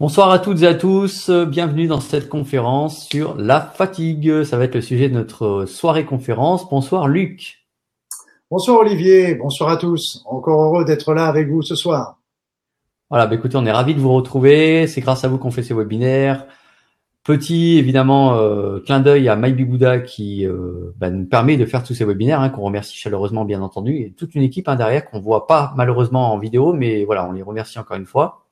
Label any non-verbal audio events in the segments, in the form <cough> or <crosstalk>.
Bonsoir à toutes et à tous, bienvenue dans cette conférence sur la fatigue. Ça va être le sujet de notre soirée conférence. Bonsoir Luc. Bonsoir Olivier, bonsoir à tous. Encore heureux d'être là avec vous ce soir. Voilà, bah écoutez, on est ravis de vous retrouver. C'est grâce à vous qu'on fait ces webinaires. Petit, évidemment, euh, clin d'œil à MyBigouda qui euh, bah, nous permet de faire tous ces webinaires, hein, qu'on remercie chaleureusement, bien entendu, et toute une équipe hein, derrière qu'on voit pas malheureusement en vidéo, mais voilà, on les remercie encore une fois.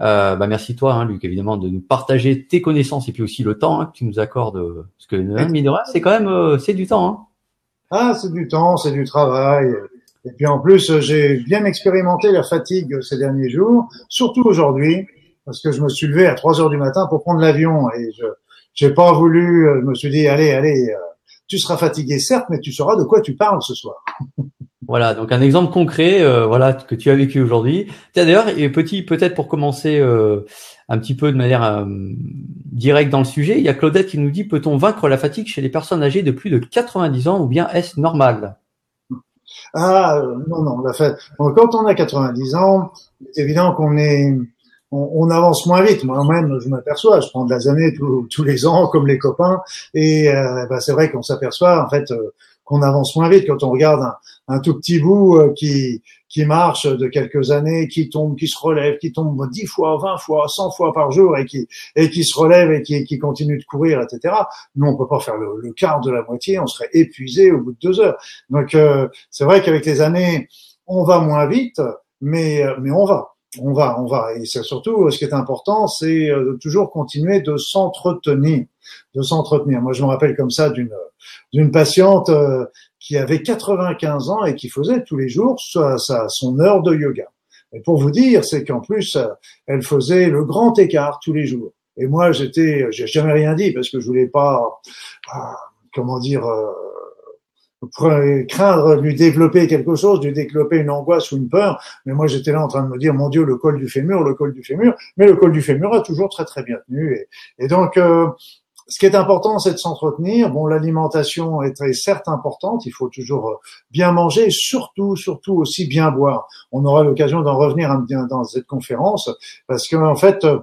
Euh, bah merci toi, hein, Luc, évidemment, de nous partager tes connaissances et puis aussi le temps hein, que tu nous accordes. Parce que hein, c'est quand même euh, c'est du temps. Hein. Ah, c'est du temps, c'est du travail. Et puis en plus, j'ai bien expérimenté la fatigue ces derniers jours, surtout aujourd'hui, parce que je me suis levé à 3 heures du matin pour prendre l'avion et je j'ai pas voulu. Je me suis dit, allez, allez, euh, tu seras fatigué certes, mais tu sauras de quoi tu parles ce soir. <laughs> Voilà, donc un exemple concret, euh, voilà que tu as vécu aujourd'hui. D'ailleurs, et petit, peut-être pour commencer euh, un petit peu de manière euh, directe dans le sujet, il y a Claudette qui nous dit peut-on vaincre la fatigue chez les personnes âgées de plus de 90 ans ou bien est-ce normal? Ah non non, la fait, quand on a 90 ans, c'est évident qu'on est on, avance moins vite. Moi-même, je m'aperçois, je prends de la années tous, les ans, comme les copains, et bah, c'est vrai qu'on s'aperçoit en fait qu'on avance moins vite quand on regarde un, tout petit bout euh, qui qui marche de quelques années, qui tombe, qui se relève, qui tombe dix fois, vingt fois, cent fois par jour et qui et qui se relève et qui, qui continue de courir, etc. Nous, on peut pas faire le, quart de la moitié, on serait épuisé au bout de deux heures. Donc euh, c'est vrai qu'avec les années, on va moins vite, mais euh, mais on va on va, on va. Et c'est surtout, ce qui est important, c'est de toujours continuer de s'entretenir, de s'entretenir. Moi, je me rappelle comme ça d'une d'une patiente qui avait 95 ans et qui faisait tous les jours sa, son heure de yoga. Et pour vous dire, c'est qu'en plus, elle faisait le grand écart tous les jours. Et moi, j'étais, j'ai jamais rien dit parce que je voulais pas, ah, comment dire, euh, craindre lui développer quelque chose, de lui développer une angoisse ou une peur. Mais moi, j'étais là en train de me dire, mon Dieu, le col du fémur, le col du fémur. Mais le col du fémur a toujours très très bien tenu. Et, et donc, euh, ce qui est important, c'est de s'entretenir. Bon, l'alimentation est, très certes importante. Il faut toujours euh, bien manger, surtout, surtout aussi bien boire. On aura l'occasion d'en revenir dans cette conférence parce qu'en en fait, euh,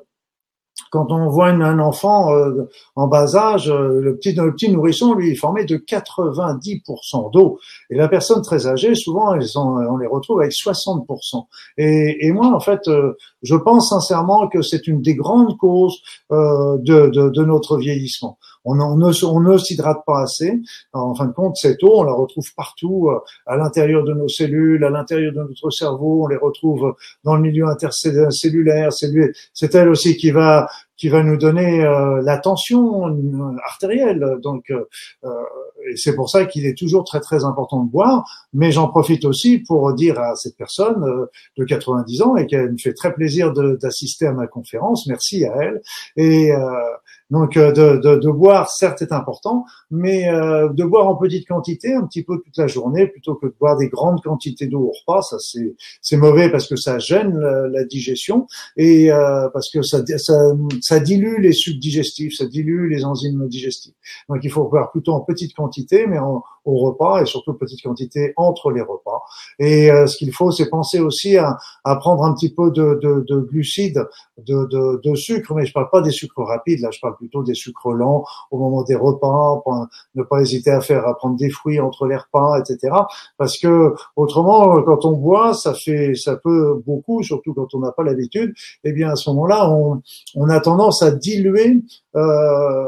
quand on voit un enfant euh, en bas âge, euh, le, petit, le petit nourrisson, lui, est formé de 90% d'eau. Et la personne très âgée, souvent, on les retrouve avec 60%. Et, et moi, en fait, euh, je pense sincèrement que c'est une des grandes causes de, de, de, notre vieillissement. On, ne, s'hydrate pas assez. en fin de compte, cette eau, on la retrouve partout, à l'intérieur de nos cellules, à l'intérieur de notre cerveau. On les retrouve dans le milieu intercellulaire. C'est elle aussi qui va qui va nous donner euh, la tension artérielle. Donc, euh, euh, c'est pour ça qu'il est toujours très très important de boire. Mais j'en profite aussi pour dire à cette personne de 90 ans et qu'elle me fait très plaisir d'assister à ma conférence. Merci à elle. Et donc de, de, de, boire, certes, est important, mais euh, de boire en petite quantité, un petit peu toute la journée, plutôt que de boire des grandes quantités d'eau au repas. Ça, c'est, c'est mauvais parce que ça gêne la, digestion et euh, parce que ça, ça, ça, dilue les sucs digestifs, ça dilue les enzymes digestives. Donc, il faut boire plutôt en petite quantité, mais en, au repas et surtout petite quantité entre les repas. Et euh, ce qu'il faut, c'est penser aussi à, à, prendre un petit peu de, de, de glucides, de, de, de, sucre, mais je parle pas des sucres rapides, là, je parle plutôt des sucres lents au moment des repas, ne pas hésiter à faire, à prendre des fruits entre les repas, etc. Parce que autrement, quand on boit, ça fait, ça peut beaucoup, surtout quand on n'a pas l'habitude. Et eh bien à ce moment-là, on, on a tendance à diluer euh,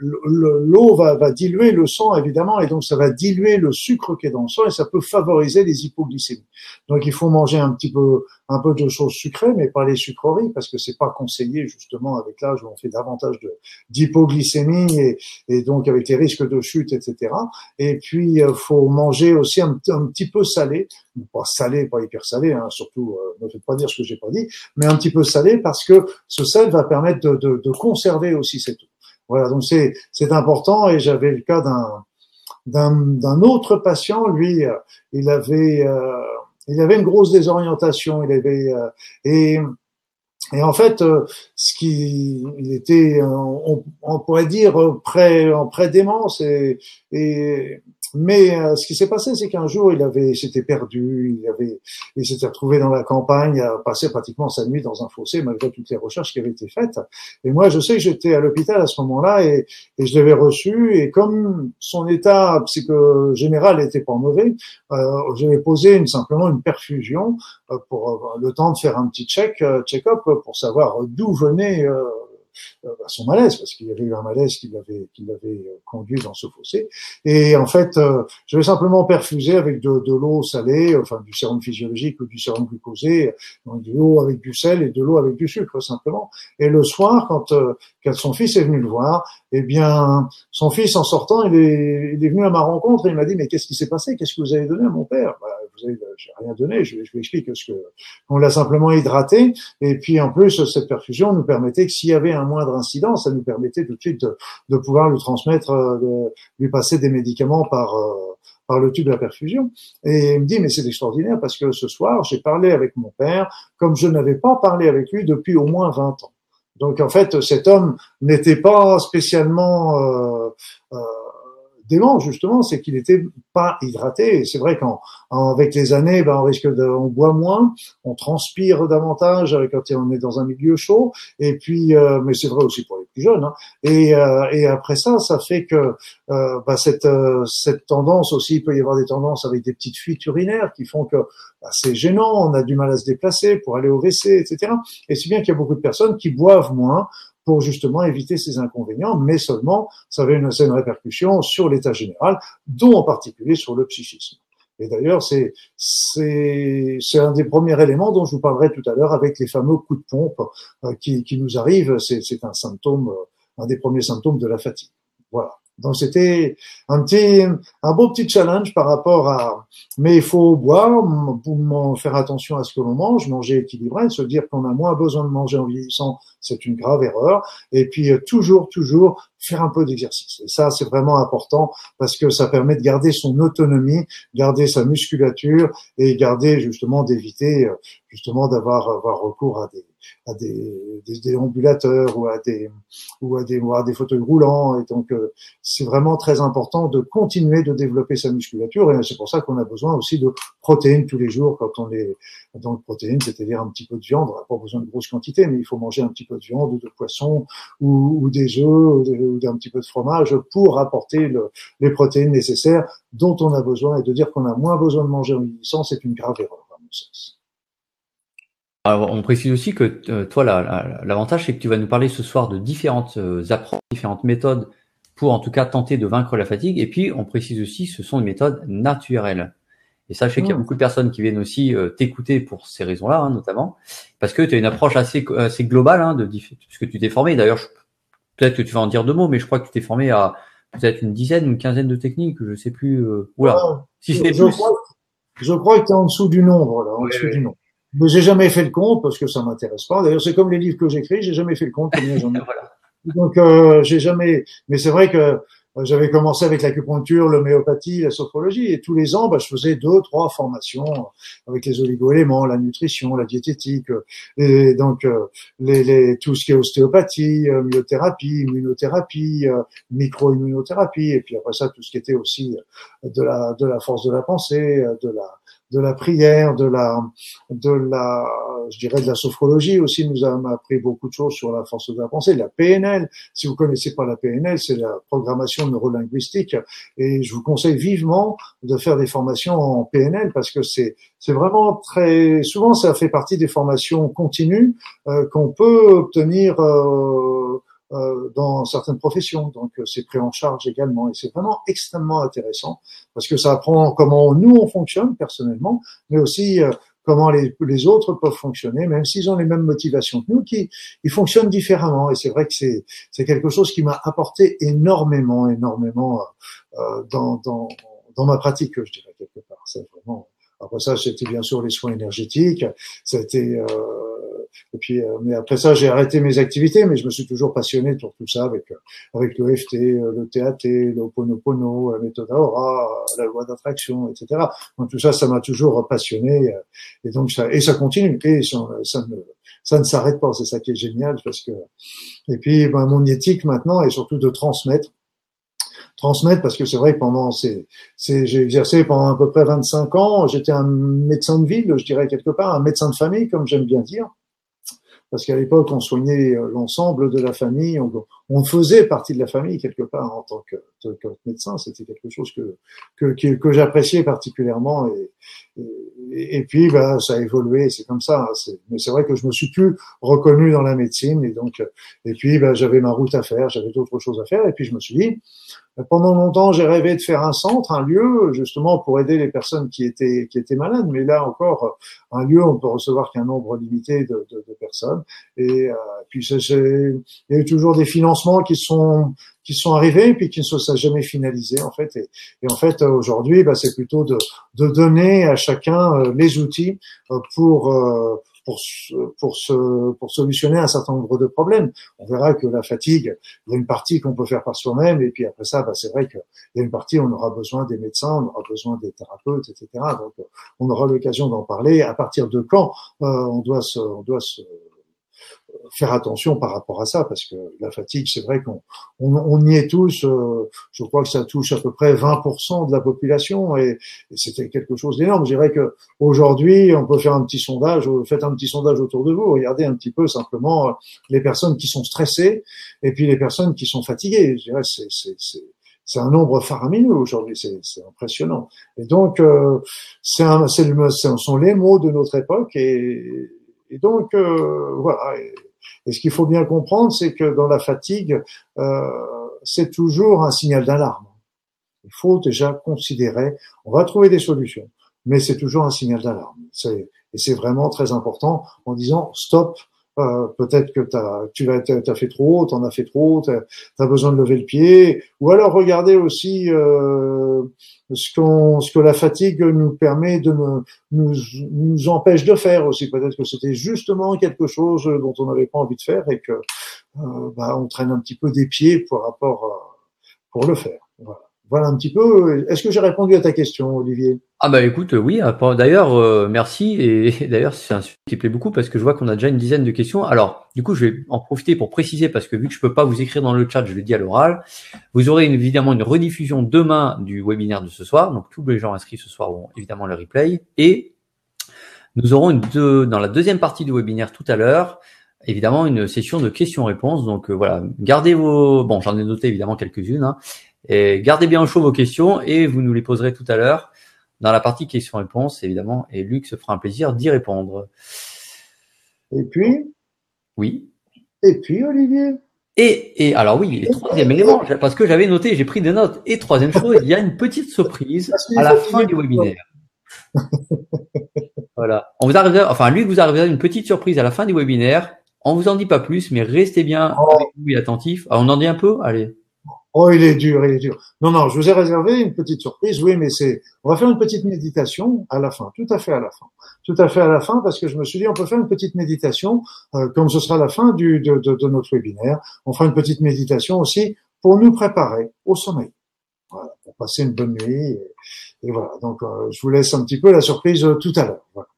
l'eau va, va, diluer le sang évidemment et donc ça va diluer le sucre qui est dans le sang et ça peut favoriser les hypoglycémies. Donc il faut manger un petit peu un peu de choses sucrées mais pas les sucreries parce que c'est pas conseillé justement avec l'âge où on fait davantage d'hypoglycémie et, et, donc avec les risques de chute etc. Et puis il faut manger aussi un, un, petit peu salé, pas salé, pas hyper salé, hein, surtout euh, ne faites pas dire ce que j'ai pas dit, mais un petit peu salé parce que ce sel va permettre de, de, de conserver aussi cette eau. Voilà, donc c'est c'est important et j'avais le cas d'un d'un autre patient, lui, euh, il avait euh, il avait une grosse désorientation, il avait euh, et et en fait, ce qui il était, on, on pourrait dire près en pré démence et, et mais euh, ce qui s'est passé, c'est qu'un jour, il avait, s'était perdu, il avait, il s'était retrouvé dans la campagne, a passé pratiquement sa nuit dans un fossé malgré toutes les recherches qui avaient été faites. Et moi, je sais que j'étais à l'hôpital à ce moment-là et, et je l'avais reçu. Et comme son état psycho général n'était pas mauvais, euh, j'avais posé une, simplement une perfusion euh, pour le temps de faire un petit check, check-up pour savoir d'où venait euh, à son malaise, parce qu'il y avait eu un malaise qui l'avait qui l'avait euh, conduit dans ce fossé. Et en fait, euh, je vais simplement perfuser avec de, de l'eau salée, enfin du sérum physiologique ou du sérum glucosé, donc de l'eau avec du sel et de l'eau avec du sucre simplement. Et le soir, quand, quand son fils est venu le voir, eh bien, son fils en sortant, il est, il est venu à ma rencontre et il m'a dit mais qu'est-ce qui s'est passé? Qu'est-ce que vous avez donné à mon père? Bah, j'ai rien donné. Je, je lui explique ce que on l'a simplement hydraté. Et puis en plus, cette perfusion nous permettait que s'il y avait un moindre incident, ça nous permettait tout de suite de, pouvoir lui transmettre, euh, de lui passer des médicaments par euh, par le tube de la perfusion. Et il me dit, mais c'est extraordinaire parce que ce soir, j'ai parlé avec mon père comme je n'avais pas parlé avec lui depuis au moins 20 ans. Donc en fait, cet homme n'était pas spécialement euh, dément justement, c'est qu'il n'était pas hydraté. Et c'est vrai qu'avec les années, ben, on risque de, on boit moins, on transpire davantage quand on est dans un milieu chaud. Et puis, euh, mais c'est vrai aussi pour les plus jeunes. Hein. Et, euh, et après ça, ça fait que euh, ben, cette, cette tendance aussi, il peut y avoir des tendances avec des petites fuites urinaires qui font que ben, c'est gênant, on a du mal à se déplacer pour aller au WC, etc. Et c'est bien qu'il y a beaucoup de personnes qui boivent moins pour justement éviter ces inconvénients, mais seulement ça avait une, une répercussion sur l'état général, dont en particulier sur le psychisme. Et d'ailleurs, c'est c'est un des premiers éléments dont je vous parlerai tout à l'heure avec les fameux coups de pompe euh, qui, qui nous arrivent. C'est c'est un symptôme, euh, un des premiers symptômes de la fatigue. Voilà. Donc c'était un petit, un beau petit challenge par rapport à, mais il faut boire, pour faire attention à ce que l'on mange, manger équilibré, se dire qu'on a moins besoin de manger en vieillissant, c'est une grave erreur. Et puis euh, toujours, toujours faire un peu d'exercice. Et ça, c'est vraiment important parce que ça permet de garder son autonomie, garder sa musculature et garder justement d'éviter euh, justement d'avoir avoir recours à des à des, des déambulateurs ou à des ou à des ou à des fauteuils roulants. Et donc euh, c'est vraiment très important de continuer de développer sa musculature. Et c'est pour ça qu'on a besoin aussi de protéines tous les jours quand on est donc protéines c'est-à-dire un petit peu de viande. On n'a pas besoin de grosses quantités mais il faut manger un petit peu de viande ou de poisson ou, ou des œufs ou d'un petit peu de fromage pour apporter le, les protéines nécessaires dont on a besoin. Et de dire qu'on a moins besoin de manger en vieillissant c'est une grave erreur à mon sens on précise aussi que euh, toi, l'avantage, c'est que tu vas nous parler ce soir de différentes euh, approches, différentes méthodes pour en tout cas tenter de vaincre la fatigue. Et puis, on précise aussi, ce sont des méthodes naturelles. Et je sais qu'il y a mmh. beaucoup de personnes qui viennent aussi euh, t'écouter pour ces raisons-là, hein, notamment, parce que tu as une approche assez, assez globale, hein, de puisque tu t'es formé. D'ailleurs, peut-être que tu vas en dire deux mots, mais je crois que tu t'es formé à peut-être une dizaine, une quinzaine de techniques, je sais plus. Euh, si c'est plus. Crois, je crois que tu es en dessous du nombre, là, en dessous du nombre. Mais j'ai jamais fait le compte parce que ça m'intéresse pas. D'ailleurs, c'est comme les livres que j'écris, j'ai jamais fait le compte combien j'en ai. <laughs> voilà. Donc, euh, j'ai jamais. Mais c'est vrai que euh, j'avais commencé avec l'acupuncture, l'homéopathie, la sophrologie, et tous les ans, bah, je faisais deux, trois formations avec les oligo-éléments, la nutrition, la diététique, et donc euh, les, les, tout ce qui est ostéopathie, myothérapie, immunothérapie, micro-immunothérapie, et puis après ça, tout ce qui était aussi de la de la force de la pensée, de la de la prière, de la, de la, je dirais de la sophrologie aussi nous a appris beaucoup de choses sur la force de la pensée. La PNL, si vous connaissez pas la PNL, c'est la programmation neurolinguistique, et je vous conseille vivement de faire des formations en PNL parce que c'est, c'est vraiment très, souvent ça fait partie des formations continues euh, qu'on peut obtenir. Euh, dans certaines professions. Donc euh, c'est pris en charge également et c'est vraiment extrêmement intéressant parce que ça apprend comment nous on fonctionne personnellement, mais aussi euh, comment les, les, autres peuvent fonctionner, même s'ils ont les mêmes motivations que nous, qui ils fonctionnent différemment. Et c'est vrai que c'est c'est quelque chose qui m'a apporté énormément, énormément euh, dans, dans dans ma pratique, je dirais quelque part. C'est vraiment. Après ça, c'était bien sûr les soins énergétiques. Été euh, et puis, euh, mais après ça, j'ai arrêté mes activités, mais je me suis toujours passionné pour tout ça avec euh, avec le FT, euh, le TAT, le Ponopono, la méthode Aura, la loi d'attraction, etc. Donc tout ça, ça m'a toujours passionné, et donc ça et ça continue et ça, ça ne ça ne s'arrête pas. C'est ça qui est génial parce que et puis ben, mon éthique maintenant est surtout de transmettre transmettre parce que c'est vrai que pendant ces, ces j'ai exercé pendant à peu près 25 ans, j'étais un médecin de ville, je dirais quelque part, un médecin de famille, comme j'aime bien dire parce qu'à l'époque, on soignait euh, l'ensemble de la famille, on, faisait partie de la famille quelque part en tant que, médecin. C'était quelque chose que que, que, j'appréciais particulièrement. Et, puis, bah, ça a évolué, c'est comme ça. Mais c'est vrai que je me suis plus reconnu dans la médecine, et donc, et puis, bah, j'avais ma route à faire, j'avais d'autres choses à faire, et puis je me suis dit, pendant longtemps, j'ai rêvé de faire un centre, un lieu, justement pour aider les personnes qui étaient qui étaient malades. Mais là encore, un lieu, on peut recevoir qu'un nombre limité de, de, de personnes. Et euh, puis, il y a eu toujours des financements qui sont qui sont arrivés puis qui ne sont jamais finalisés en fait. Et, et en fait, aujourd'hui, bah, c'est plutôt de, de donner à chacun euh, les outils euh, pour pour, pour, se, pour solutionner un certain nombre de problèmes. On verra que la fatigue, il y a une partie qu'on peut faire par soi-même, et puis après ça, bah, c'est vrai qu'il y a une partie, on aura besoin des médecins, on aura besoin des thérapeutes, etc. Donc, on aura l'occasion d'en parler. À partir de quand euh, on doit se, on doit se faire attention par rapport à ça, parce que la fatigue, c'est vrai qu'on on, y est tous. Euh, je crois que ça touche à peu près 20% de la population, et, c'était quelque chose d'énorme. Je dirais que aujourd'hui, on peut faire un petit sondage. Faites un petit sondage autour de vous. Regardez un petit peu simplement euh, les personnes qui sont stressées et puis les personnes qui sont fatiguées. Je dirais c'est c'est un nombre faramineux aujourd'hui, c'est impressionnant. Et donc, euh, c'est ce sont les mots de notre époque, et, et donc euh, voilà. Et ce qu'il faut bien comprendre, c'est que dans la fatigue, euh, c'est toujours un signal d'alarme. Il faut déjà considérer, on va trouver des solutions, mais c'est toujours un signal d'alarme. Et c'est vraiment très important en disant stop, euh, peut-être que as, tu as, as, fait trop haut, tu en as fait trop, tu as, besoin de lever le pied, ou alors regardez aussi euh, ce, qu'on, ce que la fatigue nous permet de nous, nous, empêche de faire aussi. Peut-être que c'était justement quelque chose dont on n'avait pas envie de faire et que euh, bah, on traîne un petit peu des pieds par rapport pour le faire. Voilà. Voilà un petit peu. Est-ce que j'ai répondu à ta question, Olivier? Ah bah écoute, oui. D'ailleurs, euh, merci. <laughs> Et d'ailleurs, c'est un sujet qui plaît beaucoup parce que je vois qu'on a déjà une dizaine de questions. Alors, du coup, je vais en profiter pour préciser parce que vu que je peux pas vous écrire dans le chat, je le dis à l'oral. Vous aurez évidemment une rediffusion demain du webinaire de ce soir. Donc tous les gens inscrits ce soir auront évidemment le replay. Et nous aurons une deux, dans la deuxième partie du webinaire tout à l'heure évidemment une session de questions-réponses. Donc euh, voilà, gardez vos. Bon, j'en ai noté évidemment quelques-unes. Hein. Et gardez bien au chaud vos questions et vous nous les poserez tout à l'heure dans la partie questions-réponses, évidemment. Et Luc se fera un plaisir d'y répondre. Et puis? Oui. Et puis, Olivier? Et, et alors oui, le troisième élément, parce que j'avais noté, j'ai pris des notes. Et troisième chose, il y a une petite surprise à la fin du webinaire. voilà. On vous arrive, enfin, Luc vous arrivera une petite surprise à la fin du webinaire. On vous en dit pas plus, mais restez bien oh. avec nous et attentifs. Ah, on en dit un peu? Allez. Oh, il est dur, il est dur. Non, non, je vous ai réservé une petite surprise. Oui, mais c'est, on va faire une petite méditation à la fin, tout à fait à la fin, tout à fait à la fin, parce que je me suis dit, on peut faire une petite méditation, euh, comme ce sera la fin du, de, de, de, notre webinaire. On fera une petite méditation aussi pour nous préparer au sommeil. Voilà, pour passer une bonne nuit. Et, voilà. Donc, euh, je vous laisse un petit peu la surprise euh, tout à l'heure. Voilà.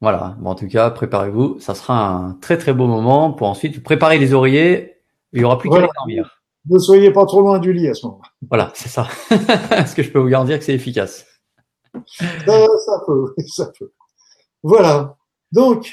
Voilà. Bon, en tout cas, préparez-vous. Ça sera un très très beau moment pour ensuite préparer les oreillers. Il y aura plus qu'à dormir ne soyez pas trop loin du lit à ce moment-là. Voilà, c'est ça. <laughs> Est-ce que je peux vous garantir que c'est efficace? Ça, ça, peut, ça peut. Voilà. Donc.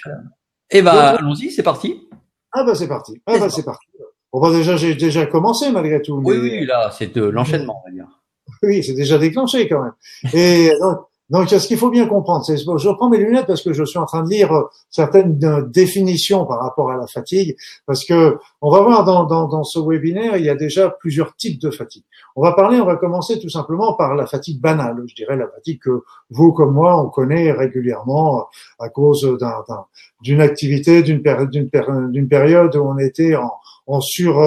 Eh ben, allons-y, c'est parti. Ah ben, c'est parti. Ah ben, c'est parti. Bon, bah, déjà, j'ai déjà commencé malgré tout. Oui, oui, là, c'est de l'enchaînement, on va dire. <laughs> Oui, c'est déjà déclenché quand même. Et donc, donc, ce qu'il faut bien comprendre, c'est, je reprends mes lunettes parce que je suis en train de lire euh, certaines euh, définitions par rapport à la fatigue, parce que on va voir dans, dans, dans, ce webinaire, il y a déjà plusieurs types de fatigue. On va parler, on va commencer tout simplement par la fatigue banale, je dirais la fatigue que vous comme moi on connaît régulièrement euh, à cause d'une activité, d'une d'une période où on était en, en sur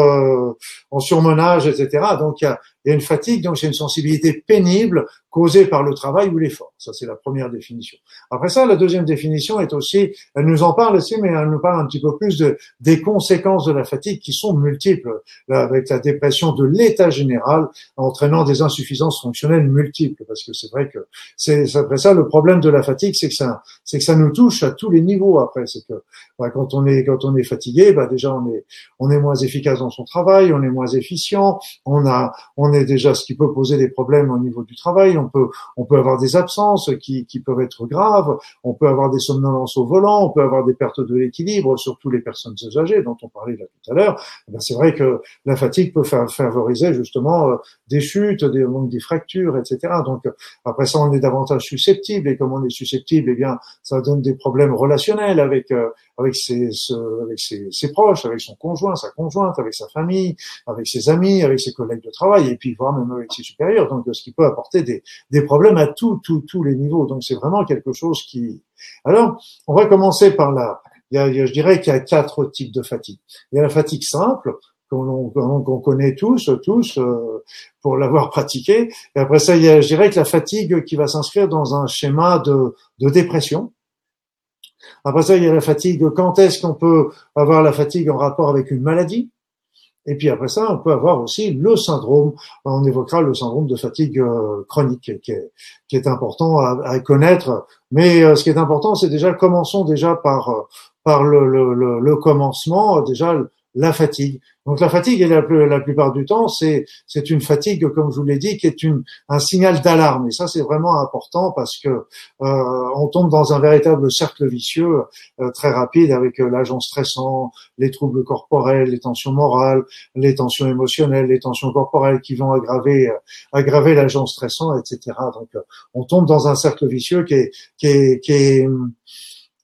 en surmenage, etc. Donc il y a, il y a une fatigue, donc c'est une sensibilité pénible causée par le travail ou l'effort. Ça, c'est la première définition. Après ça, la deuxième définition est aussi, elle nous en parle aussi, mais elle nous parle un petit peu plus de, des conséquences de la fatigue qui sont multiples, avec la dépression de l'état général, entraînant des insuffisances fonctionnelles multiples. Parce que c'est vrai que c'est après ça, le problème de la fatigue, c'est que ça, c'est que ça nous touche à tous les niveaux. Après, c'est que bah, quand on est quand on est fatigué, bah déjà on est on est moins efficace dans son travail, on est moins efficient, on a on on est déjà ce qui peut poser des problèmes au niveau du travail. On peut, on peut avoir des absences qui, qui peuvent être graves. On peut avoir des somnolences au volant. On peut avoir des pertes de l'équilibre, surtout les personnes âgées dont on parlait là tout à l'heure. Eh c'est vrai que la fatigue peut favoriser justement euh, des chutes, des, des fractures, etc. Donc après ça, on est davantage susceptible et comme on est susceptible, eh bien, ça donne des problèmes relationnels avec euh, avec ses, avec ses, ses, proches, avec son conjoint, sa conjointe, avec sa famille, avec ses amis, avec ses collègues de travail et puis voire même avec ses supérieurs. Donc ce qui peut apporter des, des problèmes à tous tous les niveaux. Donc c'est vraiment quelque chose qui. Alors on va commencer par là. Il y a, je dirais qu'il y a quatre types de fatigue. Il y a la fatigue simple, qu'on connaît tous, tous, euh, pour l'avoir <laughs> pratiqué. Et après ça, il y a, je dirais que la fatigue qui va s'inscrire dans un schéma de, de dépression. Après ça, il y a la fatigue. Quand est-ce qu'on peut avoir la fatigue en rapport avec une maladie? Et puis après ça, on peut avoir aussi le syndrome. On évoquera le syndrome de fatigue euh, chronique, qui est, important à, connaître. Mais euh, ce qui est important, c'est déjà commençons déjà par le, le, le commencement. Déjà la fatigue. Donc la fatigue, la, la plupart du temps, c'est une fatigue, comme je vous l'ai dit, qui est une un signal d'alarme. Et ça, c'est vraiment important parce que euh, on tombe dans un véritable cercle vicieux euh, très rapide avec euh, l'agent stressant, les troubles corporels, les tensions morales, les tensions émotionnelles, les tensions corporelles qui vont aggraver aggraver l'agent stressant, etc. Donc on tombe dans un cercle vicieux qui est qui est, qui est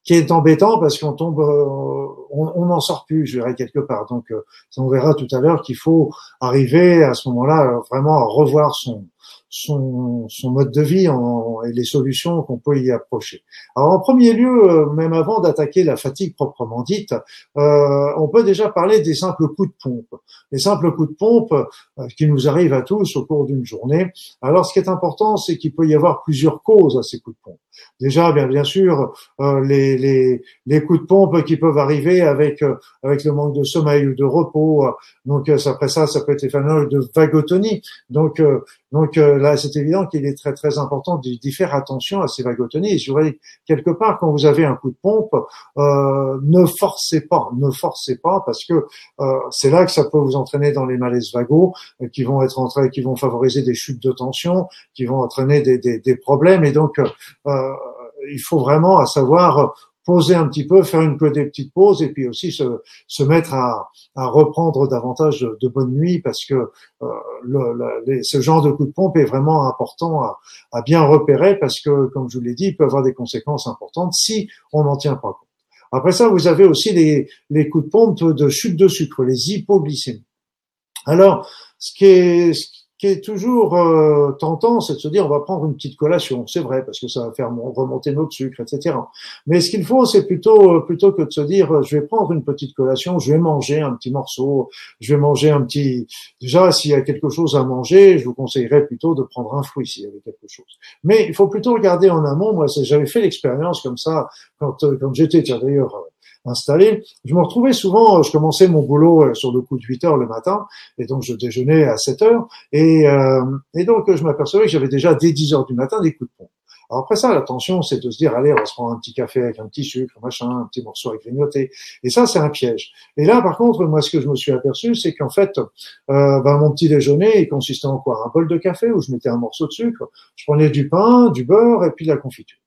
qui est embêtant parce qu'on tombe, euh, on n'en sort plus, je dirais quelque part. Donc, euh, on verra tout à l'heure qu'il faut arriver à ce moment-là euh, vraiment à revoir son son, son mode de vie en, et les solutions qu'on peut y approcher. Alors en premier lieu, même avant d'attaquer la fatigue proprement dite, euh, on peut déjà parler des simples coups de pompe. Les simples coups de pompe qui nous arrivent à tous au cours d'une journée. Alors ce qui est important, c'est qu'il peut y avoir plusieurs causes à ces coups de pompe. Déjà, bien, bien sûr, euh, les, les, les, coups de pompe qui peuvent arriver avec avec le manque de sommeil ou de repos. Donc après ça, ça peut être les phénomènes de vagotonie. Donc donc là, c'est évident qu'il est très très important d'y faire attention à ces vagotonies. Et je voudrais quelque part, quand vous avez un coup de pompe, euh, ne forcez pas, ne forcez pas, parce que euh, c'est là que ça peut vous entraîner dans les malaises vagos, euh, qui vont être entraînés, qui vont favoriser des chutes de tension, qui vont entraîner des, des, des problèmes. Et donc, euh, il faut vraiment à savoir poser un petit peu, faire une des petites pauses et puis aussi se, se mettre à, à reprendre davantage de, bonnes nuits parce que euh, le, ce genre de coup de pompe est vraiment important à, à, bien repérer parce que, comme je vous l'ai dit, il peut avoir des conséquences importantes si on n'en tient pas compte. Après ça, vous avez aussi les, les coups de pompe de chute de sucre, les hypoglycémies. Alors, ce qui est, toujours euh, tentant, c'est de se dire on va prendre une petite collation, c'est vrai parce que ça va faire remonter notre sucre, etc. Mais ce qu'il faut, c'est plutôt euh, plutôt que de se dire euh, je vais prendre une petite collation, je vais manger un petit morceau, je vais manger un petit. Déjà, s'il y a quelque chose à manger, je vous conseillerais plutôt de prendre un fruit s'il y avait quelque chose. Mais il faut plutôt regarder en amont. Moi, j'avais fait l'expérience comme ça quand quand j'étais d'ailleurs installé. Je me retrouvais souvent, je commençais mon boulot euh, sur le coup de 8 heures le matin, et donc je déjeunais à 7 heures, et, euh, et donc je m'apercevais que j'avais déjà dès 10 heures du matin des coups de pompe. Alors après ça, l'attention, c'est de se dire, allez, on va se prendre un petit café avec un petit sucre, machin, un petit morceau à grignoter. Et ça, c'est un piège. Et là, par contre, moi, ce que je me suis aperçu, c'est qu'en fait, euh, ben, mon petit déjeuner, il consistait en quoi? Un bol de café où je mettais un morceau de sucre, je prenais du pain, du beurre et puis de la confiture.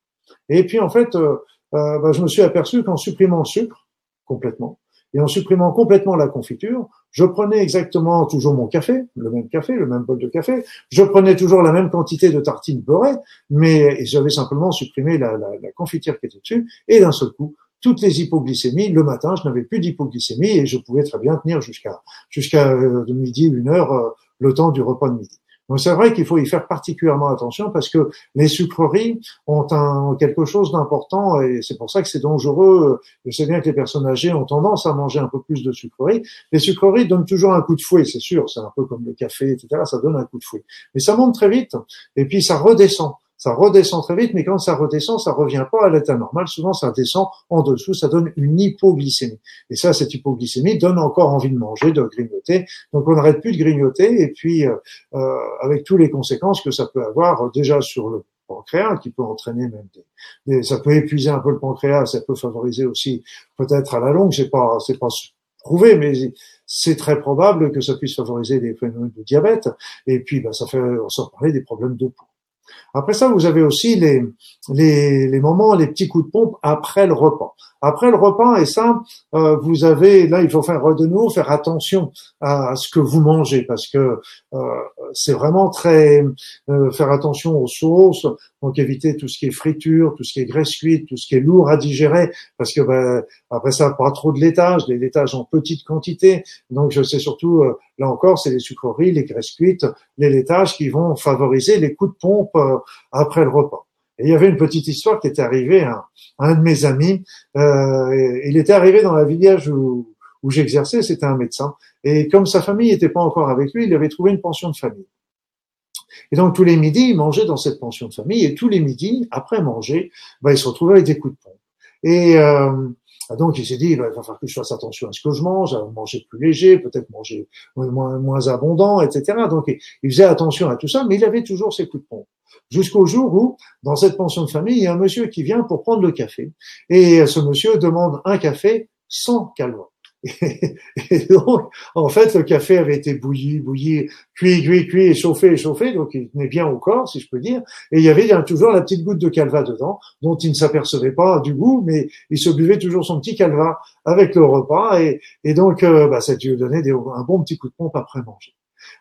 Et puis, en fait, euh, euh, bah, je me suis aperçu qu'en supprimant le sucre complètement et en supprimant complètement la confiture, je prenais exactement toujours mon café, le même café, le même bol de café, je prenais toujours la même quantité de tartines beurrées, mais j'avais simplement supprimé la, la, confiture qui était dessus, et d'un seul coup, toutes les hypoglycémies. Le matin, je n'avais plus d'hypoglycémie et je pouvais très bien tenir jusqu'à jusqu'à euh, midi, une heure, euh, le temps du repas de midi. Donc c'est vrai qu'il faut y faire particulièrement attention parce que les sucreries ont quelque chose d'important et c'est pour ça que c'est dangereux. Je sais bien que les personnes âgées ont tendance à manger un peu plus de sucreries. Les sucreries donnent toujours un coup de fouet, c'est sûr, c'est un peu comme le café, etc. Ça donne un coup de fouet. Mais ça monte très vite et puis ça redescend ça redescend très vite, mais quand ça redescend, ça revient pas à l'état normal. Souvent, ça descend en dessous, ça donne une hypoglycémie. Et ça, cette hypoglycémie donne encore envie de manger, de grignoter. Donc, on n'arrête plus de grignoter, et puis euh, euh avec toutes les conséquences que ça peut avoir euh, déjà sur le pancréas, qui peut entraîner même des, ça peut épuiser un peu le pancréas, ça peut favoriser aussi peut-être à la longue, c'est pas, c'est pas prouvé, mais c'est très probable que ça puisse favoriser des phénomènes de diabète. Et puis, ben, ça fait, on s'en parlait, des problèmes de peau. Après ça, vous avez aussi les, les, les, moments, les petits coups de pompe après le repas. Après le repas, et ça, euh, vous avez, là, il faut faire de nouveau faire attention à, ce que vous mangez, parce que euh, c'est vraiment très euh, faire attention aux sauces, donc éviter tout ce qui est friture, tout ce qui est graisse cuite, tout ce qui est lourd à digérer, parce que ben, après ça, pas trop de laitage, les laitages en petite quantité. Donc je sais surtout, là encore, c'est les sucreries, les graisses cuites, les laitages qui vont favoriser les coups de pompe après le repas. Et il y avait une petite histoire qui était arrivée à, un de mes amis. Euh, il était arrivé dans la village où, où j'exerçais, c'était un médecin. Et comme sa famille n'était pas encore avec lui, il avait trouvé une pension de famille. Et donc tous les midis, il mangeait dans cette pension de famille. Et tous les midis, après manger, bah, il se retrouvait avec des coups de pompe. Et euh, donc il s'est dit, il va falloir que je fasse attention à ce que je mange, à manger plus léger, peut-être manger moins, moins abondant, etc. Donc il faisait attention à tout ça, mais il avait toujours ses coups de pompe jusqu'au jour où, dans cette pension de famille, il y a un monsieur qui vient pour prendre le café. Et ce monsieur demande un café sans calva. <laughs> Et donc, en fait, le café avait été bouilli, bouilli, cuit, cuit, cuit, échauffé, échauffé, donc il tenait bien au corps, si je peux dire. Et il y avait toujours la petite goutte de calva dedans, dont il ne s'apercevait pas du goût, mais il se buvait toujours son petit calva avec le repas. Et, donc, euh, bah, ça lui donnait un bon petit coup de pompe après manger.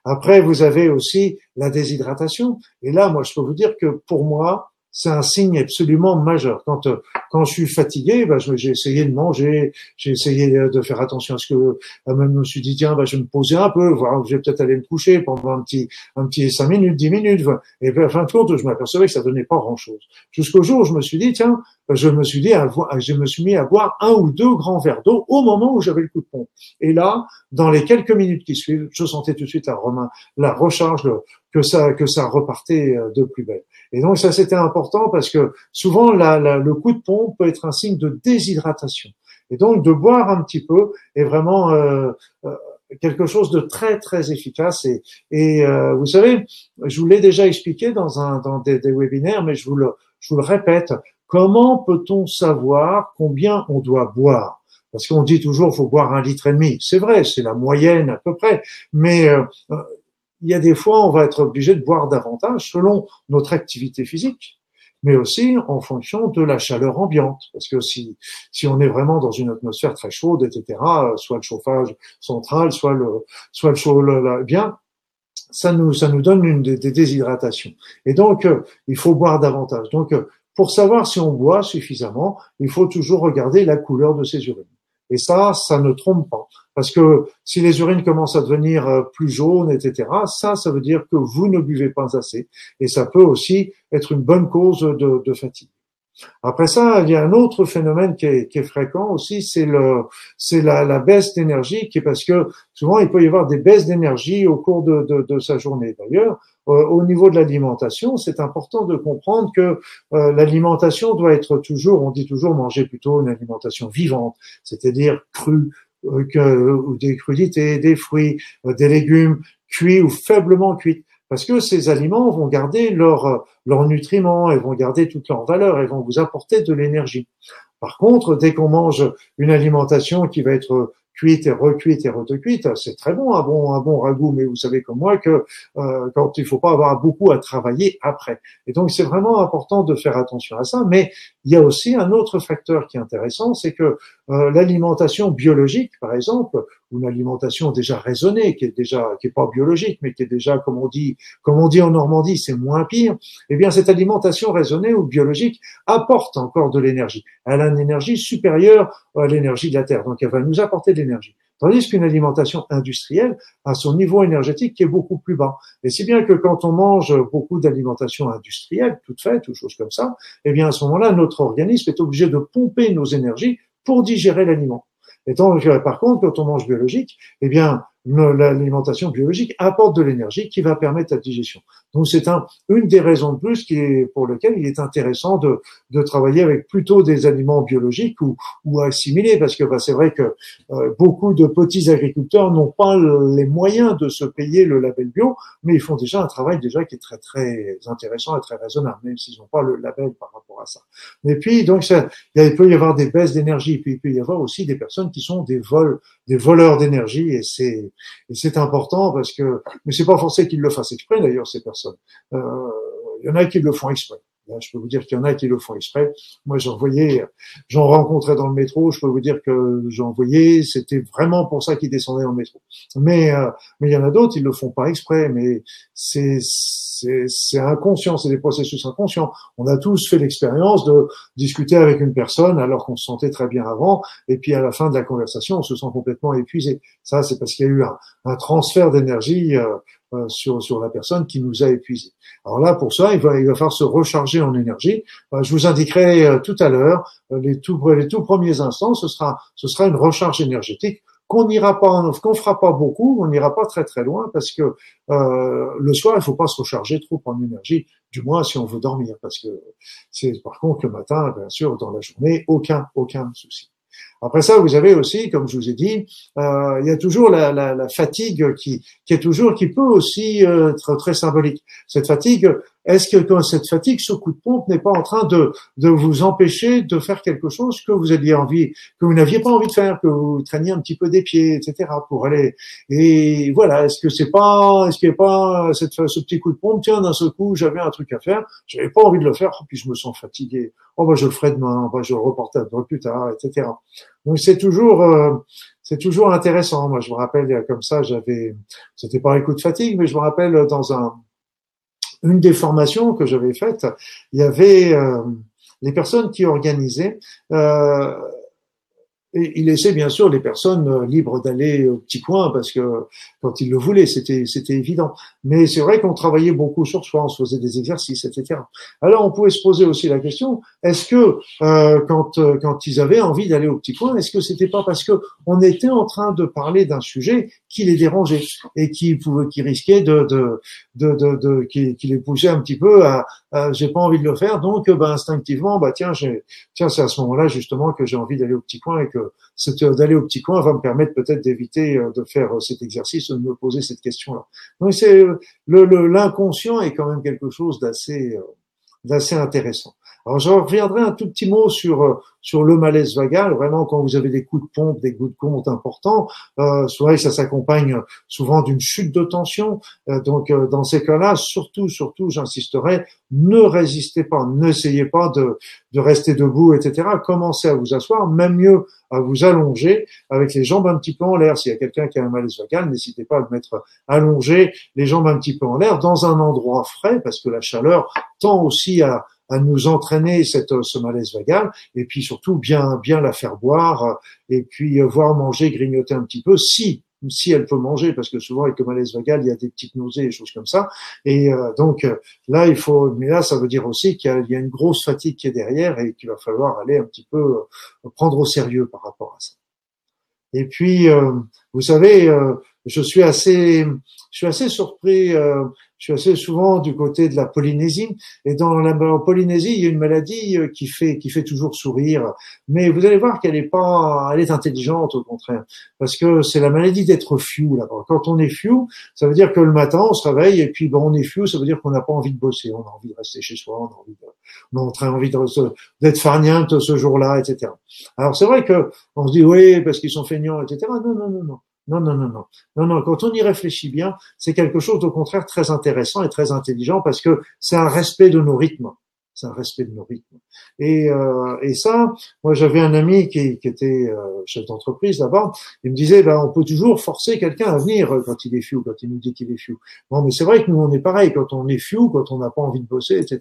Après, vous avez aussi la déshydratation. Et là, moi, je peux vous dire que pour moi, c'est un signe absolument majeur. Quand euh, quand je suis fatigué, bah, j'ai essayé de manger, j'ai essayé de faire attention à ce que, euh, même je me suis dit tiens, bah, je vais me poser un peu, voir, je vais peut-être aller me coucher pendant un petit un petit cinq minutes, dix minutes. Et puis, à fin de compte, je m'apercevais que ça donnait pas grand chose. Jusqu'au jour où je me suis dit tiens, je me suis dit à, je me suis mis à boire un ou deux grands verres d'eau au moment où j'avais le coup de pompe. Et là, dans les quelques minutes qui suivent, je sentais tout de suite la, la recharge, que ça que ça repartait euh, de plus belle. Et donc ça c'était important parce que souvent la, le coup de pompe peut être un signe de déshydratation. Et donc de boire un petit peu est vraiment euh, euh quelque chose de très très efficace. Et, et euh, vous savez, je vous l'ai déjà expliqué dans un dans des, des, webinaires, mais je vous le je vous le répète. Comment peut-on savoir combien on doit boire? Parce qu'on dit toujours faut boire un litre et demi. C'est vrai, c'est la moyenne à peu près. Mais euh, il y a des fois, on va être obligé de boire davantage selon notre activité physique, mais aussi en fonction de la chaleur ambiante. Parce que si, si on est vraiment dans une atmosphère très chaude, etc., soit le chauffage central, soit le, soit le chaud, bien, ça nous, ça nous donne une des, déshydratations. Et donc, euh, il faut boire davantage. Donc, euh, pour savoir si on boit suffisamment, il faut toujours regarder la couleur de ses urines. Et ça, ça ne trompe pas. Parce que si les urines commencent à devenir euh, plus jaunes, etc., ça, ça veut dire que vous ne buvez pas assez. Et ça peut aussi être une bonne cause de, fatigue. Après ça, il y a un autre phénomène qui est, fréquent aussi, c'est le, c'est la, baisse d'énergie, qui est parce que souvent il peut y avoir des baisses d'énergie au cours de, sa journée. D'ailleurs, euh, au niveau de l'alimentation, c'est important de comprendre que euh, l'alimentation doit être toujours, on dit toujours manger plutôt une alimentation vivante, c'est-à-dire crue, que, ou des crudités, des fruits, des légumes cuits ou faiblement cuits parce que ces aliments vont garder leurs leurs nutriments, ils vont garder toute leur valeur, ils vont vous apporter de l'énergie. Par contre, dès qu'on mange une alimentation qui va être cuite et recuite et recuite, c'est très bon, un bon, un bon ragoût, mais vous savez comme moi que euh, quand il faut pas avoir beaucoup à travailler après. Et donc c'est vraiment important de faire attention à ça. Mais il y a aussi un autre facteur qui est intéressant, c'est que euh, l'alimentation biologique, par exemple, une alimentation déjà raisonnée, qui est déjà qui est pas biologique, mais qui est déjà, comme on dit, comme on dit en Normandie, c'est moins pire. Eh bien, cette alimentation raisonnée ou biologique apporte encore de l'énergie. Elle a une énergie supérieure à l'énergie de la terre, donc elle va nous apporter de l'énergie. Tandis qu'une alimentation industrielle a son niveau énergétique qui est beaucoup plus bas. Et si bien que quand on mange beaucoup d'alimentation industrielle, toute faite, ou choses comme ça, eh bien à ce moment-là, notre organisme est obligé de pomper nos énergies pour digérer l'aliment. Et donc, par contre, quand on mange biologique, eh bien, l'alimentation biologique apporte de l'énergie qui va permettre la digestion. Donc c'est un, une des raisons de plus qui est, pour lesquelles il est intéressant de, de travailler avec plutôt des aliments biologiques ou, ou assimilés, parce que bah, c'est vrai que euh, beaucoup de petits agriculteurs n'ont pas les moyens de se payer le label bio, mais ils font déjà un travail déjà qui est très très intéressant et très raisonnable, même s'ils n'ont pas le label par rapport à ça. Et puis donc ça, il peut y avoir des baisses d'énergie, puis il peut y avoir aussi des personnes qui sont des vols, des voleurs d'énergie, et c'est et c'est important parce que, mais c'est pas forcé qu'ils le fassent exprès d'ailleurs ces personnes. Euh, il y en a qui le font exprès. Je peux vous dire qu'il y en a qui le font exprès. Moi, j'en voyais, j'en rencontrais dans le métro. Je peux vous dire que j'en voyais. C'était vraiment pour ça qu'ils descendaient dans le métro. Mais, euh, mais il y en a d'autres, ils le font pas exprès. Mais c'est c'est inconscient, c'est des processus inconscients. On a tous fait l'expérience de discuter avec une personne alors qu'on se sentait très bien avant, et puis à la fin de la conversation, on se sent complètement épuisé. Ça, c'est parce qu'il y a eu un, un transfert d'énergie euh, sur, sur la personne qui nous a épuisé. Alors là, pour ça, il va, il va falloir se recharger en énergie. Euh, je vous indiquerai tout à l'heure les tout, les tout premiers instants, ce sera, ce sera une recharge énergétique qu'on n'ira pas, qu'on fera pas beaucoup, on n'ira pas très très loin parce que euh, le soir il faut pas se recharger trop en énergie, du moins si on veut dormir, parce que c'est par contre le matin, bien sûr, dans la journée, aucun aucun souci. Après ça, vous avez aussi, comme je vous ai dit, euh, il y a toujours la, la, la fatigue qui, qui, est toujours, qui peut aussi euh, être très symbolique. Cette fatigue, est-ce que cette fatigue, ce coup de pompe n'est pas en train de, de vous empêcher de faire quelque chose que vous aviez envie, que vous n'aviez pas envie de faire, que vous traîniez un petit peu des pieds, etc. pour aller. Et voilà, est-ce que c'est pas, est-ce qu'il n'y a pas ce petit coup de pompe, tiens, d'un seul coup, j'avais un truc à faire, j'avais pas envie de le faire, puis je me sens fatigué. Oh bah je le ferai demain, bah je le reporterai plus tard, etc. Donc c'est toujours, euh, c'est toujours intéressant. Moi, je me rappelle comme ça, j'avais, c'était pas un coup de fatigue, mais je me rappelle dans un une des formations que j'avais faites, il y avait euh, les personnes qui organisaient. Euh, et il laissait bien sûr les personnes euh, libres d'aller au petit coin parce que quand ils le voulaient, c'était c'était évident. Mais c'est vrai qu'on travaillait beaucoup sur soi, on se faisait des exercices, etc. Alors on pouvait se poser aussi la question est-ce que euh, quand euh, quand ils avaient envie d'aller au petit coin, est-ce que c'était pas parce que on était en train de parler d'un sujet qui les dérangeait et qui pouvait qui risquait de de de, de, de qui, qui, les poussait un petit peu à, j'ai pas envie de le faire donc ben instinctivement bah tiens j'ai tiens c'est à ce moment-là justement que j'ai envie d'aller au petit coin et que d'aller au petit coin va me permettre peut-être d'éviter euh, de faire euh, cet exercice, de me poser cette question-là. Donc c'est euh, l'inconscient est quand même quelque chose d'assez d'assez intéressant. Alors je reviendrai un tout petit mot sur sur le malaise vagal. Vraiment, quand vous avez des coups de pompe, des coups de compte importants, euh, souvent ça s'accompagne souvent d'une chute de tension. Euh, donc euh, dans ces cas-là, surtout, surtout, j'insisterai, ne résistez pas, n'essayez pas de, de rester debout, etc. Commencez à vous asseoir, même mieux à vous allonger avec les jambes un petit peu en l'air. S'il y a quelqu'un qui a un malaise vagal, n'hésitez pas à le mettre allongé, les jambes un petit peu en l'air, dans un endroit frais, parce que la chaleur tend aussi à à nous entraîner cette, ce malaise vagal, et puis surtout bien, bien la faire boire, et puis euh, voir manger, grignoter un petit peu, si si elle peut manger, parce que souvent avec le malaise vagal, il y a des petites nausées et choses comme ça. Et euh, donc euh, là, il faut, mais là, ça veut dire aussi qu'il y, a une grosse fatigue qui est derrière et qu'il va falloir aller un petit peu prendre au sérieux par rapport à ça. Et puis, vous savez, je suis assez, je suis assez surpris je suis assez souvent du côté de la Polynésie. Et dans la Polynésie, il y a une maladie euh, qui fait, qui fait toujours sourire. Mais vous allez voir qu'elle est pas, elle est intelligente au contraire. Parce que c'est la maladie d'être fiou là-bas. Quand on est fiou, ça veut dire que le matin, on se réveille et puis bon, on est fiou, ça veut dire qu'on n'a pas envie de bosser. On a envie de rester chez soi, on a envie de, on a très envie d'être farniente ce jour-là, etc. Alors c'est vrai que on se dit oui, parce qu'ils sont feignants, etc. Non, non, non, non. Non, non, non, non. Non, non, quand on y réfléchit bien, c'est quelque chose au contraire très intéressant et très intelligent parce que c'est un respect de nos rythmes c'est un respect de nos rythmes. Et, euh, et ça, moi j'avais un ami qui, qui était euh, chef d'entreprise là-bas, il me disait, ben, on peut toujours forcer quelqu'un à venir quand il est fiou, quand il nous dit qu'il est fiou. Bon, mais c'est vrai que nous on est pareil, quand on est fiou, quand on n'a pas envie de bosser, etc.,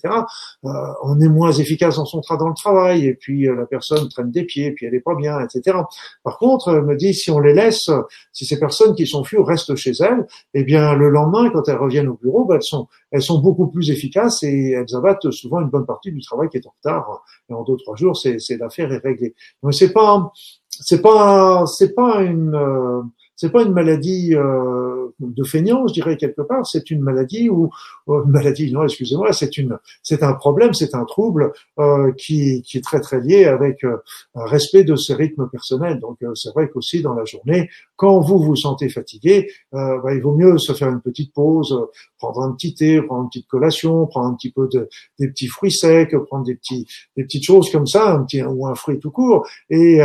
euh, on est moins efficace dans son travail dans le travail, et puis euh, la personne traîne des pieds, puis elle est pas bien, etc. Par contre, elle me dit, si on les laisse, si ces personnes qui sont fiou restent chez elles, eh bien le lendemain, quand elles reviennent au bureau, ben, elles sont elles sont beaucoup plus efficaces et elles abattent souvent une bonne partie du travail qui est en retard. Et en deux trois jours, c'est l'affaire est réglée. Donc c'est pas c'est pas c'est pas une euh, c'est pas une maladie euh, de feignant, je dirais quelque part. C'est une maladie ou euh, une maladie, non, excusez-moi, c'est une, c'est un problème, c'est un trouble euh, qui, qui est très très lié avec euh, un respect de ses rythmes personnels. Donc c'est vrai qu'aussi dans la journée, quand vous vous sentez fatigué, bah, il vaut mieux se faire une petite pause, prendre un petit thé, prendre une petite collation, prendre un petit peu de des petits fruits secs, prendre des petits des petites choses comme ça, un petit ou un fruit tout court, et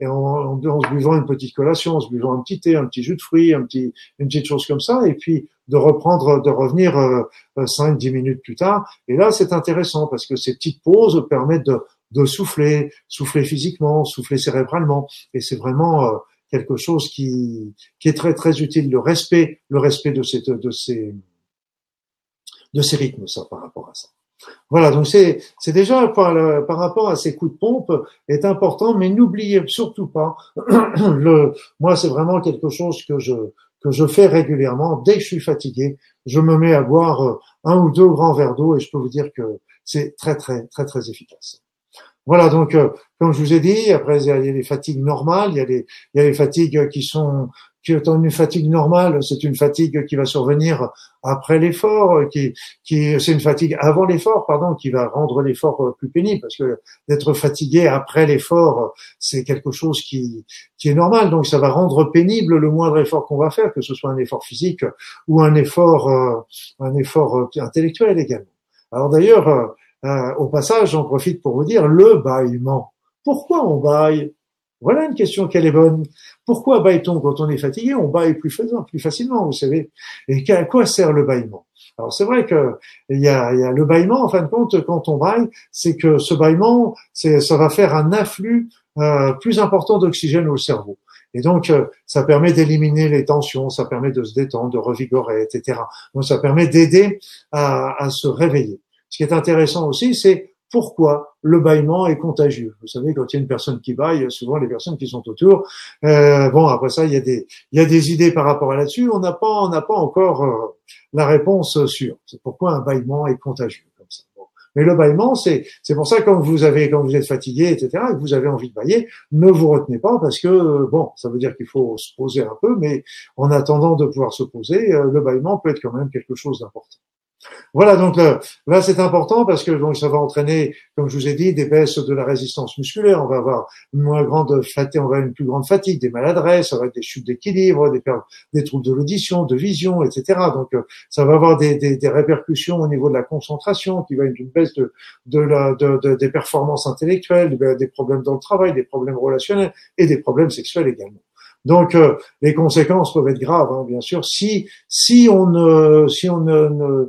et en, en, se buvant une petite collation, en se buvant un petit thé, un petit jus de fruits, un petit, une petite chose comme ça, et puis de reprendre, de revenir euh, 5-10 minutes plus tard. Et là, c'est intéressant parce que ces petites pauses permettent de, de souffler, souffler physiquement, souffler cérébralement, et c'est vraiment euh, quelque chose qui, qui est très très utile. Le respect, le respect de ces, de ces, de ces rythmes, ça, par rapport à ça. Voilà, donc c'est c'est déjà par, par rapport à ces coups de pompe est important, mais n'oubliez surtout pas <clears throat> le. Moi, c'est vraiment quelque chose que je que je fais régulièrement. Dès que je suis fatigué, je me mets à boire euh, un ou deux grands verres d'eau et je peux vous dire que c'est très très très très efficace. Voilà, donc euh, comme je vous ai dit, après il y a les fatigues normales, il y a les il y a les fatigues qui sont qui étant une fatigue normale, c'est une fatigue qui va survenir après l'effort, qui, qui c'est une fatigue avant l'effort, pardon, qui va rendre l'effort plus pénible, parce que d'être fatigué après l'effort, c'est quelque chose qui, qui est normal, donc ça va rendre pénible le moindre effort qu'on va faire, que ce soit un effort physique ou un effort, euh, un effort intellectuel également. Alors d'ailleurs, euh, au passage, j'en profite pour vous dire le bâillement. Pourquoi on baille voilà une question qu'elle est bonne. Pourquoi baille-t-on quand on est fatigué? On baille plus, plus facilement, vous savez. Et à quoi sert le bâillement? Alors c'est vrai que il y a, le bâillement, en fin de compte, quand on baille, c'est que ce bâillement, ça va faire un afflux euh, plus important d'oxygène au cerveau. Et donc, euh, ça permet d'éliminer les tensions, ça permet de se détendre, de revigorer, etc. Donc, ça permet d'aider à, à se réveiller. Ce qui est intéressant aussi, c'est pourquoi le bâillement est contagieux. Vous savez, quand il y a une personne qui baille, souvent les personnes qui sont autour, euh, bon, après ça, il y a des, il y a des idées par rapport à là-dessus. On n'a pas, on n'a pas encore euh, la réponse sûre. C'est pourquoi un bâillement est contagieux. Comme ça. Mais le bâillement, c'est, c'est pour ça quand vous avez, quand vous êtes fatigué, etc., et que vous avez envie de bailler, ne vous retenez pas parce que bon, ça veut dire qu'il faut se poser un peu, mais en attendant de pouvoir se poser, euh, le bâillement peut être quand même quelque chose d'important. Voilà, donc là, là c'est important parce que donc ça va entraîner, comme je vous ai dit, des baisses de la résistance musculaire. On va avoir une moins grande fatigue, on va avoir une plus grande fatigue, des maladresses, ça va être des chutes d'équilibre, des, des troubles de l'audition, de vision, etc. Donc euh, ça va avoir des, des, répercussions au niveau de la concentration, qui va être une baisse de, des performances intellectuelles, des problèmes dans le travail, des problèmes relationnels et des problèmes sexuels également. Donc euh, les conséquences peuvent être graves, hein, bien sûr, si si on ne si on ne,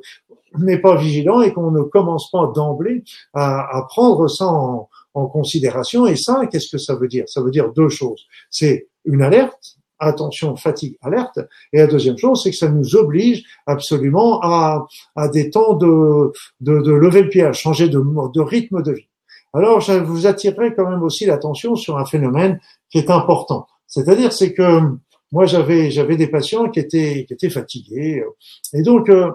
n'est pas vigilant et qu'on ne commence pas d'emblée à, à, prendre ça en, en considération. Et ça, qu'est-ce que ça veut dire? Ça veut dire deux choses. C'est une alerte, attention, fatigue, alerte. Et la deuxième chose, c'est que ça nous oblige absolument à, à des temps de, de, de lever le pied, à changer de, de rythme de vie. Alors, je vous attirerai quand même aussi l'attention sur un phénomène qui est important. C'est-à-dire, c'est que moi, j'avais j'avais des patients qui étaient qui étaient fatigués, et donc euh,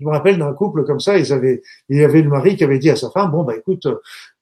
je me rappelle d'un couple comme ça, ils avaient, il y avait le mari qui avait dit à sa femme, bon bah écoute,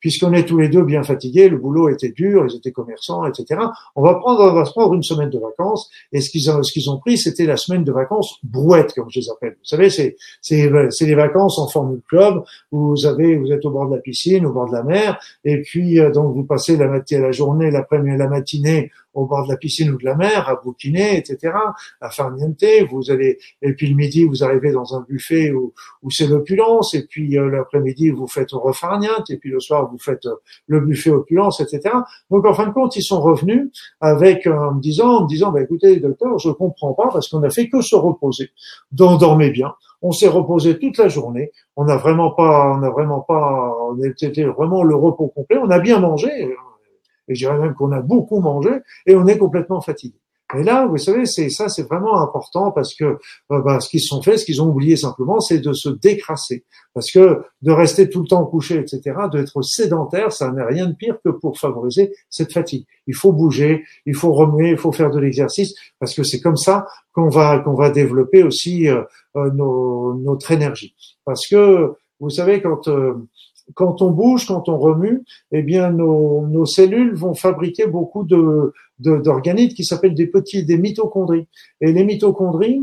puisqu'on est tous les deux bien fatigués, le boulot était dur, ils étaient commerçants, etc. On va prendre, on va se prendre une semaine de vacances. Et ce qu'ils ont, ce qu'ils ont pris, c'était la semaine de vacances brouette, comme je les appelle. Vous savez, c'est, c'est, c'est les vacances en formule club où vous avez, vous êtes au bord de la piscine, au bord de la mer, et puis euh, donc vous passez la matinée, la journée, l'après-midi, la matinée au bord de la piscine ou de la mer, à bouquiner, etc., à faire niente. Vous allez, et puis le midi, vous arrivez dans un buffet où, où c'est l'opulence, et puis euh, l'après-midi, vous faites refarniente, et puis le soir, vous faites euh, le buffet opulence, etc. Donc en fin de compte, ils sont revenus avec euh, en me disant, en me disant, bah, écoutez, docteur, je comprends pas parce qu'on a fait que se reposer, dormez bien. On s'est reposé toute la journée. On n'a vraiment pas, on n'a vraiment pas, on était vraiment le repos complet. On a bien mangé, et je dirais même qu'on a beaucoup mangé, et on est complètement fatigué. Et là, vous savez, c'est ça, c'est vraiment important parce que euh, bah, ce qu'ils sont fait, ce qu'ils ont oublié simplement, c'est de se décrasser. Parce que de rester tout le temps couché, etc., d'être sédentaire, ça n'est rien de pire que pour favoriser cette fatigue. Il faut bouger, il faut remuer, il faut faire de l'exercice, parce que c'est comme ça qu'on va qu'on va développer aussi euh, euh, nos, notre énergie. Parce que vous savez, quand quand on bouge, quand on remue, eh bien nos, cellules vont fabriquer beaucoup d'organites qui s'appellent des petits des mitochondries. Et les mitochondries,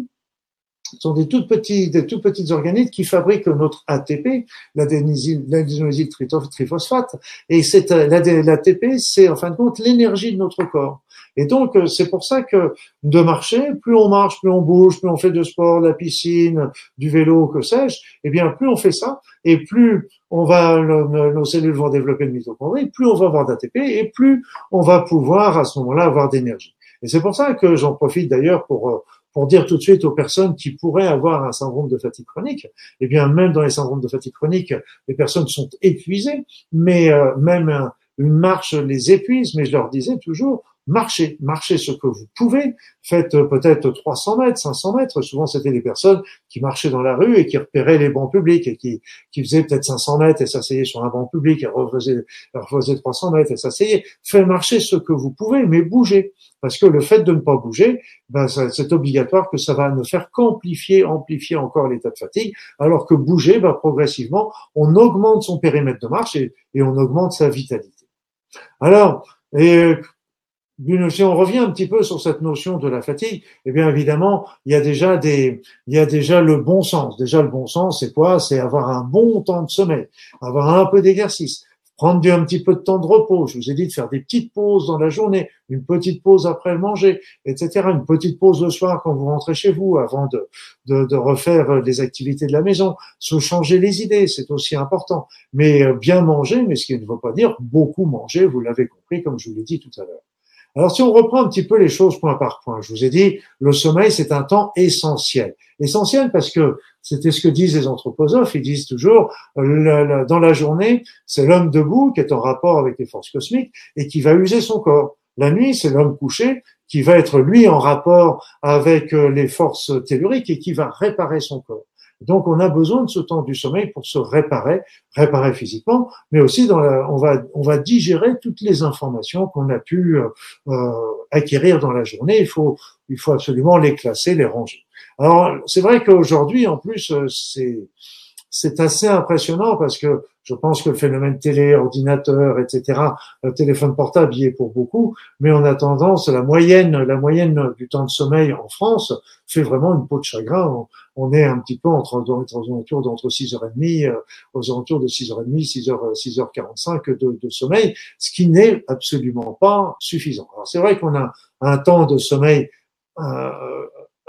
sont des toutes petites, des toutes petites organites qui fabriquent notre ATP, l'adénosine triphosphate. Et cette, l'ATP, c'est en fin de compte l'énergie de notre corps. Et donc, euh, c'est pour ça que de marcher, plus on marche, plus on bouge, plus on fait de sport, de la piscine, du vélo, que sais-je, eh bien, plus on fait ça, et plus on va, nos cellules vont développer de mitochondries, plus on va avoir d'ATP, et plus on va pouvoir, à ce moment-là, avoir d'énergie. Et c'est pour ça que j'en profite d'ailleurs pour euh, pour dire tout de suite aux personnes qui pourraient avoir un syndrome de fatigue chronique, eh bien même dans les syndromes de fatigue chronique, les personnes sont épuisées, mais euh, même une marche les épuise, mais je leur disais toujours, marchez, marchez ce que vous pouvez, faites euh, peut-être 300 mètres, 500 mètres. Souvent, c'était des personnes qui marchaient dans la rue et qui repéraient les bancs publics et qui, qui faisaient peut-être 500 mètres et s'asseyaient sur un banc public et refaisaient, refaisaient 300 mètres et s'asseyaient. Faites marcher ce que vous pouvez, mais bougez. Parce que le fait de ne pas bouger, ben, c'est obligatoire que ça va ne faire qu'amplifier, amplifier encore l'état de fatigue, alors que bouger, ben, progressivement, on augmente son périmètre de marche et, et on augmente sa vitalité. Alors, et si on revient un petit peu sur cette notion de la fatigue, eh bien évidemment, il y a déjà des, il y a déjà le bon sens. Déjà le bon sens, c'est quoi? C'est avoir un bon temps de sommeil, avoir un peu d'exercice, prendre un petit peu de temps de repos. Je vous ai dit de faire des petites pauses dans la journée, une petite pause après le manger, etc. Une petite pause le soir quand vous rentrez chez vous avant de, de, de refaire les activités de la maison. Se changer les idées, c'est aussi important. Mais euh, bien manger, mais ce qui ne veut pas dire beaucoup manger, vous l'avez compris comme je vous l'ai dit tout à l'heure. Alors si on reprend un petit peu les choses point par point, je vous ai dit, le sommeil, c'est un temps essentiel. Essentiel parce que c'était ce que disent les anthroposophes, ils disent toujours, dans la journée, c'est l'homme debout qui est en rapport avec les forces cosmiques et qui va user son corps. La nuit, c'est l'homme couché qui va être lui en rapport avec euh, les forces telluriques et qui va réparer son corps. Donc, on a besoin de ce temps du sommeil pour se réparer, réparer physiquement, mais aussi dans la, on va on va digérer toutes les informations qu'on a pu euh, euh, acquérir dans la journée. Il faut il faut absolument les classer, les ranger. Alors, c'est vrai qu'aujourd'hui, en plus, euh, c'est c'est assez impressionnant parce que je pense que le phénomène télé, ordinateur, etc., téléphone portable y est pour beaucoup, mais on a tendance, la moyenne, la moyenne du temps de sommeil en France fait vraiment une peau de chagrin. On, est un petit peu entre, aux alentours d'entre 6h30, euh, aux alentours de 6h30, 6h, 6h45 de, de sommeil, ce qui n'est absolument pas suffisant. Alors c'est vrai qu'on a un temps de sommeil euh,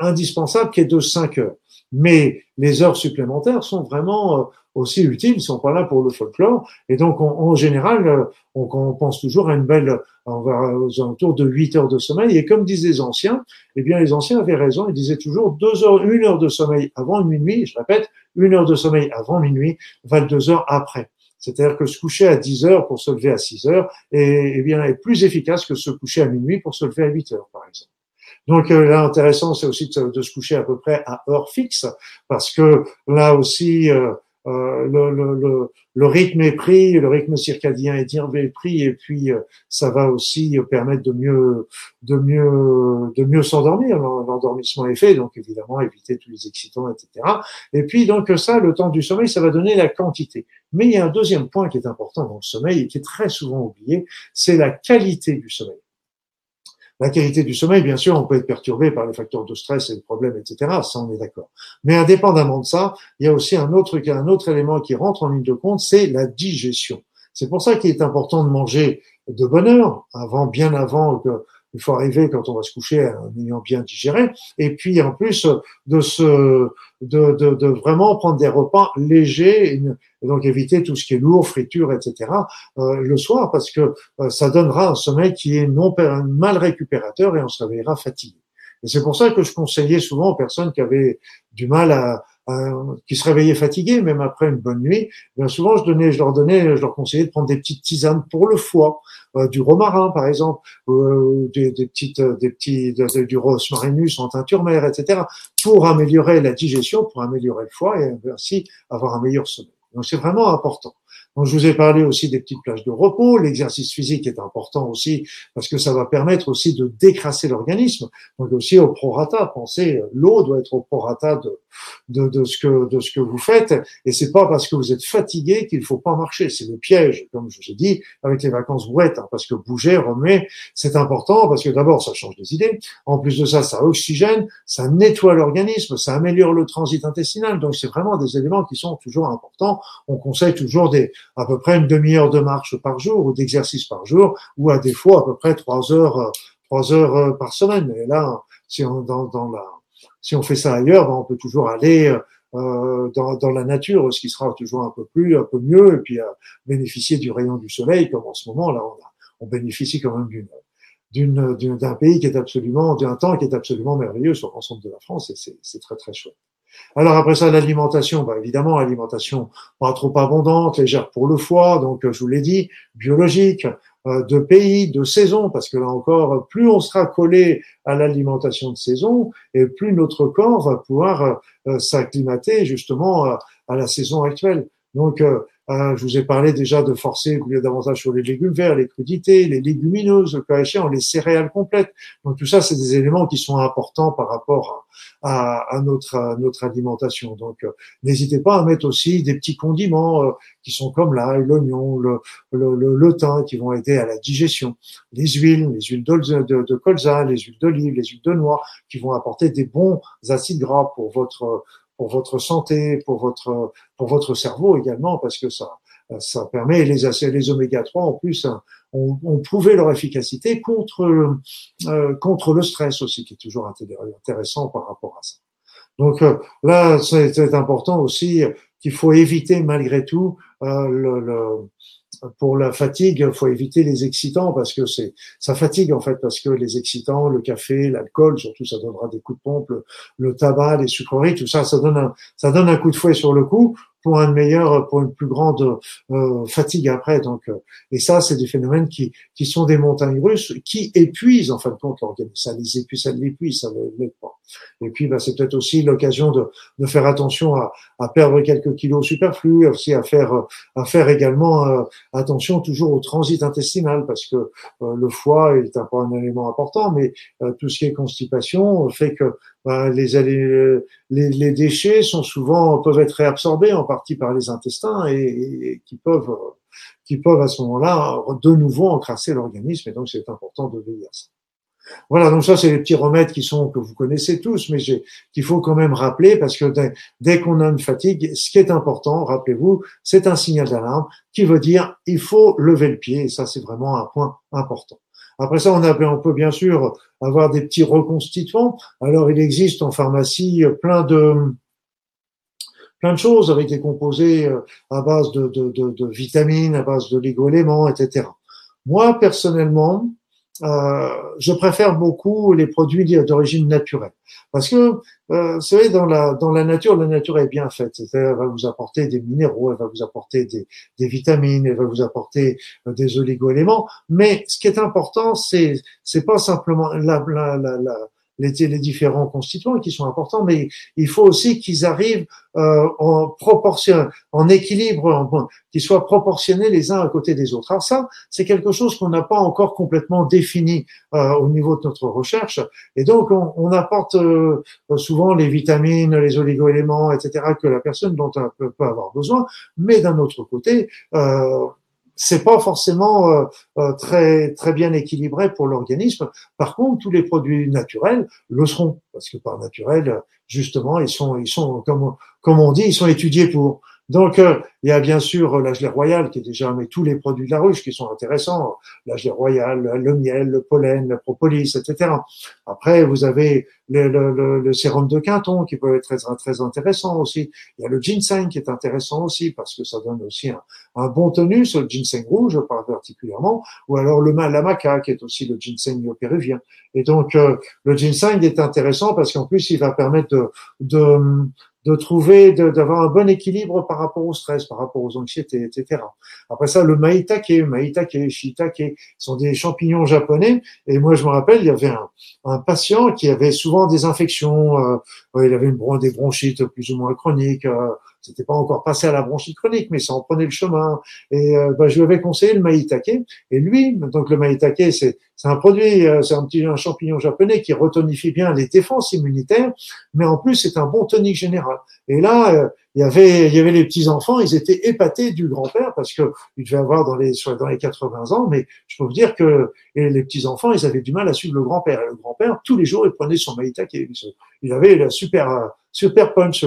indispensable qui est de 5 heures mais les heures supplémentaires sont vraiment euh, aussi utiles, ils sont pas là pour le folklore. Et donc, en général, euh, on, pense toujours à une belle, on va aux alentours de 8 heures de sommeil. Et comme disaient les anciens, eh bien, les anciens avaient raison. Ils disaient toujours deux heures, une heure de sommeil avant minuit. Je répète, une heure de sommeil avant minuit valent deux heures après. C'est-à-dire que se coucher à 10 heures pour se lever à 6 heures est, eh bien, est plus efficace que se coucher à minuit pour se lever à 8 heures, par exemple. Donc euh, là, intéressant, c'est aussi de, se coucher à peu près à heure fixe, parce que là aussi, euh, euh le, le, le, rythme est pris, le rythme circadien est pris, et puis euh, ça va aussi permettre de mieux, de mieux, de mieux s'endormir. L'endormissement est fait, donc évidemment éviter tous les excitants, etc. Et puis donc ça, le temps du sommeil, ça va donner la quantité. Mais il y a un deuxième point qui est important dans le sommeil et qui est très souvent oublié, c'est la qualité du sommeil. La qualité du sommeil, bien sûr, on peut être perturbé par les facteurs de stress et de problèmes, etc. Ça, on est d'accord. Mais indépendamment de ça, il y a aussi un autre, un autre élément qui rentre en ligne de compte, c'est la digestion. C'est pour ça qu'il est important de manger de bonne heure, avant, bien avant que il faut arriver quand on va se coucher en ayant bien digéré. Et puis en plus de se, de, de, de vraiment prendre des repas légers, et donc éviter tout ce qui est lourd, friture, etc. Euh, le soir, parce que euh, ça donnera un sommeil qui est non mal récupérateur et on se réveillera fatigué. Et c'est pour ça que je conseillais souvent aux personnes qui avaient du mal à, qui se réveillaient fatigués, même après une bonne nuit, bien souvent je donnais, je leur donnais, je leur conseillais de prendre des petites tisanes pour le foie, euh, du romarin par exemple, euh, des, des, petites, des petits, du rosmarinus en teinture mère, etc., pour améliorer la digestion, pour améliorer le foie et ainsi avoir un meilleur sommeil. Donc c'est vraiment important. Donc, je vous ai parlé aussi des petites plages de repos. L'exercice physique est important aussi parce que ça va permettre aussi de décrasser l'organisme. Donc aussi au prorata. Pensez, l'eau doit être au prorata de, de, de, ce que de ce que vous faites. Et c'est pas parce que vous êtes fatigué qu'il faut pas marcher. C'est le piège, comme je vous ai dit, avec les vacances brouettes. Hein, parce que bouger, remuer, c'est important parce que d'abord ça change des idées. En plus de ça, ça oxygène, ça nettoie l'organisme, ça améliore le transit intestinal. Donc c'est vraiment des éléments qui sont toujours importants. On conseille toujours des à peu près une demi-heure de marche par jour ou d'exercice par jour, ou à fois à peu près trois heures trois heures euh, par semaine. Et là, si on dans, dans la si on fait ça ailleurs, ben on peut toujours aller euh, dans, dans, la nature, ce qui sera toujours un peu plus, un peu mieux, et puis bénéficier du rayon du soleil, comme en ce moment là, on, a, on bénéficie quand même d'une d'un pays qui est absolument, d'un temps qui est absolument merveilleux sur l'ensemble de la France, et c'est très très chouette. Alors après ça, l'alimentation, bah évidemment, alimentation pas trop abondante, légère pour le foie, donc je vous l'ai dit, biologique, euh, de pays, de saison, parce que là encore, plus on sera collé à l'alimentation de saison, et plus notre corps va pouvoir euh, s'acclimater justement à la saison actuelle. Donc, euh, je vous ai parlé déjà de forcer davantage sur les légumes verts, les crudités, les légumineuses, le cas échéant, les céréales complètes. Donc tout ça, c'est des éléments qui sont importants par rapport à, notre, alimentation. Donc euh, n'hésitez pas à mettre aussi des petits condiments euh, qui sont comme l'ail, l'oignon, le, thym, qui vont aider à la digestion. Les huiles, les huiles de colza, les huiles d'olive, les huiles de noix, qui vont apporter des bons acides gras pour votre pour votre santé, pour votre pour votre cerveau également, parce que ça ça permet les les oméga 3 en plus hein, ont, ont, prouvé leur efficacité contre euh, contre le stress aussi, qui est toujours intéressant par rapport à ça. Donc euh, là, c'est important aussi qu'il faut éviter malgré tout euh, le, le pour la fatigue, faut éviter les excitants parce que c'est ça fatigue en fait parce que les excitants, le café, l'alcool, surtout ça donnera des coups de pompe, le, tabac, les sucreries, tout ça, ça donne un ça donne un coup de fouet sur le coup pour une meilleure, pour une plus grande euh, fatigue après. Donc, euh, et ça, c'est des phénomènes qui, qui sont des montagnes russes qui épuisent en fin de compte l'organisme. Ça les épuise, ça l'épuise, ça ne pas. Et puis, bah, c'est peut-être aussi l'occasion de, de faire attention à, à, perdre quelques kilos superflus, aussi à faire, à faire également euh, attention toujours au transit intestinal, parce que le foie est un, un élément important, mais tout ce qui est constipation fait que bah, les, les, déchets sont souvent peuvent être réabsorbés en partie par les intestins et, qui peuvent qui peuvent à ce moment-là de nouveau encrasser l'organisme et donc c'est important de veiller à ça. Voilà, donc ça c'est les petits remèdes qui sont que vous connaissez tous, mais qu'il faut quand même rappeler parce que dès, dès qu'on a une fatigue, ce qui est important, rappelez-vous, c'est un signal d'alarme qui veut dire il faut lever le pied et ça c'est vraiment un point important. Après ça, on, on peut bien sûr avoir des petits reconstituants. Alors, il existe en pharmacie plein de plein de choses avec des composés euh, à base de, de, de, de vitamines, à base de ligo-éléments, etc. Moi, personnellement, euh, je préfère beaucoup les produits d'origine naturelle. Parce que, euh, vous savez, dans la, dans la nature, la nature est bien faite. Elle va vous apporter des minéraux, elle va vous apporter des, des vitamines, elle va vous apporter euh, des oligo-éléments. Mais ce qui est important, c'est, c'est pas simplement la, la, la, la les, les, différents constituants qui sont importants, mais il faut aussi qu'ils arrivent euh, en proportion, en équilibre, en, qu'ils soient proportionnés les uns à côté des autres. Alors ça, c'est quelque chose qu'on n'a pas encore complètement défini euh, au niveau de notre recherche, et donc on, on apporte euh, souvent les vitamines, les oligoéléments, etc. que la personne dont elle peut, peut avoir besoin, mais d'un autre côté. Euh, c'est pas forcément euh, euh, très très bien équilibré pour l'organisme. Par contre, tous les produits naturels le seront parce que par naturel, justement, ils sont ils sont comme comme on dit, ils sont étudiés pour. Donc, euh, il y a bien sûr la gelée royale qui est déjà, mais tous les produits de la ruche qui sont intéressants, la gelée royale, le miel, le pollen, le propolis, etc. Après, vous avez le, le, le, sérum de Quinton qui peut être très, très intéressant aussi. Il y a le ginseng qui est intéressant aussi parce que ça donne aussi un, un bon tonus, le ginseng rouge particulièrement, ou alors le la maca qui est aussi le ginseng péruvien. Et donc, euh, le ginseng est intéressant parce qu'en plus, il va permettre de, de de trouver, d'avoir un bon équilibre par rapport au stress, par rapport aux anxiétés, etc. Après ça, le maitake, maitake, shiitake, sont des champignons japonais. Et moi, je me rappelle, il y avait un, un patient qui avait souvent des infections. Euh, il avait une, des bronchites plus ou moins chroniques. Euh, c'était pas encore passé à la bronchite chronique, mais ça en prenait le chemin. Et euh, bah, je lui avais conseillé le maïtake. Et lui, donc le maïtake, c'est c'est un produit, euh, c'est un petit un champignon japonais qui retonifie bien les défenses immunitaires, mais en plus c'est un bon tonique général. Et là, euh, il y avait il y avait les petits enfants, ils étaient épatés du grand-père parce que il devait avoir dans les dans les 80 ans, mais je peux vous dire que et les petits enfants, ils avaient du mal à suivre le grand-père. Et le grand-père, tous les jours, il prenait son maïtake. Il avait la super super punch.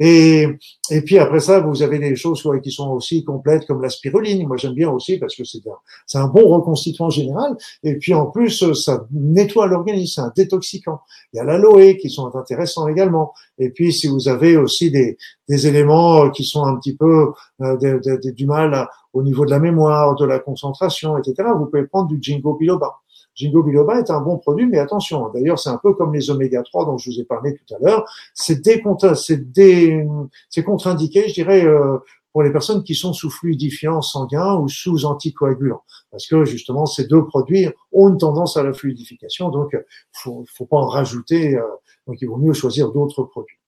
Et, et puis après ça, vous avez des choses qui sont aussi complètes comme la spiruline. Moi, j'aime bien aussi parce que c'est un, bon reconstituant général. Et en plus, ça nettoie l'organisme, c'est un détoxicant. Il y a l'aloe qui sont intéressants également. Et puis si vous avez aussi des, des éléments qui sont un petit peu euh, du mal au niveau de la mémoire, de la concentration, etc., vous pouvez prendre du ginkgo biloba. Ginkgo biloba est un bon produit, mais attention, d'ailleurs c'est un peu comme les oméga 3 dont je vous ai parlé tout à l'heure, c'est c'est contre-indiqué, je dirais, euh, pour les personnes qui sont sous fluidifiant sanguin ou sous anticoagulant, parce que justement ces deux produits ont une tendance à la fluidification, donc faut, faut pas en rajouter, euh, donc il vaut mieux choisir d'autres produits.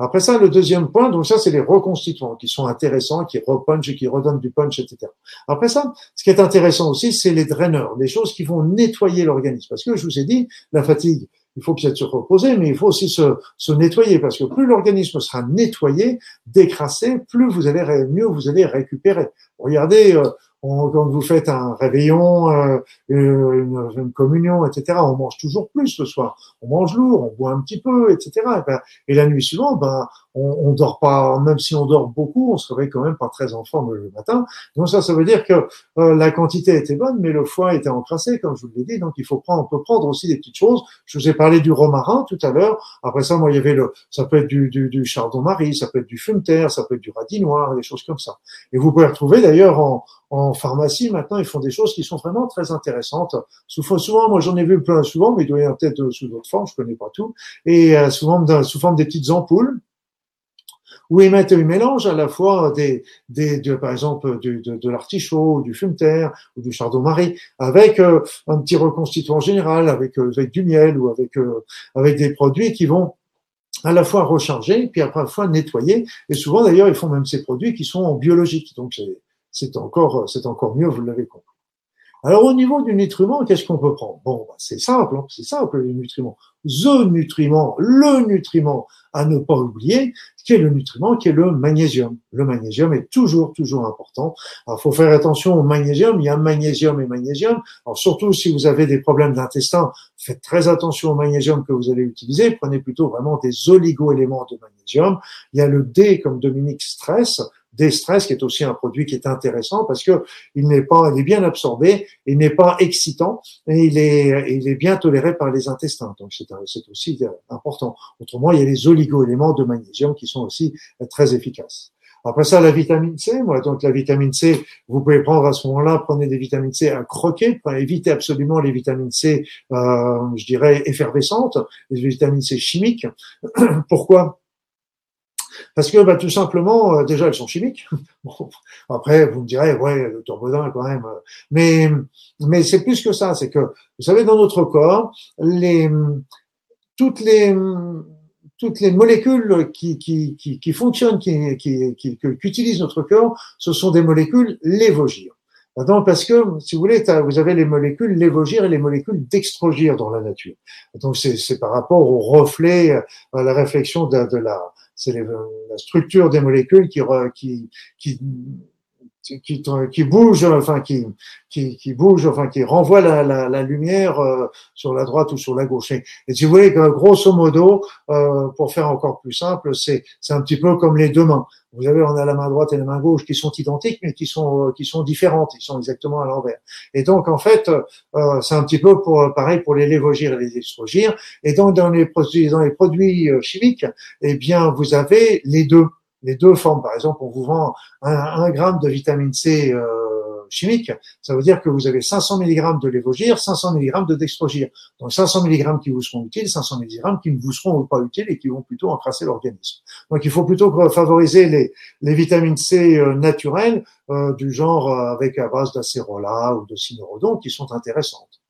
Après ça, le deuxième point, donc ça, c'est les reconstituants qui sont intéressants, qui repunchent, qui redonnent du punch, etc. Après ça, ce qui est intéressant aussi, c'est les draineurs, les choses qui vont nettoyer l'organisme. Parce que je vous ai dit, la fatigue, il faut peut-être se reposer, mais il faut aussi se, se nettoyer, parce que plus l'organisme sera nettoyé, décrassé, plus vous allez mieux vous allez récupérer. Regardez, euh, quand vous faites un réveillon, euh, une, communion, etc., on mange toujours plus le soir. On mange lourd, on boit un petit peu, etc. Et, ben, et la nuit suivante, ben, on, on dort pas, même si on dort beaucoup, on se réveille quand même pas très en forme le matin. Donc ça, ça veut dire que euh, la quantité était bonne, mais le foie était encrassé, comme je vous l'ai dit. Donc il faut prendre, on peut prendre aussi des petites choses. Je vous ai parlé du romarin tout à l'heure. Après ça, moi, il y avait le, ça peut être du, du, du chardon-marie, ça peut être du fumeterre, ça peut être du radis noir, des choses comme ça. Et vous pouvez retrouver d'ailleurs en, en pharmacie, maintenant, ils font des choses qui sont vraiment très intéressantes. Souvent, moi, j'en ai vu plein souvent, mais il doit y avoir peut-être sous d'autres formes, je connais pas tout. Et euh, souvent, sous forme des petites ampoules où ils mettent, ils mélangent à la fois des, des par exemple, du, de, de l'artichaut, du fumeterre ou du chardon-marie, avec euh, un petit reconstituant général, avec, euh, avec du miel ou avec, avec des produits qui vont à la fois recharger, puis à la fois nettoyer. Et souvent, d'ailleurs, ils font même ces produits qui sont en biologique. Donc, c'est encore, c'est encore mieux, vous l'avez compris. Alors au niveau du nutriment, qu'est-ce qu'on peut prendre? Bon, bah, c'est simple, hein, c'est simple les nutriments. The nutriment, le nutriment à ne pas oublier, qui est le nutriment, qui est le magnésium. Le magnésium est toujours, toujours important. Alors faut faire attention au magnésium, il y a magnésium et magnésium. Alors surtout si vous avez des problèmes d'intestin, faites très attention au magnésium que vous allez utiliser. Prenez plutôt vraiment des oligo-éléments de magnésium. Il y a le D comme Dominique Stress, stress qui est aussi un produit qui est intéressant parce que il n'est pas, il est bien absorbé, il n'est pas excitant et il est, il est bien toléré par les intestins. Donc c'est aussi important. Autrement, il y a les oligo-éléments de magnésium qui sont aussi très efficaces. Après ça, la vitamine C, moi, donc la vitamine C, vous pouvez prendre à ce moment-là, prenez des vitamines C à croquer, évitez absolument les vitamines C, euh, je dirais, effervescentes, les vitamines C chimiques. <clears throat> Pourquoi? Parce que bah, tout simplement, euh, déjà, elles sont chimiques. <laughs> Bon, après, vous me direz, ouais, le turbodin quand même. Euh, mais, mais c'est plus que ça. C'est que, vous savez, dans notre corps, les, toutes les, toutes les molécules qui, qui, qui, qui fonctionnent, qui, qui, qui, qu'utilise notre corps, ce sont des molécules lévogires. Donc, parce que, si vous voulez, vous avez les molécules lévogires et les molécules dextrogires dans la nature. Donc, c'est par rapport au reflet, à la réflexion de, de la, c'est la structure des molécules qui, qui, qui, qui, qui bouge, enfin qui, qui, qui bouge, enfin qui renvoie la, la, la lumière euh, sur la droite ou sur la gauche. Et, si vous voulez, grosso modo, euh, pour faire encore plus simple, c'est c'est un petit peu comme les deux mains. Vous avez, on a la main droite et la main gauche qui sont identiques, mais qui sont euh, qui sont différentes. Ils sont exactement à l'envers. Et donc en fait, euh, c'est un petit peu pour pareil pour les lévogires et les estrogires. Et donc dans les produits dans les produits chimiques, eh bien vous avez les deux les deux formes. Par exemple, on vous vend un, gramme de vitamine C euh, chimique, ça veut dire que vous avez 500 mg de lévogir, 500 mg de dextrogir. Donc 500 mg qui vous seront utiles, 500 mg qui ne vous seront pas utiles et qui vont plutôt encrasser l'organisme. Donc il faut plutôt favoriser les, vitamines C euh, naturelles euh, du genre avec à base d'acérola ou de cynorhodon qui sont intéressantes.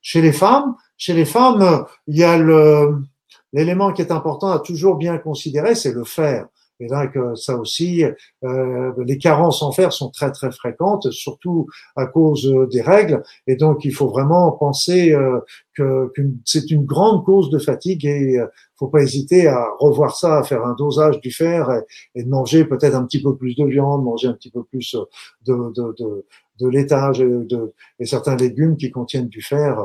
Chez les femmes, chez les femmes, il y a l'élément qui est important à toujours bien considérer, c'est le fer. Et que ça aussi, euh, les carences en fer sont très très fréquentes, surtout à cause des règles. Et donc, il faut vraiment penser euh, que, c'est une grande cause de fatigue et euh, faut pas hésiter à revoir ça, à faire un dosage du fer et, de manger peut-être un petit peu plus de viande, manger un petit peu plus de, de, de, de laitage et, de, et certains légumes qui contiennent du fer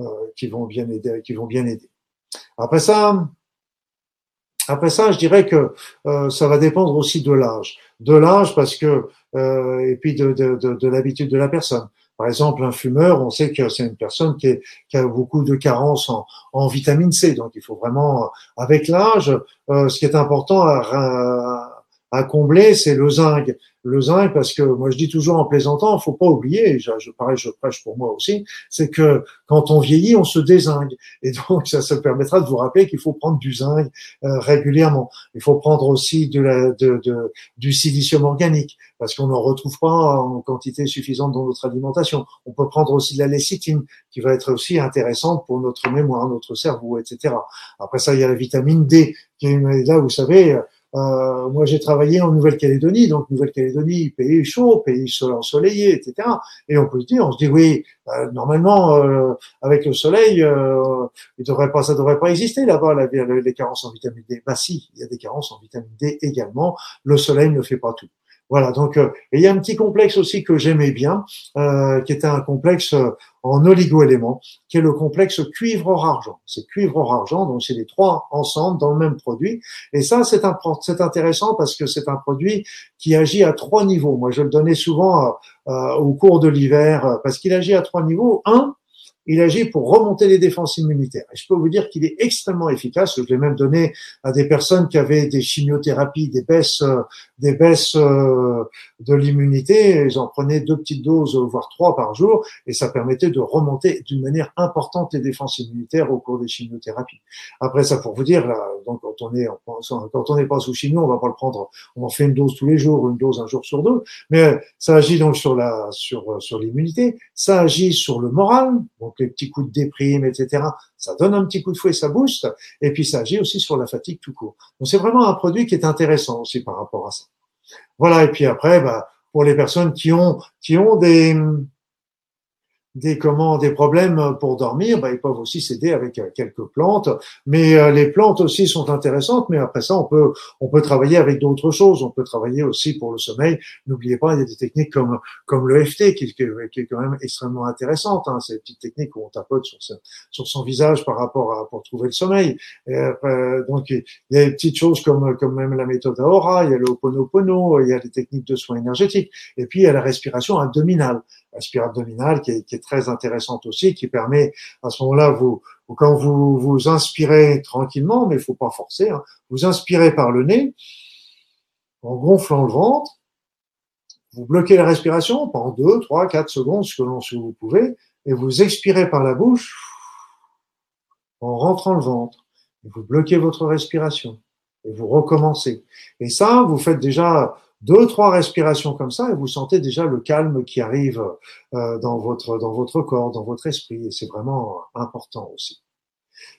euh, qui vont bien aider, qui vont bien aider. Après ça, après ça, je dirais que euh, ça va dépendre aussi de l'âge, de l'âge parce que euh, et puis de, de, de, de l'habitude de la personne. Par exemple, un fumeur, on sait que c'est une personne qui, est, qui, a beaucoup de carences en, en, vitamine C, donc il faut vraiment, avec l'âge, euh, ce qui est important à, à combler, c'est le zinc le zinc, parce que moi je dis toujours en plaisantant, faut pas oublier, je, je, pareil, je prêche pour moi aussi, c'est que quand on vieillit, on se dézingue. Et donc ça, ça permettra de vous rappeler qu'il faut prendre du zinc euh, régulièrement. Il faut prendre aussi de la, de, de, du silicium organique, parce qu'on n'en retrouve pas en quantité suffisante dans notre alimentation. On peut prendre aussi de la lécithine, qui va être aussi intéressante pour notre mémoire, notre cerveau, etc. Après ça, il y a la vitamine D, qui est là, vous savez, euh, moi, j'ai travaillé en Nouvelle-Calédonie, donc Nouvelle-Calédonie, pays chaud, pays ensoleillé, etc. Et on peut se dire, on se dit, oui, euh, normalement, euh, avec le soleil, euh, il devrait pas, ça devrait pas exister là-bas, les carences en vitamine D. Bah si, il y a des carences en vitamine D également. Le soleil ne fait pas tout. Voilà, donc et il y a un petit complexe aussi que j'aimais bien, qui était un complexe en oligo-éléments, qui est le complexe cuivre-or-argent. C'est cuivre-or-argent, donc c'est les trois ensemble dans le même produit. Et ça, c'est c'est intéressant parce que c'est un produit qui agit à trois niveaux. Moi, je le donnais souvent euh, au cours de l'hiver parce qu'il agit à trois niveaux. Un, il agit pour remonter les défenses immunitaires. Et je peux vous dire qu'il est extrêmement efficace. Je l'ai même donné à des personnes qui avaient des chimiothérapies, des baisses, des baisses euh, de l'immunité. Ils en prenaient deux petites doses, voire trois par jour, et ça permettait de remonter d'une manière importante les défenses immunitaires au cours des chimiothérapies. Après ça, pour vous dire, là, donc quand on est quand on n'est pas sous chimio, on va pas le prendre. On en fait une dose tous les jours, une dose un jour sur deux. Mais ça agit donc sur la sur sur l'immunité. Ça agit sur le moral. Les petits coups de déprime, etc. Ça donne un petit coup de fouet, ça booste, et puis ça agit aussi sur la fatigue tout court. Donc c'est vraiment un produit qui est intéressant aussi par rapport à ça. Voilà, et puis après, bah, pour les personnes qui ont qui ont des des comment des problèmes pour dormir, bah, ils peuvent aussi s'aider avec euh, quelques plantes. Mais euh, les plantes aussi sont intéressantes. Mais après ça, on peut on peut travailler avec d'autres choses. On peut travailler aussi pour le sommeil. N'oubliez pas, il y a des techniques comme comme le FT qui, qui, est quand même extrêmement intéressante. Hein. C'est une petite technique où on tapote sur, sur son visage par rapport à pour trouver le sommeil. Après, donc il y a des petites choses comme comme même la méthode Aora. Il y a le Ho'oponopono. Il y a des techniques de soins énergétiques. Et puis il y a la respiration abdominale la abdominale qui est, qui est, très intéressante aussi, qui permet à ce moment-là, vous, quand vous vous inspirez tranquillement, mais il faut pas forcer, hein, vous inspirez par le nez en gonflant le ventre, vous bloquez la respiration pendant 2, 3, 4 secondes, selon ce que vous pouvez, et vous expirez par la bouche en rentrant le ventre. Et vous bloquez votre respiration et vous recommencez. Et ça, vous faites déjà deux, trois respirations comme ça et vous sentez déjà le calme qui arrive euh, dans votre dans votre corps, dans votre esprit et c'est vraiment important aussi.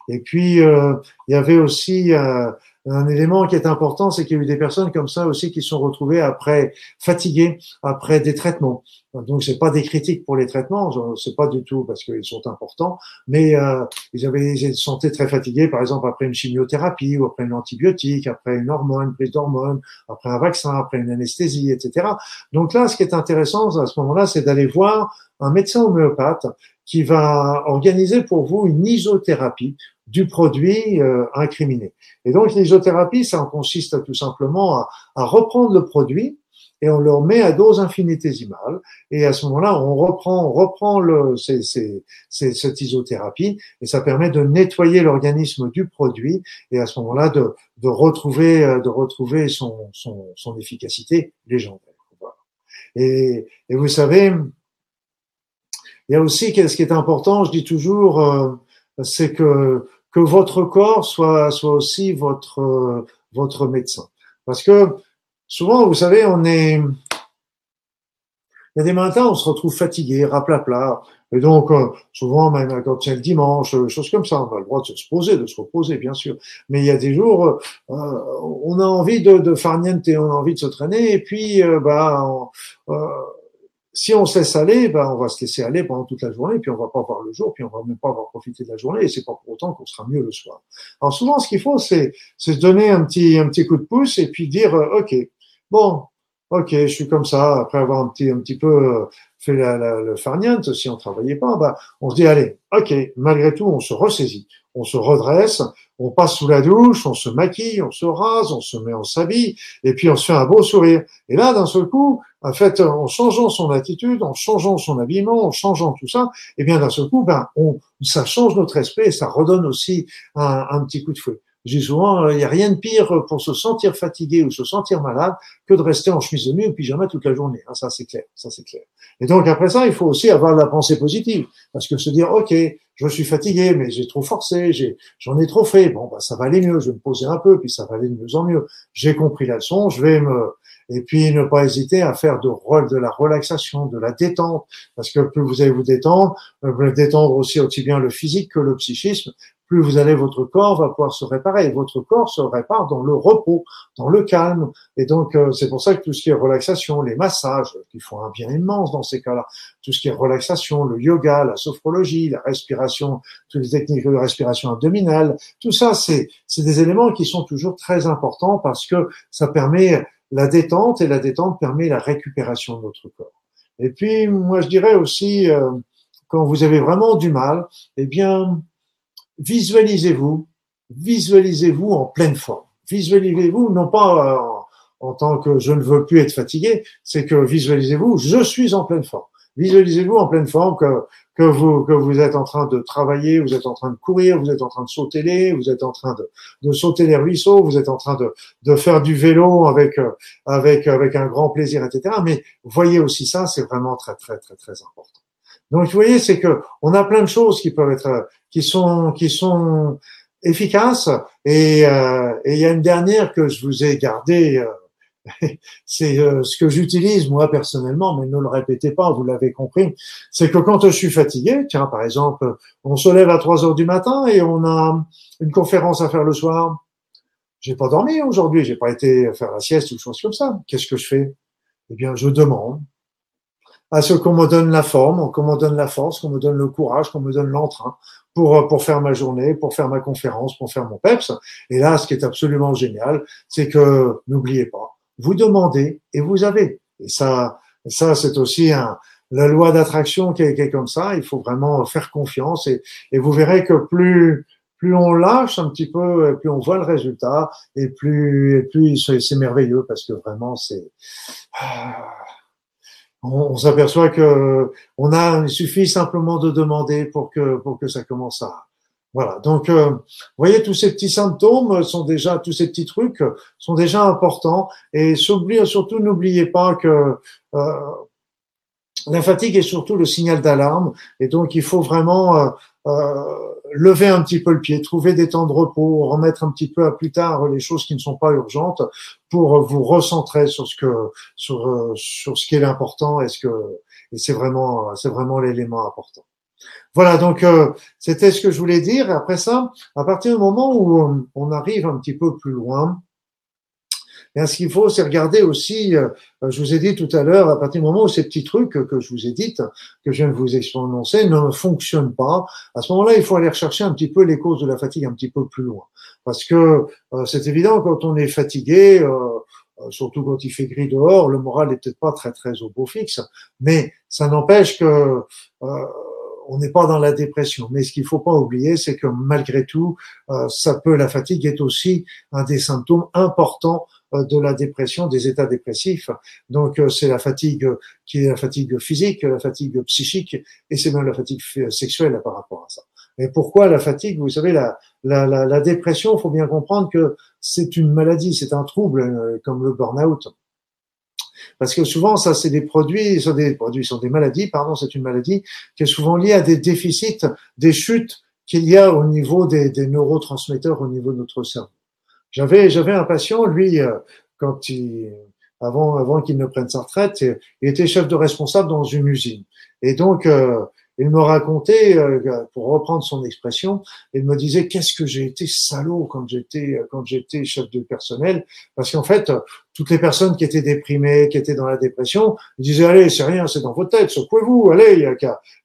Et puis euh, il y avait aussi euh, un élément qui est important, c'est qu'il y a eu des personnes comme ça aussi qui sont retrouvées après fatiguées après des traitements. Donc c'est pas des critiques pour les traitements, c'est pas du tout parce qu'ils sont importants, mais euh, ils avaient se sentaient très fatigués, par exemple après une chimiothérapie ou après une antibiotique, après une hormone, une prise d'hormone, après un vaccin, après une anesthésie, etc. Donc là, ce qui est intéressant à ce moment-là, c'est d'aller voir un médecin homéopathe qui va organiser pour vous une isothérapie du produit euh, incriminé. Et donc l'isothérapie, ça consiste tout simplement à, à, reprendre le produit et on le met à dose infinitésimale. Et à ce moment-là, on reprend, on reprend le, c'est, c'est, c'est, cette isothérapie et ça permet de nettoyer l'organisme du produit et à ce moment-là de, de retrouver, euh, de retrouver son, son, son efficacité légendaire. Et, et vous savez, il y a aussi ce qui est important, je dis toujours, euh, c'est que que votre corps soit soit aussi votre euh, votre médecin. Parce que souvent, vous savez, on est Il y a des matins, on se retrouve fatigué, raplapla. Et donc, euh, souvent, même quand c'est le dimanche, euh, choses comme ça, on a le droit de se poser, de se reposer, bien sûr. Mais il y a des jours, euh, on a envie de, de farniente, on a envie de se traîner, et puis, bah, si on se laisse aller, bah, on va se laisser aller pendant toute la journée, puis on va pas voir le jour, puis on va même pas avoir profité de la journée, et c'est pas pour autant qu'on sera mieux le soir. Alors souvent, ce qu'il faut, c'est se donner un petit, un petit coup de pouce, et puis dire, ok, bon, ok, je suis comme ça, après avoir un petit, un petit peu euh, fait la, la, le farniente, si on travaillait pas, bah, on se dit, allez, ok, malgré tout, on se ressaisit, on se redresse, on passe sous la douche, on se maquille, on se rase, on se met, on s'habille, et puis on se fait un beau sourire. Et là, d'un seul coup, en fait, en changeant son attitude, en changeant son habillement, en changeant tout ça, eh bien d'un seul coup, ben, ça change notre esprit et ça redonne aussi un petit coup de fouet. Je dis souvent, euh, il n'y a rien de pire pour se sentir fatigué ou se sentir malade que de rester en chemise de nuit ou pyjama toute la journée. Hein, ça, c'est clair. Ça, c'est clair. Et donc, après ça, il faut aussi avoir la pensée positive. Parce que se dire, OK, je suis fatigué, mais j'ai trop forcé, j'en ai trop fait. Bon, bah, ça va aller mieux. Je vais me poser un peu, puis ça va aller de mieux en mieux. J'ai compris la leçon. Je vais me, et puis ne pas hésiter à faire de, de la relaxation, de la détente, parce que plus vous allez vous détendre, euh, vous allez détendre aussi aussi bien le physique que le psychisme, plus vous allez, votre corps va pouvoir se réparer. votre corps se répare dans le repos, dans le calme. Et donc, euh, c'est pour ça que tout ce qui est relaxation, les massages, qui font un bien immense dans ces cas-là, tout ce qui est relaxation, le yoga, la sophrologie, la respiration, toutes les techniques de respiration abdominale, tout ça, c'est, c'est des éléments qui sont toujours très importants parce que ça permet la détente et la détente permet la récupération de notre corps. Et puis, moi, je dirais aussi, euh, quand vous avez vraiment du mal, eh bien, visualisez-vous, visualisez-vous en pleine forme. Visualisez-vous non pas euh, en, tant que je ne veux plus être fatigué, c'est que visualisez-vous, je suis en pleine forme. Visualisez-vous en pleine forme que, que vous que vous êtes en train de travailler, vous êtes en train de courir, vous êtes en train de sauter les, vous êtes en train de, de sauter les ruisseaux, vous êtes en train de, de faire du vélo avec avec avec un grand plaisir, etc. Mais voyez aussi ça, c'est vraiment très très très très important. Donc, vous voyez, c'est que on a plein de choses qui peuvent être, qui sont, qui sont efficaces. Et, euh, et il y a une dernière que je vous ai gardée. Euh, <laughs> c'est euh, ce que j'utilise moi personnellement, mais ne le répétez pas, vous l'avez compris. C'est que quand je suis fatigué, tiens, par exemple, on se lève à 3 heures du matin et on a une conférence à faire le soir. J'ai pas dormi aujourd'hui, j'ai pas été faire la sieste ou chose comme ça. Qu'est-ce que je fais? Eh bien, je demande à ce qu'on me donne la forme, qu'on me donne la force, qu'on me donne le courage, qu'on me donne l'entrain pour, pour faire ma journée, pour faire ma conférence, pour faire mon PEPS. Et là, ce qui est absolument génial, c'est que n'oubliez pas, vous demandez et vous avez. Et ça, ça c'est aussi un, la loi d'attraction qui est, comme ça. Il faut vraiment faire confiance et, et vous verrez que plus plus on lâche un petit peu, plus on voit le résultat, et plus, et plus c'est merveilleux parce que vraiment c'est, ah, on, s'aperçoit que on a, il suffit simplement de demander pour que pour que ça commence à voilà. Donc, euh, vous voyez, tous ces petits symptômes sont déjà, tous ces petits trucs sont déjà importants. Et surtout, n'oubliez pas que euh, la fatigue est surtout le signal d'alarme. Et donc, il faut vraiment euh, lever un petit peu le pied, trouver des temps de repos, remettre un petit peu à plus tard les choses qui ne sont pas urgentes pour vous recentrer sur ce que sur sur ce qui est l'important et ce que et c'est vraiment c'est vraiment l'élément important. Voilà, donc euh, c'était ce que je voulais dire. Et après ça, à partir du moment où on arrive un petit peu plus loin, et ce qu'il faut, c'est regarder aussi, euh, je vous ai dit tout à l'heure, à partir du moment où ces petits trucs que je vous ai dit, que je viens de vous annoncer, ne fonctionnent pas, à ce moment-là, il faut aller rechercher un petit peu les causes de la fatigue un petit peu plus loin. Parce que euh, c'est évident, quand on est fatigué, euh, surtout quand il fait gris dehors, le moral n'est peut-être pas très très au beau fixe, mais ça n'empêche que on n'est pas dans la dépression. Mais ce qu'il faut pas oublier, c'est que malgré tout, ça peut, la fatigue est aussi un des symptômes importants euh, de la dépression, des états dépressifs. Donc euh, c'est la fatigue qui est la fatigue physique, la fatigue psychique, et c'est même la fatigue sexuelle par rapport à ça. Et pourquoi la fatigue? Vous savez, la, la, la, la dépression, il faut bien comprendre que c'est une maladie, c'est un trouble euh, comme le burn-out. Parce que souvent, ça, c'est des produits, sont des produits, sont des maladies, pardon, c'est une maladie qui est souvent liée à des déficits, des chutes qu'il y a au niveau des, des neurotransmetteurs au niveau de notre cerveau. J'avais, j'avais un patient, lui, euh, quand il, avant, avant qu'il ne prenne sa retraite, il était chef de responsable dans une usine. Et donc, euh, il me racontait, euh, pour reprendre son expression, il me disait qu'est-ce que j'ai été salaud quand j'étais quand j'étais chef de personnel, parce qu'en fait, toutes les personnes qui étaient déprimées, qui étaient dans la dépression, ils disaient allez, c'est rien, c'est dans votre tête, secouez-vous, allez, il y a,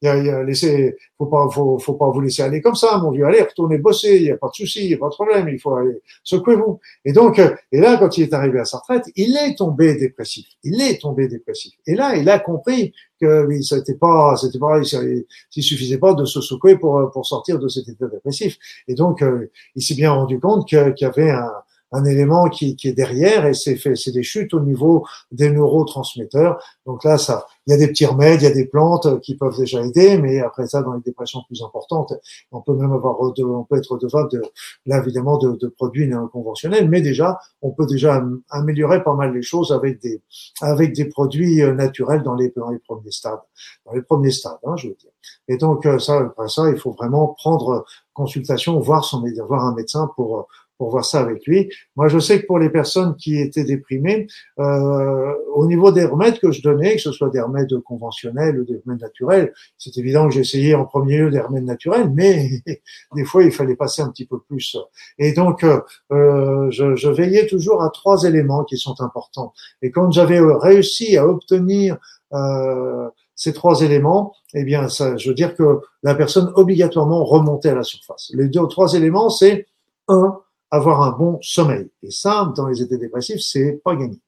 y a, y a laisser, faut pas, faut, faut pas vous laisser aller comme ça, mon vieux, allez, retournez bosser, il y a pas de souci, il y a pas de problème, il faut aller, secouez-vous. Et donc, et là, quand il est arrivé à sa retraite, il est tombé dépressif, il est tombé dépressif. Et là, il a compris que oui, c'était pas, c'était pas, il, suffisait pas de se secouer pour pour sortir de cet état dépressif. Et donc, euh, il s'est bien rendu compte qu'il y avait un un élément qui, qui est derrière et c'est fait, c'est des chutes au niveau des neurotransmetteurs. Donc là, ça, il y a des petits remèdes, il y a des plantes qui peuvent déjà aider, mais après ça, dans les dépressions plus importantes, on peut même avoir, on peut être devant de, là évidemment, de, de produits non conventionnels, mais déjà, on peut déjà améliorer pas mal les choses avec des, avec des produits euh, naturels dans les, dans les premiers stades, dans les premiers stades, hein, je veux dire. Et donc euh, ça, après ça, il faut vraiment prendre consultation, voir son, voir un médecin pour pour voir ça avec lui. Moi, je sais que pour les personnes qui étaient déprimées, euh, au niveau des remèdes que je donnais, que ce soit des remèdes conventionnels ou des remèdes naturels, c'est évident que j'essayais en premier lieu des remèdes naturels, mais <laughs> des fois, il fallait passer un petit peu plus. Et donc, euh, je, je, veillais toujours à trois éléments qui sont importants. Et quand j'avais réussi à obtenir euh, ces trois éléments, eh bien, ça, je veux dire que la personne obligatoirement remontait à la surface. Les deux, trois éléments, c'est un, avoir un bon sommeil. Et ça, dans les états dépressifs, c'est pas gagné.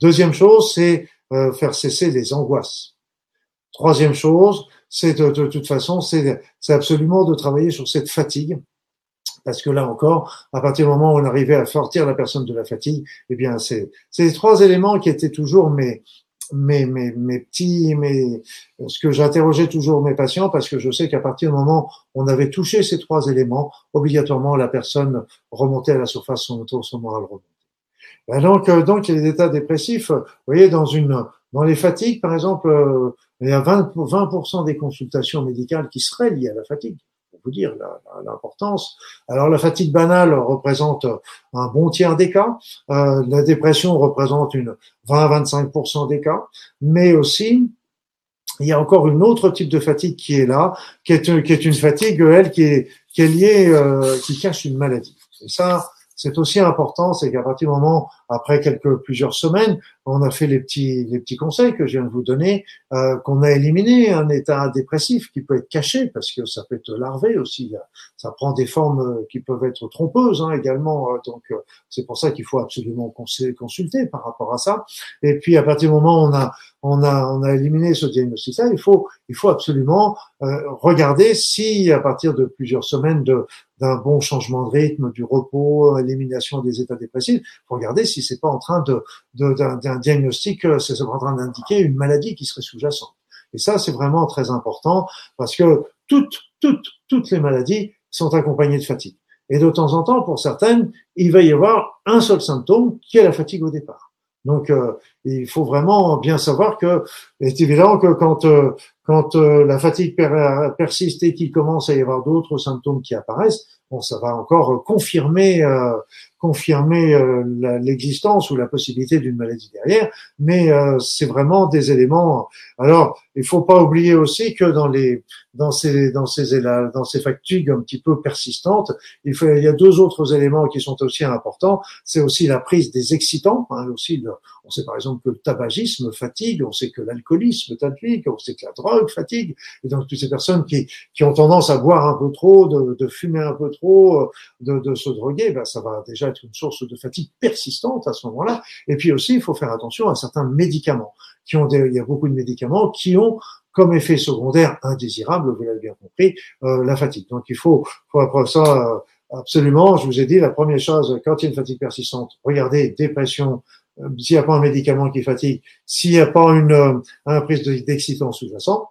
Deuxième chose, c'est euh, faire cesser les angoisses. Troisième chose, c'est de, de, toute façon, c'est absolument de travailler sur cette fatigue. Parce que là encore, à partir du moment où on arrivait à sortir la personne de la fatigue, eh bien, c'est ces trois éléments qui étaient toujours mes, mes, mes, petits, mes, ce que j'interrogeais toujours mes patients, parce que je sais qu'à partir du moment où on avait touché ces trois éléments, obligatoirement la personne remontait à la surface, son, son moral remontait. Ben donc, euh, donc, il y a des états dépressifs. Vous voyez, dans une, dans les fatigues, par exemple, euh, il y a 20%, 20 des consultations médicales qui seraient liées à la fatigue vous dire l'importance. Alors la fatigue banale représente un bon tiers des cas, euh, la dépression représente une 20-25% des cas, mais aussi il y a encore une autre type de fatigue qui est là, qui est, qui est une fatigue, elle, qui est, qui est liée, euh, qui cache une maladie. Et ça, c'est aussi important, c'est qu'à partir du moment, après quelques plusieurs semaines, on a fait les petits les petits conseils que je viens de vous donner, euh, qu'on a éliminé un état dépressif qui peut être caché parce que ça peut être larvé aussi. Ça prend des formes euh, qui peuvent être trompeuses hein, également. Euh, donc c'est pour ça qu'il faut absolument consulter par rapport à ça. Et puis à partir du moment où on a on a on a éliminé ce diagnostic-là, il faut il faut absolument regarder si à partir de plusieurs semaines d'un bon changement de rythme, du repos, élimination des états dépressifs, regarder si c'est pas en train de d'un diagnostic, euh, c'est en train d'indiquer une maladie qui serait sous-jacente. Et ça, c'est vraiment très important parce que toutes, toutes, toutes les maladies sont accompagnées de fatigue. Et de temps en temps, pour certaines, il va y avoir un seul symptôme qui est la fatigue au départ. Donc, euh, il faut vraiment bien savoir que, c'est évident que quand euh, quand la fatigue persiste et qu'il commence à y avoir d'autres symptômes qui apparaissent, bon, ça va encore confirmer confirmer euh, l'existence ou la possibilité d'une maladie derrière, mais euh, c'est vraiment des éléments. Alors, il faut pas oublier aussi que dans les dans ces dans ces dans ces fatigues un petit peu persistantes, il faut il y a deux autres éléments qui sont aussi importants. C'est aussi la prise des excitants. Hein, aussi, on sait par exemple que le tabagisme fatigue, on sait que l'alcoolisme fatigue, on sait que la drogue fatigue. Et donc toutes ces personnes qui qui ont tendance à boire un peu trop, de, de fumer un peu trop, de, de se droguer, ben ça va déjà une source de fatigue persistante à ce moment-là. Et puis aussi, il faut faire attention à certains médicaments qui ont il y a beaucoup de médicaments qui ont comme effet secondaire indésirable, vous l'avez bien compris, euh, la fatigue. Donc il faut, faut ça euh, absolument, je vous ai dit, la première chose, quand il y a une fatigue persistante, regardez, dépression, euh, s'il n'y a pas un médicament qui fatigue, s'il n'y a pas une, un prise d'excitant sous-jacent,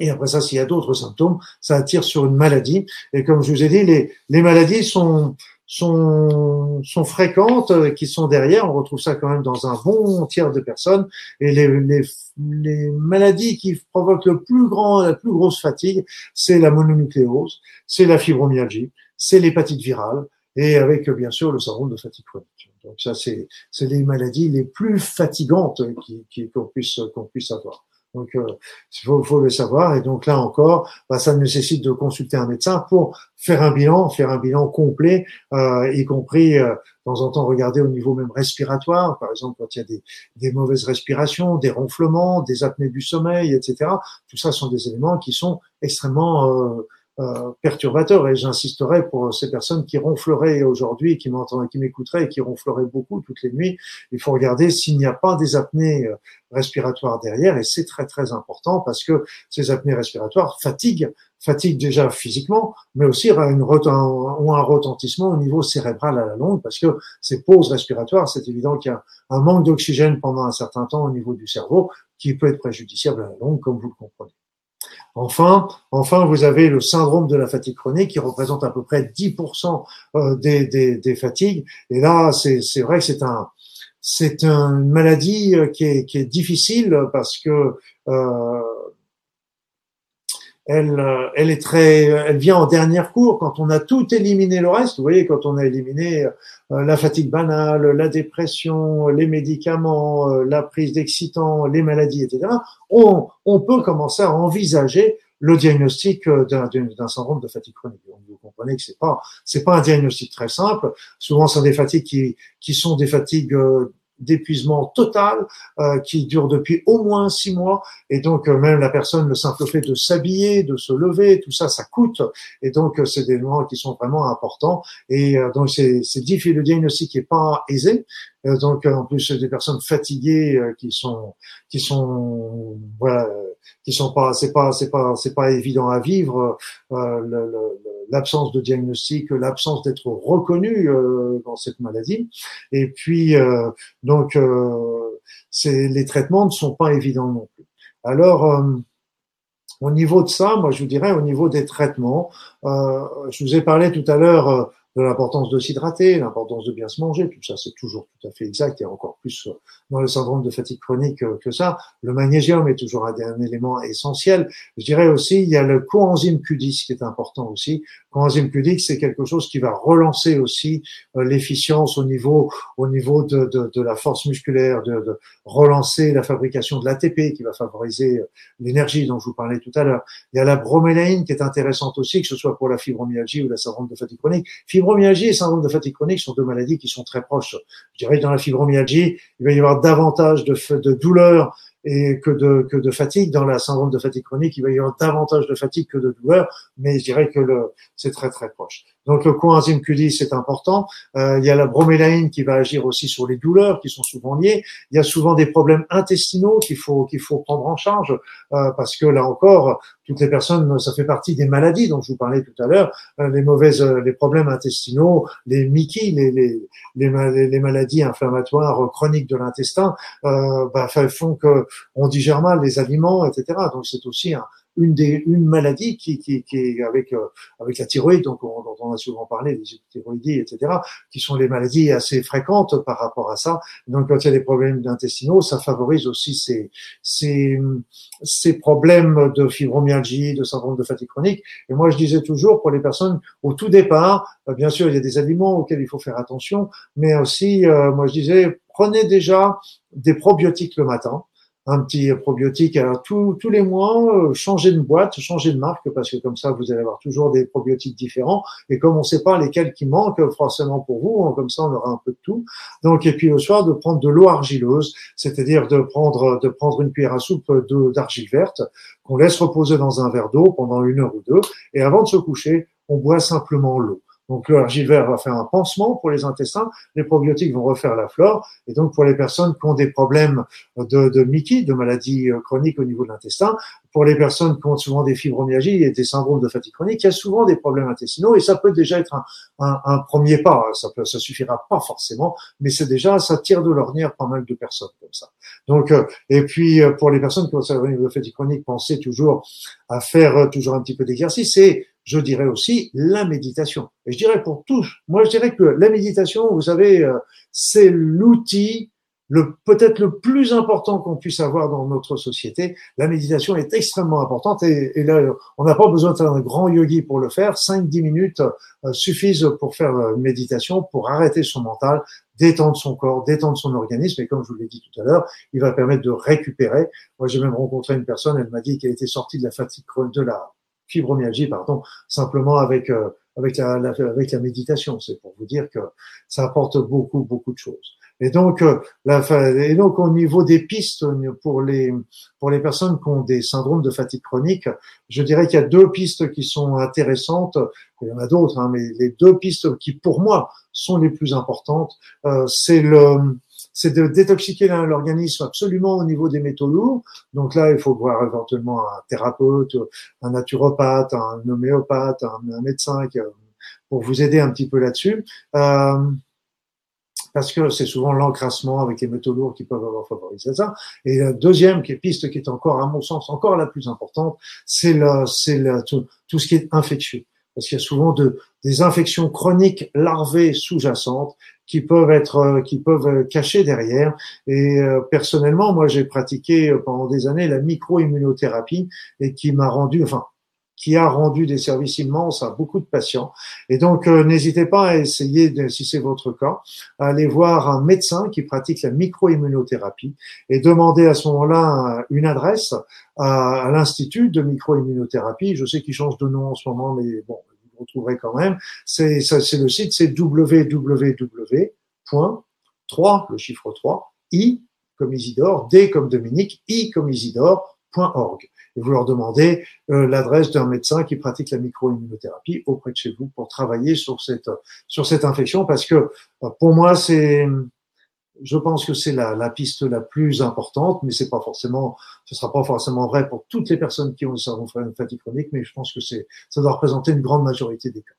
et après ça, s'il y a d'autres symptômes, ça attire sur une maladie. Et comme je vous ai dit, les, les maladies sont, sont, sont fréquentes, euh, qui sont derrière. On retrouve ça quand même dans un bon tiers de personnes. Et les, les, les maladies qui provoquent le plus grand, la plus grosse fatigue, c'est la mononucléose, c'est la fibromyalgie, c'est l'hépatite virale, et avec bien sûr le syndrome de fatigue chronique. Donc ça, c'est les maladies les plus fatigantes qui qu'on puisse qu'on puisse avoir. Donc, il faut, faut, le savoir. Et donc là encore, bah, ça nécessite de consulter un médecin pour faire un bilan, faire un bilan complet, euh, y compris euh, de temps en temps regarder au niveau même respiratoire, par exemple quand il y a des, des mauvaises respirations, des ronflements, des apnées du sommeil, etc. Tout ça sont des éléments qui sont extrêmement euh, perturbateur et j'insisterai pour ces personnes qui ronfleraient aujourd'hui, qui m'entendent, qui m'écouteraient et qui ronfleraient beaucoup toutes les nuits. Il faut regarder s'il n'y a pas des apnées euh, respiratoires derrière et c'est très très important parce que ces apnées respiratoires fatiguent, fatiguent déjà physiquement, mais aussi ont un retentissement au niveau cérébral à la longue parce que ces pauses respiratoires, c'est évident qu'il y a un manque d'oxygène pendant un certain temps au niveau du cerveau qui peut être préjudiciable à la longue, comme vous le comprenez. Enfin, enfin, vous avez le syndrome de la fatigue chronique qui représente à peu près 10% euh, des, des, des, fatigues. Et là, c'est vrai que c'est un, c'est une maladie euh, qui est, qui est difficile parce que euh, elle, euh, elle est très, elle vient en dernière cour quand on a tout éliminé le reste. Vous voyez, quand on a éliminé euh, la fatigue banale, la dépression, les médicaments, euh, la prise d'excitants, les maladies, etc. On, on peut commencer à envisager le diagnostic d'un syndrome de fatigue chronique. vous comprenez que c'est pas c'est pas un diagnostic très simple. Souvent, ce sont des fatigues qui qui sont des fatigues d'épuisement total euh, qui dure depuis au moins six mois. Et donc euh, même la personne le simple fait de s'habiller de se lever tout ça ça coûte. Et donc euh, c'est des moments qui sont vraiment importants. Et donc c'est c'est difficile. Le diagnostic est pas aisé donc en plus des personnes fatiguées qui sont qui sont voilà qui sont pas c'est pas c'est pas c'est pas évident à vivre l'absence de diagnostic l'absence d'être reconnu dans cette maladie et puis donc, euh, les traitements ne sont pas évidents non plus. Alors, euh, au niveau de ça, moi je vous dirais au niveau des traitements, euh, je vous ai parlé tout à l'heure de l'importance de s'hydrater, l'importance de bien se manger, tout ça c'est toujours tout à fait exact et encore plus dans le syndrome de fatigue chronique que ça. Le magnésium est toujours un, élément essentiel. Je dirais aussi il y a le coenzyme Q10 qui est important aussi coenzyme Q10, c'est quelque chose qui va relancer aussi euh, l'efficience au niveau, au niveau de, de, de la force musculaire, de, de, relancer la fabrication de l'ATP qui va favoriser euh, l'énergie dont je vous parlais tout à l'heure. Il y a la bromélaïne qui est intéressante aussi, que ce soit pour la fibromyalgie ou la syndrome de fatigue chronique. Fibromyalgie et syndrome de fatigue chronique sont deux maladies qui sont très proches. Je dirais que dans la fibromyalgie, il va y avoir davantage de, de douleurs et que de, que de fatigue. Dans la syndrome de fatigue chronique, il va y avoir davantage de fatigue que de douleur, mais je dirais que c'est très très proche. Donc le coenzyme Q10 c'est important. Euh, il y a la bromélaïne qui va agir aussi sur les douleurs qui sont souvent liées. Il y a souvent des problèmes intestinaux qu'il faut qu'il faut prendre en charge euh, parce que là encore toutes les personnes ça fait partie des maladies dont je vous parlais tout à l'heure euh, les mauvaises les problèmes intestinaux les MICI les les, les, maladies inflammatoires chroniques de l'intestin bah, font que on digère mal les aliments etc. Donc c'est aussi un, une des une maladie qui qui, qui est avec euh, avec la thyroïde donc on, dont on a souvent parlé les thyroïdies etc qui sont les maladies assez fréquentes par rapport à ça. Donc quand il y a des problèmes intestinaux ça favorise aussi ces ces ces problèmes de fibromyalgie de syndrome de fatigue chronique. Et moi je disais toujours pour les personnes au tout départ euh, bien sûr il y a des aliments auxquels il faut faire attention mais aussi euh, moi je disais prenez déjà des probiotiques le matin un petit probiotique. Alors tous les mois, euh, changer de boîte, changer de marque, parce que comme ça, vous allez avoir toujours des probiotiques différents. Et comme on ne sait pas lesquels qui manquent forcément pour vous, hein, comme ça, on aura un peu de tout. Donc, et puis le soir, de prendre de l'eau argileuse, c'est-à-dire de prendre de prendre une cuillère à soupe d'argile verte qu'on laisse reposer dans un verre d'eau pendant une heure ou deux. Et avant de se coucher, on boit simplement l'eau. Donc le vert va faire un pansement pour les intestins, les probiotiques vont refaire la flore, et donc pour les personnes qui ont des problèmes de, de Mickey, de maladies euh, chroniques au niveau de l'intestin, pour les personnes qui ont souvent des fibromyalgies et des syndromes de fatigue chronique, il y a souvent des problèmes intestinaux, et ça peut déjà être un, un, premier pas. Ça peut, ça suffira pas forcément, mais c'est déjà, ça tire de l'ornière pas mal de personnes comme ça. Donc, euh, et puis euh, pour les personnes qui ont des syndrome de fatigue chronique, pensez toujours à faire toujours un petit peu d'exercice et je dirais aussi la méditation. Et je dirais pour tous, moi je dirais que la méditation, vous savez, euh, c'est l'outil le peut-être le plus important qu'on puisse avoir dans notre société. La méditation est extrêmement importante et, et là, on n'a pas besoin d'un grand yogi pour le faire. 5-10 minutes euh, suffisent pour faire une méditation, pour arrêter son mental, détendre son corps, détendre son organisme. Et comme je vous l'ai dit tout à l'heure, il va permettre de récupérer. Moi, j'ai même rencontré une personne, elle m'a dit qu'elle était sortie de la fatigue de la fibromyalgie, pardon, simplement avec euh, avec la, avec la méditation. C'est pour vous dire que ça apporte beaucoup beaucoup de choses. Et donc, euh, la, et donc au niveau des pistes pour les pour les personnes qui ont des syndromes de fatigue chronique, je dirais qu'il y a deux pistes qui sont intéressantes. Il y en a d'autres, hein, mais les deux pistes qui pour moi sont les plus importantes, euh, c'est le c'est de détoxiquer l'organisme absolument au niveau des métaux lourds. Donc là, il faut voir éventuellement un thérapeute, un naturopathe, un homéopathe, un, médecin pour vous aider un petit peu là-dessus. Euh, parce que c'est souvent l'encrassement avec les métaux lourds qui peuvent avoir favorisé ça. Et la deuxième qui piste qui est encore, à mon sens, encore la plus importante, c'est c'est tout, tout ce qui est infectieux parce qu'il y a souvent de, des infections chroniques larvées sous-jacentes qui peuvent être euh, qui peuvent euh, cacher derrière. Et euh, personnellement, moi, j'ai pratiqué pendant des années la micro-immunothérapie et qui m'a rendu, enfin, qui a rendu des services immenses à beaucoup de patients. Et donc, n'hésitez pas à essayer, si c'est votre cas, à aller voir un médecin qui pratique la micro-immunothérapie et demander à ce moment-là une adresse à, l'institut de micro-immunothérapie. Je sais qu'il change de nom en ce moment, mais bon, vous retrouverez quand même. C'est le site, c'est www.3, le chiffre 3, i comme Isidore, d comme Dominique, i comme Isidore.org. Et vous leur demandez euh, l'adresse d'un médecin qui pratique la micro-immunothérapie auprès de chez vous pour travailler sur cette sur cette infection parce que euh, pour moi c'est je pense que c'est la, la, piste la plus importante, mais c'est pas forcément, ce sera pas forcément vrai pour toutes les personnes qui ont une fatigue chronique, mais je pense que c'est, ça doit représenter une grande majorité des cas.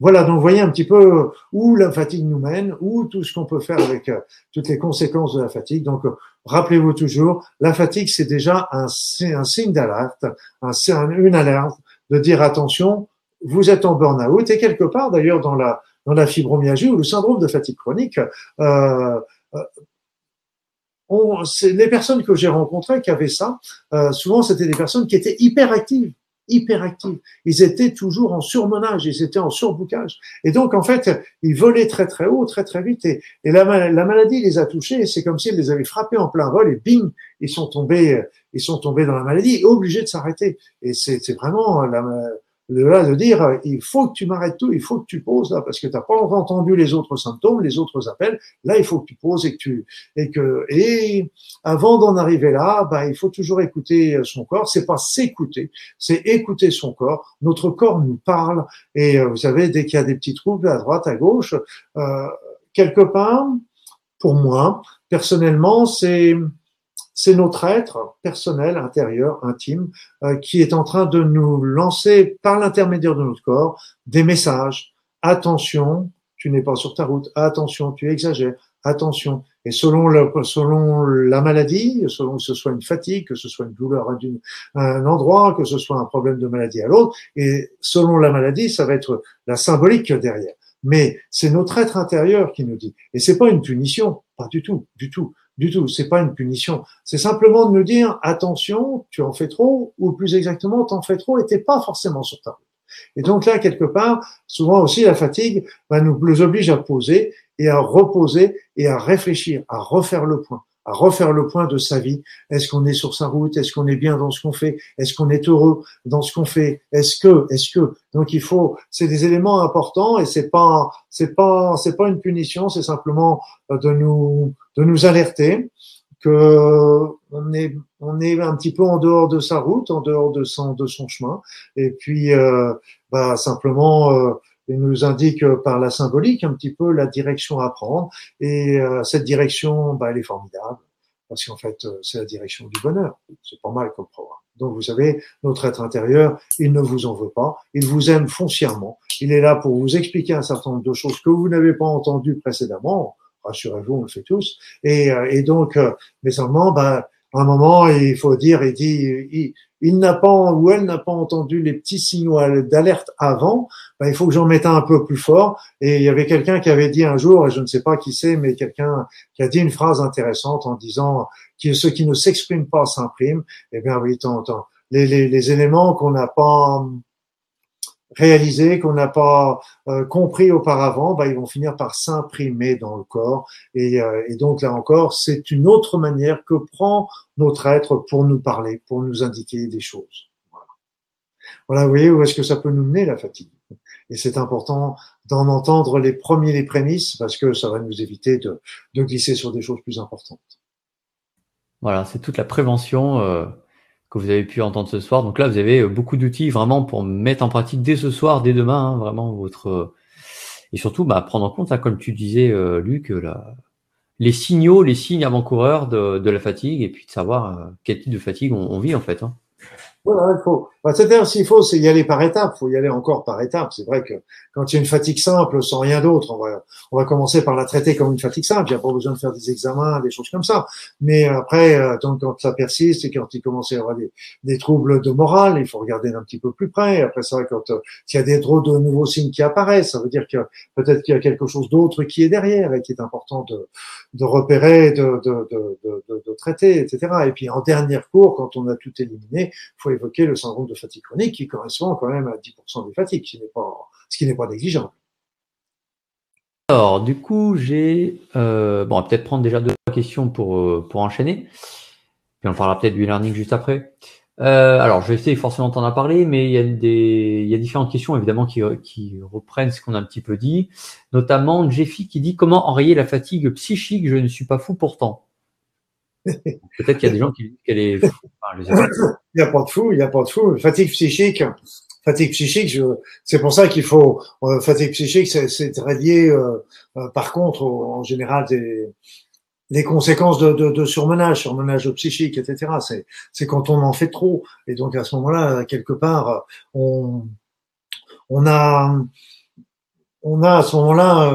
Voilà, donc voyez un petit peu où la fatigue nous mène, où tout ce qu'on peut faire avec euh, toutes les conséquences de la fatigue. Donc, euh, rappelez-vous toujours, la fatigue, c'est déjà un, un signe d'alerte, un, une alerte de dire attention, vous êtes en burn-out. Et quelque part, d'ailleurs, dans la, dans la fibromyalgie ou le syndrome de fatigue chronique, euh, euh on, les personnes que j'ai rencontrées qui avaient ça, euh, souvent c'était des personnes qui étaient hyper actives, hyper actives. Ils étaient toujours en surmenage, ils étaient en surboucage. Et donc en fait, ils volaient très très haut, très très vite. Et, et la, la, maladie les a touchés. C'est comme s'ils les avaient frappés en plein vol et bing, ils sont tombés, ils sont tombés dans la maladie, obligés de s'arrêter. Et c'est vraiment la, de là de dire il faut que tu m'arrêtes tout, il faut que tu poses là parce que tu n'as pas entendu les autres symptômes, les autres appels. Là, il faut que tu poses et que tu et que et avant d'en arriver là, bah il faut toujours écouter son corps. C'est pas s'écouter, c'est écouter son corps. Notre corps nous parle et euh, vous savez dès qu'il y a des petits troubles à droite, à gauche, euh, quelque part, pour moi personnellement, c'est c'est notre être personnel, intérieur, intime, euh, qui est en train de nous lancer par l'intermédiaire de notre corps des messages. Attention, tu n'es pas sur ta route. Attention, tu exagères. Attention. Et selon, selon la maladie, selon que ce soit une fatigue, que ce soit une douleur à un endroit, que ce soit un problème de maladie à l'autre, et selon la maladie, ça va être la symbolique derrière. Mais c'est notre être intérieur qui nous dit. Et c'est pas une punition, pas du tout, du tout du tout. C'est pas une punition. C'est simplement de nous dire attention, tu en fais trop, ou plus exactement, t'en fais trop et t'es pas forcément sur ta route. Et donc là, quelque part, souvent aussi la fatigue va nous, nous oblige à poser et à reposer et à réfléchir, à refaire le point à refaire le point de sa vie. Est-ce qu'on est sur sa route? Est-ce qu'on est bien dans ce qu'on fait? Est-ce qu'on est heureux dans ce qu'on fait? Est-ce que Est-ce que? Donc il faut, c'est des éléments importants et c'est pas, c'est pas, c'est pas une punition, c'est simplement euh, de nous, de nous alerter que on est, on est un petit peu en dehors de sa route, en dehors de son, de son chemin, et puis euh, bah simplement euh, il nous indique par la symbolique un petit peu la direction à prendre. Et euh, cette direction, bah, elle est formidable parce qu'en fait, euh, c'est la direction du bonheur. C'est pas mal comme programme. Donc, vous savez, notre être intérieur, il ne vous en veut pas. Il vous aime foncièrement. Il est là pour vous expliquer un certain nombre de choses que vous n'avez pas entendues précédemment. Rassurez-vous, on le fait tous. Et, et donc, mais seulement, bah, À un moment, il faut dire, il dit, il, n'a pas ou elle n'a pas entendu les petits signaux d'alerte avant. Ben, il faut que j'en mette un, peu plus fort. Et il y avait quelqu'un qui avait dit un jour, et je ne sais pas qui c'est, mais quelqu'un qui a dit une phrase intéressante en disant que ceux qui ne s'expriment pas s'impriment. Eh bien oui, tant, tant. Les, les, les éléments qu'on n'a pas réalisés, qu'on n'a pas euh, compris auparavant, bah, ils vont finir par s'imprimer dans le corps. Et, euh, et, donc là encore, c'est une autre manière que prend notre être pour nous parler, pour nous indiquer des choses. Voilà, voilà vous voyez où est-ce que ça peut nous mener la fatigue? Et c'est important d'en entendre les premiers les prémices parce que ça va nous éviter de, de glisser sur des choses plus importantes. Voilà, c'est toute la prévention. Euh que vous avez pu entendre ce soir. Donc là, vous avez euh, beaucoup d'outils vraiment pour mettre en pratique dès ce soir, dès demain, hein, vraiment votre euh, et surtout bah, prendre en compte, hein, comme tu disais, euh, Luc, les signaux, les signes avant-coureurs de, la fatigue et puis de savoir quel type de fatigue on, on vit en fait. Hein. Voilà, il faut. C'est-à-dire, s'il faut, c'est y aller par étapes. Il faut y aller encore par étapes. C'est vrai que quand il y a une fatigue simple, sans rien d'autre, on va, on va commencer par la traiter comme une fatigue simple. Il n'y a pas besoin de faire des examens, des choses comme ça. Mais après, euh, donc, quand ça persiste et quand il commence à y avoir des, des, troubles de morale, il faut regarder un petit peu plus près. Après ça, quand euh, il y a des trop de nouveaux signes qui apparaissent, ça veut dire que peut-être qu'il y a quelque chose d'autre qui est derrière et qui est important de, de repérer, de, de, de, de, traiter, etc. Et puis, en dernier cours, quand on a tout éliminé, il évoquer le syndrome de fatigue chronique qui correspond quand même à 10% des fatigues, ce qui n'est pas, pas négligeable. Alors, du coup, j'ai, euh, bon, on va peut-être prendre déjà deux questions pour, euh, pour enchaîner. Puis on parlera peut-être du learning juste après. Euh, alors, je vais essayer forcément d'en en parler, mais il y a des, il y a différentes questions évidemment qui, qui reprennent ce qu'on a un petit peu dit, notamment Jeffy qui dit comment enrayer la fatigue psychique? Je ne suis pas fou pourtant. Peut-être qu'il y a des gens qui disent qu'elle est fou. il n'y a pas de fou, il n'y a pas de fou. Fatigue psychique, fatigue psychique, c'est pour ça qu'il faut euh, fatigue psychique, c'est très lié. Euh, euh, par contre, en général, des conséquences de, de, surmenage, surmenage psychique, etc. C'est quand on en fait trop. Et donc à ce moment-là, quelque part, on a on a à ce moment-là,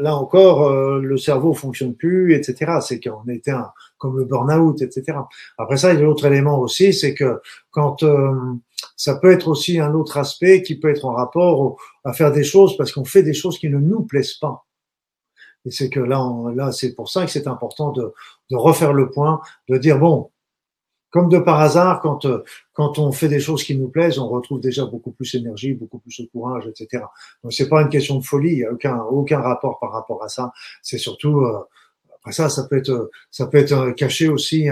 là encore, le cerveau fonctionne plus, etc. C'est qu'on était un, comme le burn-out, etc. Après ça, il y a l'autre élément aussi, c'est que quand euh, ça peut être aussi un autre aspect qui peut être en rapport à faire des choses parce qu'on fait des choses qui ne nous plaisent pas. Et c'est que là, là, c'est pour ça que c'est important de, de refaire le point, de dire bon, comme de par hasard, quand, euh, quand on fait des choses qui nous plaisent, on retrouve déjà beaucoup plus d'énergie, beaucoup plus de courage, etc. Donc c'est pas une question de folie, il n'y a aucun, aucun rapport par rapport à ça. C'est surtout euh, ça, ça peut être ça peut être caché aussi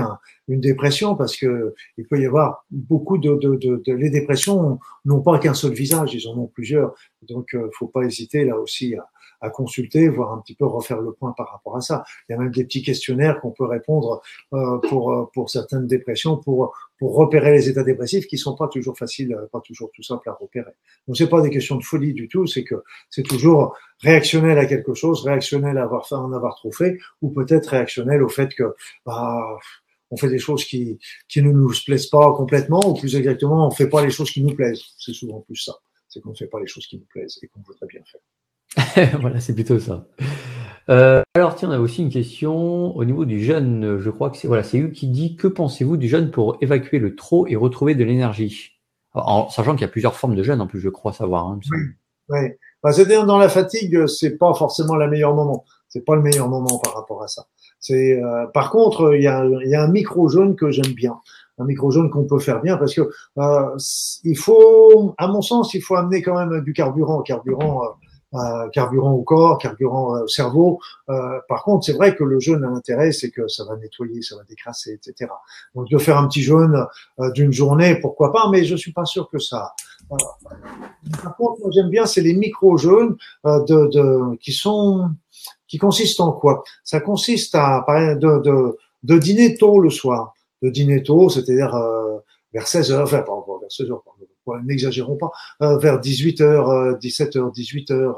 une dépression parce que il peut y avoir beaucoup de, de, de, les dépressions n'ont pas qu'un seul visage, ils en ont plusieurs. Donc euh, faut pas hésiter là aussi à consulter, voir un petit peu refaire le point par rapport à ça. Il y a même des petits questionnaires qu'on peut répondre euh, pour euh, pour certaines dépressions, pour pour repérer les états dépressifs qui sont pas toujours faciles, pas toujours tout simple à repérer. Donc c'est pas des questions de folie du tout, c'est que c'est toujours réactionnel à quelque chose, réactionnel à avoir fait, en avoir trop fait, ou peut-être réactionnel au fait que bah, on fait des choses qui, qui ne nous plaisent pas complètement, ou plus exactement, on fait pas les choses qui nous plaisent. C'est souvent plus ça. C'est qu'on ne fait pas les choses qui nous plaisent et qu'on voudrait bien faire. <laughs> voilà, c'est plutôt ça. Euh, alors tiens, on a aussi une question au niveau du jeûne. Je crois que c'est voilà, c'est eux qui dit que pensez-vous du jeûne pour évacuer le trop et retrouver de l'énergie, en sachant qu'il y a plusieurs formes de jeûne en plus, je crois savoir. Hein, oui. oui. Bah, C'est-à-dire dans la fatigue, c'est pas forcément le meilleur moment. C'est pas le meilleur moment par rapport à ça. C'est euh, par contre, il y a, y a un micro jeûne que j'aime bien un micro jaune qu'on peut faire bien parce que euh, il faut, à mon sens, il faut amener quand même du carburant. Carburant, euh, carburant au corps, carburant euh, au cerveau. Euh, par contre, c'est vrai que le jaune a l'intérêt, c'est que ça va nettoyer, ça va décrasser, etc. Donc de faire un petit jaune d'une journée, pourquoi pas, mais je suis pas sûr que ça. Par contre, moi j'aime bien, c'est les micro jaunes de, de, qui sont qui consistent en quoi? Ça consiste à de, de, de dîner tôt le soir, de dîner tôt, c'est-à-dire vers 16 heures, enfin pas vers 16 heures, n'exagérons pas, euh, vers 18h, 17h, 18h,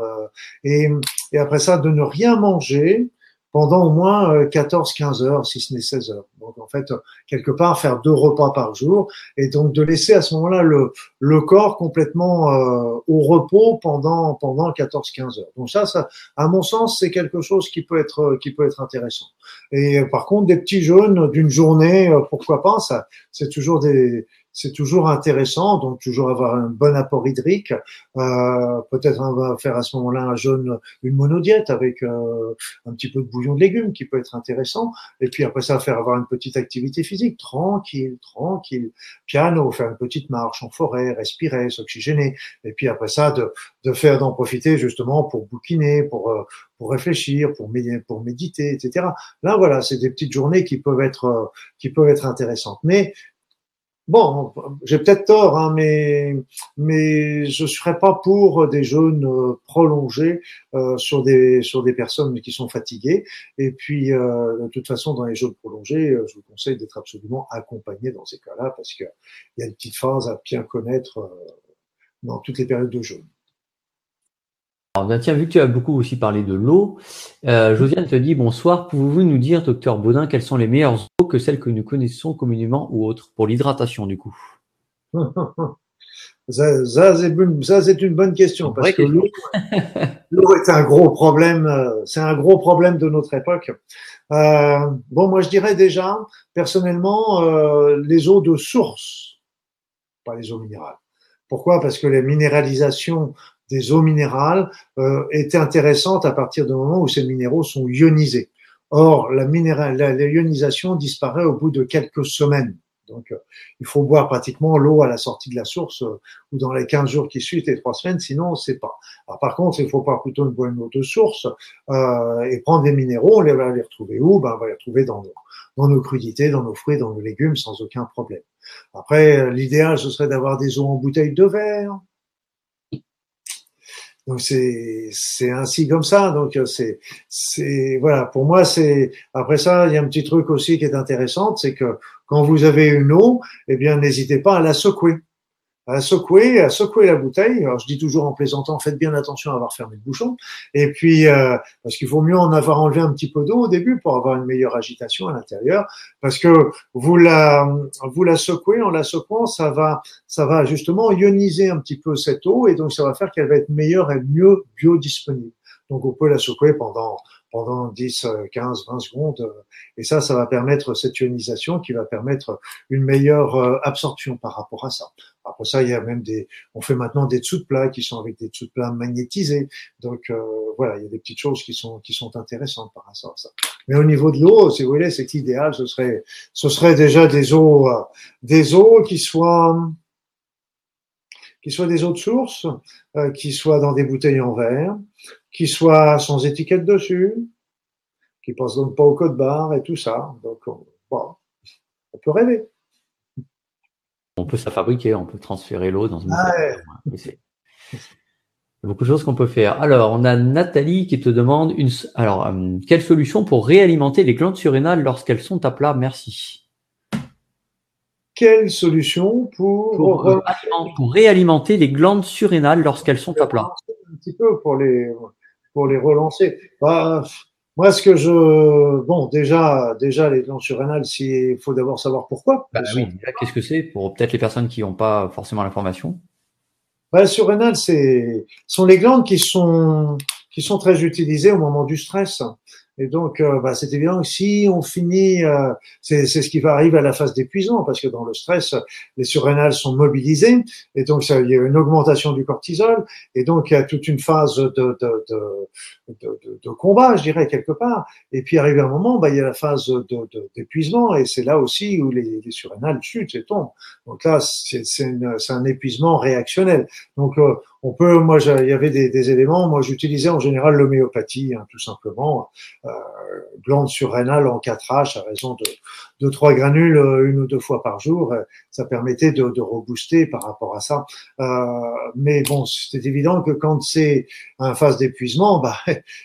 et, et après ça, de ne rien manger pendant au moins 14-15 euh, heures, si ce n'est 16 heures. Donc en fait, quelque part, faire deux repas par jour et donc de laisser à ce moment-là le, le corps complètement euh, au repos pendant pendant 14-15 heures. Donc ça, ça, à mon sens, c'est quelque chose qui peut être qui peut être intéressant. Et par contre, des petits jeûnes d'une journée, pourquoi pas Ça, c'est toujours des c'est toujours intéressant, donc toujours avoir un bon apport hydrique. Euh, Peut-être on va faire à ce moment-là un jaune, une monodiète avec euh, un petit peu de bouillon de légumes qui peut être intéressant. Et puis après ça, faire avoir une petite activité physique, tranquille, tranquille. Piano, faire une petite marche en forêt, respirer, s'oxygéner. Et puis après ça, de, de faire d'en profiter justement pour bouquiner, pour euh, pour réfléchir, pour méditer, pour méditer, etc. Là, voilà, c'est des petites journées qui peuvent être euh, qui peuvent être intéressantes. Mais Bon, j'ai peut-être tort, hein, mais mais je serais pas pour des jeûnes euh, prolongés euh, sur des sur des personnes qui sont fatiguées. Et puis, euh, de toute façon, dans les jeûnes prolongés, je vous conseille d'être absolument accompagné dans ces cas-là, parce qu'il y a une petite phase à bien connaître dans toutes les périodes de jeûne. Alors, bah, tiens, vu que tu as beaucoup aussi parlé de l'eau, euh, Josiane te dit bonsoir. Pouvez-vous nous dire, docteur Baudin, quelles sont les meilleures eaux que celles que nous connaissons communément ou autres pour l'hydratation du coup? <laughs> Ça, c'est une bonne question parce que <laughs> l'eau est un gros problème. Euh, c'est un gros problème de notre époque. Euh, bon, moi je dirais déjà personnellement euh, les eaux de source, pas les eaux minérales. Pourquoi? Parce que les minéralisations des eaux minérales euh, est intéressante à partir du moment où ces minéraux sont ionisés. Or, la, minéral, la, ionisation disparaît au bout de quelques semaines. Donc, euh, il faut boire pratiquement l'eau à la sortie de la source euh, ou dans les 15 jours qui suivent les trois semaines, sinon on ne sait pas. Alors, par contre, il faut pas plutôt boire une eau de source euh, et prendre des minéraux. On les va les retrouver où? Ben, On va les retrouver dans nos, dans nos crudités, dans nos fruits, dans nos légumes, sans aucun problème. Après, l'idéal, ce serait d'avoir des eaux en bouteille de verre, donc c'est c'est ainsi comme ça. Donc euh, c'est c'est voilà. Pour moi c'est après ça il y a un petit truc aussi qui est intéressant, c'est que quand vous avez une eau, eh bien n'hésitez pas à la secouer à secouer, à secouer la bouteille. Alors je dis toujours en plaisantant, faites bien attention à avoir fermé le bouchon. Et puis euh, parce qu'il faut mieux en avoir enlevé un petit peu d'eau au début pour avoir une meilleure agitation à l'intérieur. Parce que vous la vous la secouez, en la secouant, ça va ça va justement ioniser un petit peu cette eau et donc ça va faire qu'elle va être meilleure et mieux biodisponible. Donc on peut la secouer pendant pendant 10, 15, 20 secondes. Et ça, ça va permettre cette ionisation qui va permettre une meilleure euh, absorption par rapport à ça. Après ça, il y a même des, on fait maintenant des dessous de plats qui sont avec des dessous de plats magnétisés. Donc euh, voilà, il y a des petites choses qui sont qui sont intéressantes par rapport à ça. Mais au niveau de l'eau, si vous voulez, c'est idéal, ce serait ce serait déjà des eaux des eaux qui soient qui soient des eaux de source, qui soient dans des bouteilles en verre, qui soit sans étiquette dessus, qui passe donc pas au code barre et tout ça. Donc, on, peut rêver. On peut ça fabriquer, on peut transférer l'eau dans une ah Il y a beaucoup de choses qu'on peut faire. Alors, on a Nathalie qui te demande une. Alors, euh, quelle solution pour réalimenter les glandes surrénales lorsqu'elles sont à plat? Merci. Quelle solution pour pour, euh, pour réalimenter les glandes surrénales lorsqu'elles sont à plat Un petit peu pour les pour les relancer. Bah, moi, ce que je, bon, déjà, déjà les glandes surrénales, il faut d'abord savoir pourquoi. Bah, oui, qu'est-ce que c'est pour peut-être les personnes qui n'ont pas forcément l'information? Bah, surrénales, c'est sont les glandes qui sont qui sont très utilisées au moment du stress. Et donc, euh, bah, c'est évident que si on finit, euh, c'est ce qui va arriver à la phase d'épuisement, parce que dans le stress, les surrénales sont mobilisées, et donc ça, il y a une augmentation du cortisol, et donc il y a toute une phase de, de, de, de combat, je dirais quelque part. Et puis arrivé un moment, bah, il y a la phase d'épuisement, et c'est là aussi où les, les surrénales chutent et tombent. Donc là, c'est un épuisement réactionnel. Donc euh, on peut, moi, il y avait des, des éléments. Moi, j'utilisais en général l'homéopathie, hein, tout simplement, euh, glande surrénale en 4H à raison de, deux trois granules une ou deux fois par jour, ça permettait de, de rebooster par rapport à ça. mais bon, c'est évident que quand c'est un phase d'épuisement, <laughs> bah,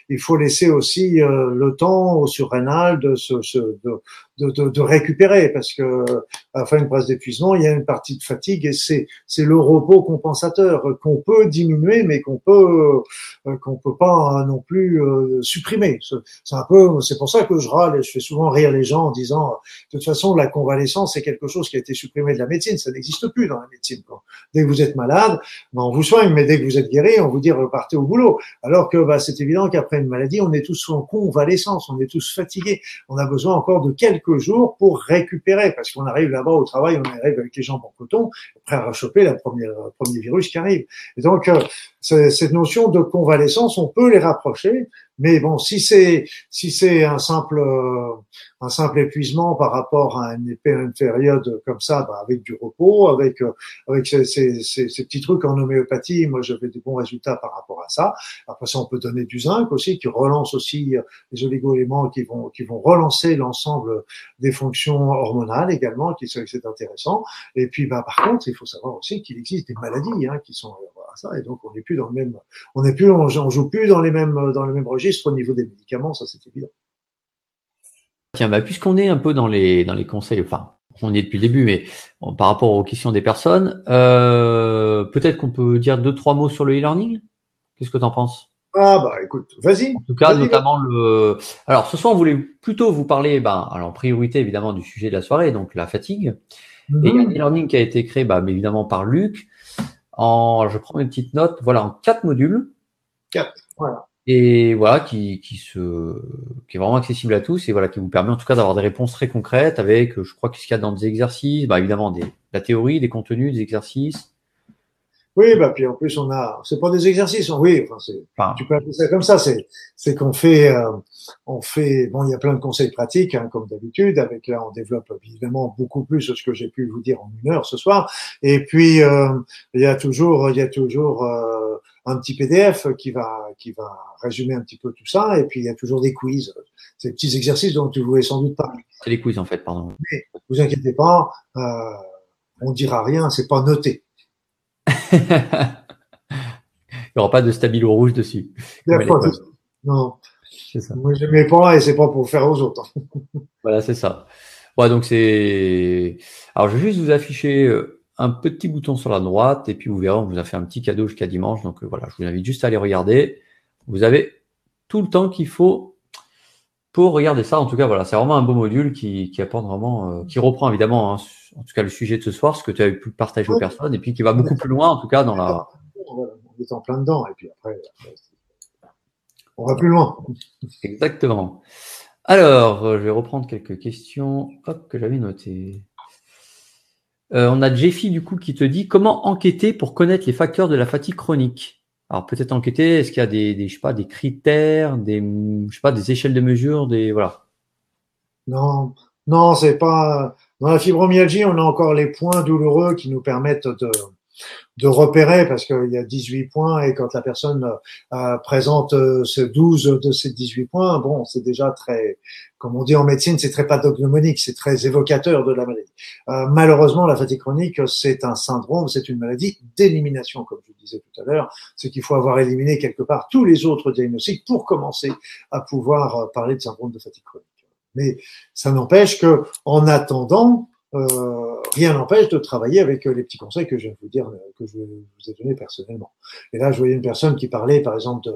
il faut laisser aussi le temps au surrénal de se, de, de, de, récupérer parce que à la fin d'une phase d'épuisement, il y a une partie de fatigue et c'est c'est le repos compensateur qu'on peut diminuer mais qu'on peut euh, qu'on peut pas non plus euh, supprimer. C'est un peu c'est pour ça que je râle et je fais souvent rire les gens en disant de toute façon la convalescence c'est quelque chose qui a été supprimé de la médecine, ça n'existe plus dans la médecine. Dès que vous êtes malade, ben, on vous soigne mais dès que vous êtes guéri, on vous dit repartez au boulot. Alors que bah, c'est évident qu'après une maladie, on est tous en convalescence, on est tous fatigués, on a besoin encore de quelques jours pour récupérer, parce qu'on arrive là-bas au travail, on arrive avec les jambes en coton, prêt à rechoper le premier, premier virus qui arrive. Et donc, euh, cette notion de convalescence, on peut les rapprocher, mais bon, si c'est si c'est un simple euh, un simple épuisement par rapport à une, une période comme ça, bah, avec du repos, avec euh, avec ces, ces, ces, petits trucs en homéopathie, moi j'avais des bons résultats par rapport à ça. Après ça, on peut donner du zinc aussi, qui relance aussi euh, les oligo-éléments qui vont qui vont relancer l'ensemble des fonctions hormonales également, qui c'est intéressant. Et puis bah par contre, il faut savoir aussi qu'il existe des maladies hein, qui sont ça, et donc on n'est plus dans le même, on n'est plus, on, on joue plus dans les mêmes dans le même registre au niveau des médicaments, ça c'est évident. Tiens, bah, puisqu'on est un peu dans les, dans les conseils, enfin, on y est depuis le début, mais par rapport aux questions des personnes, euh, peut-être qu'on peut dire deux, trois mots sur le e-learning? Qu'est-ce que tu en penses? Ah bah écoute, vas-y. En tout cas, notamment le. Alors ce soir, on voulait plutôt vous parler, ben, alors en priorité évidemment du sujet de la soirée, donc la fatigue. Et il y a un e-learning qui a été créé, bah, évidemment par Luc. En, je prends une petite note, voilà, en quatre modules. Quatre, voilà. Et voilà qui, qui se qui est vraiment accessible à tous et voilà qui vous permet en tout cas d'avoir des réponses très concrètes avec je crois qu'est-ce qu'il y a dans des exercices? Bah évidemment des la théorie des contenus des exercices oui bah puis en plus on a c'est pas des exercices oui enfin c'est tu peux appeler ça comme ça c'est c'est qu'on fait euh, on fait bon il y a plein de conseils pratiques hein, comme d'habitude avec là on développe évidemment beaucoup plus ce que j'ai pu vous dire en une heure ce soir et puis euh, il y a toujours il y a toujours euh, un petit PDF qui va qui va résumer un petit peu tout ça. Et puis il y a toujours des quiz, ces petits exercices dont tu voulais sans doute pas. C'est les quiz en fait, pardon. Mais vous inquiétez pas, euh, on dira rien, c'est pas noté. Il n'y aura pas de stabilo rouge dessus. Il n'y a pas de... Non. Ça. Moi, je mets pas et c'est pas pour faire aux autres. <laughs> voilà, c'est ça. Ouais, donc c'est. Alors, je vais juste vous afficher euh, un petit bouton sur la droite et puis vous verrez, on vous a fait un petit cadeau jusqu'à dimanche. Donc euh, voilà, je vous invite juste à aller regarder. Vous avez tout le temps qu'il faut pour regarder ça. En tout cas, voilà, c'est vraiment un beau module qui, apporte vraiment, euh, qui reprend évidemment, hein, en tout cas le sujet de ce soir, ce que tu as pu partager aux personnes, et puis qui va beaucoup plus loin, en tout cas dans la. On est en plein dedans, et puis après, on va plus loin. Exactement. Alors, euh, je vais reprendre quelques questions hop, que j'avais notées. Euh, on a Jeffy du coup qui te dit comment enquêter pour connaître les facteurs de la fatigue chronique? Alors peut-être enquêter, est-ce qu'il y a des, je sais pas, des critères, des, je sais pas, des échelles de mesure, des voilà. Non, non, c'est pas. Dans la fibromyalgie, on a encore les points douloureux qui nous permettent de, de repérer parce qu'il y a 18 points et quand la personne euh, présente euh, ce 12 de ces 18 points, bon, c'est déjà très, comme on dit en médecine, c'est très pathognomonique, c'est très évocateur de la maladie. Euh, malheureusement, la fatigue chronique, c'est un syndrome, c'est une maladie d'élimination, comme je disais tout à l'heure. C'est qu'il faut avoir éliminé quelque part tous les autres diagnostics pour commencer à pouvoir parler de syndrome de fatigue chronique. Mais ça n'empêche que, en attendant, euh, rien n'empêche de travailler avec euh, les petits conseils que je de vous dire, euh, que je vous ai donné personnellement. Et là, je voyais une personne qui parlait, par exemple,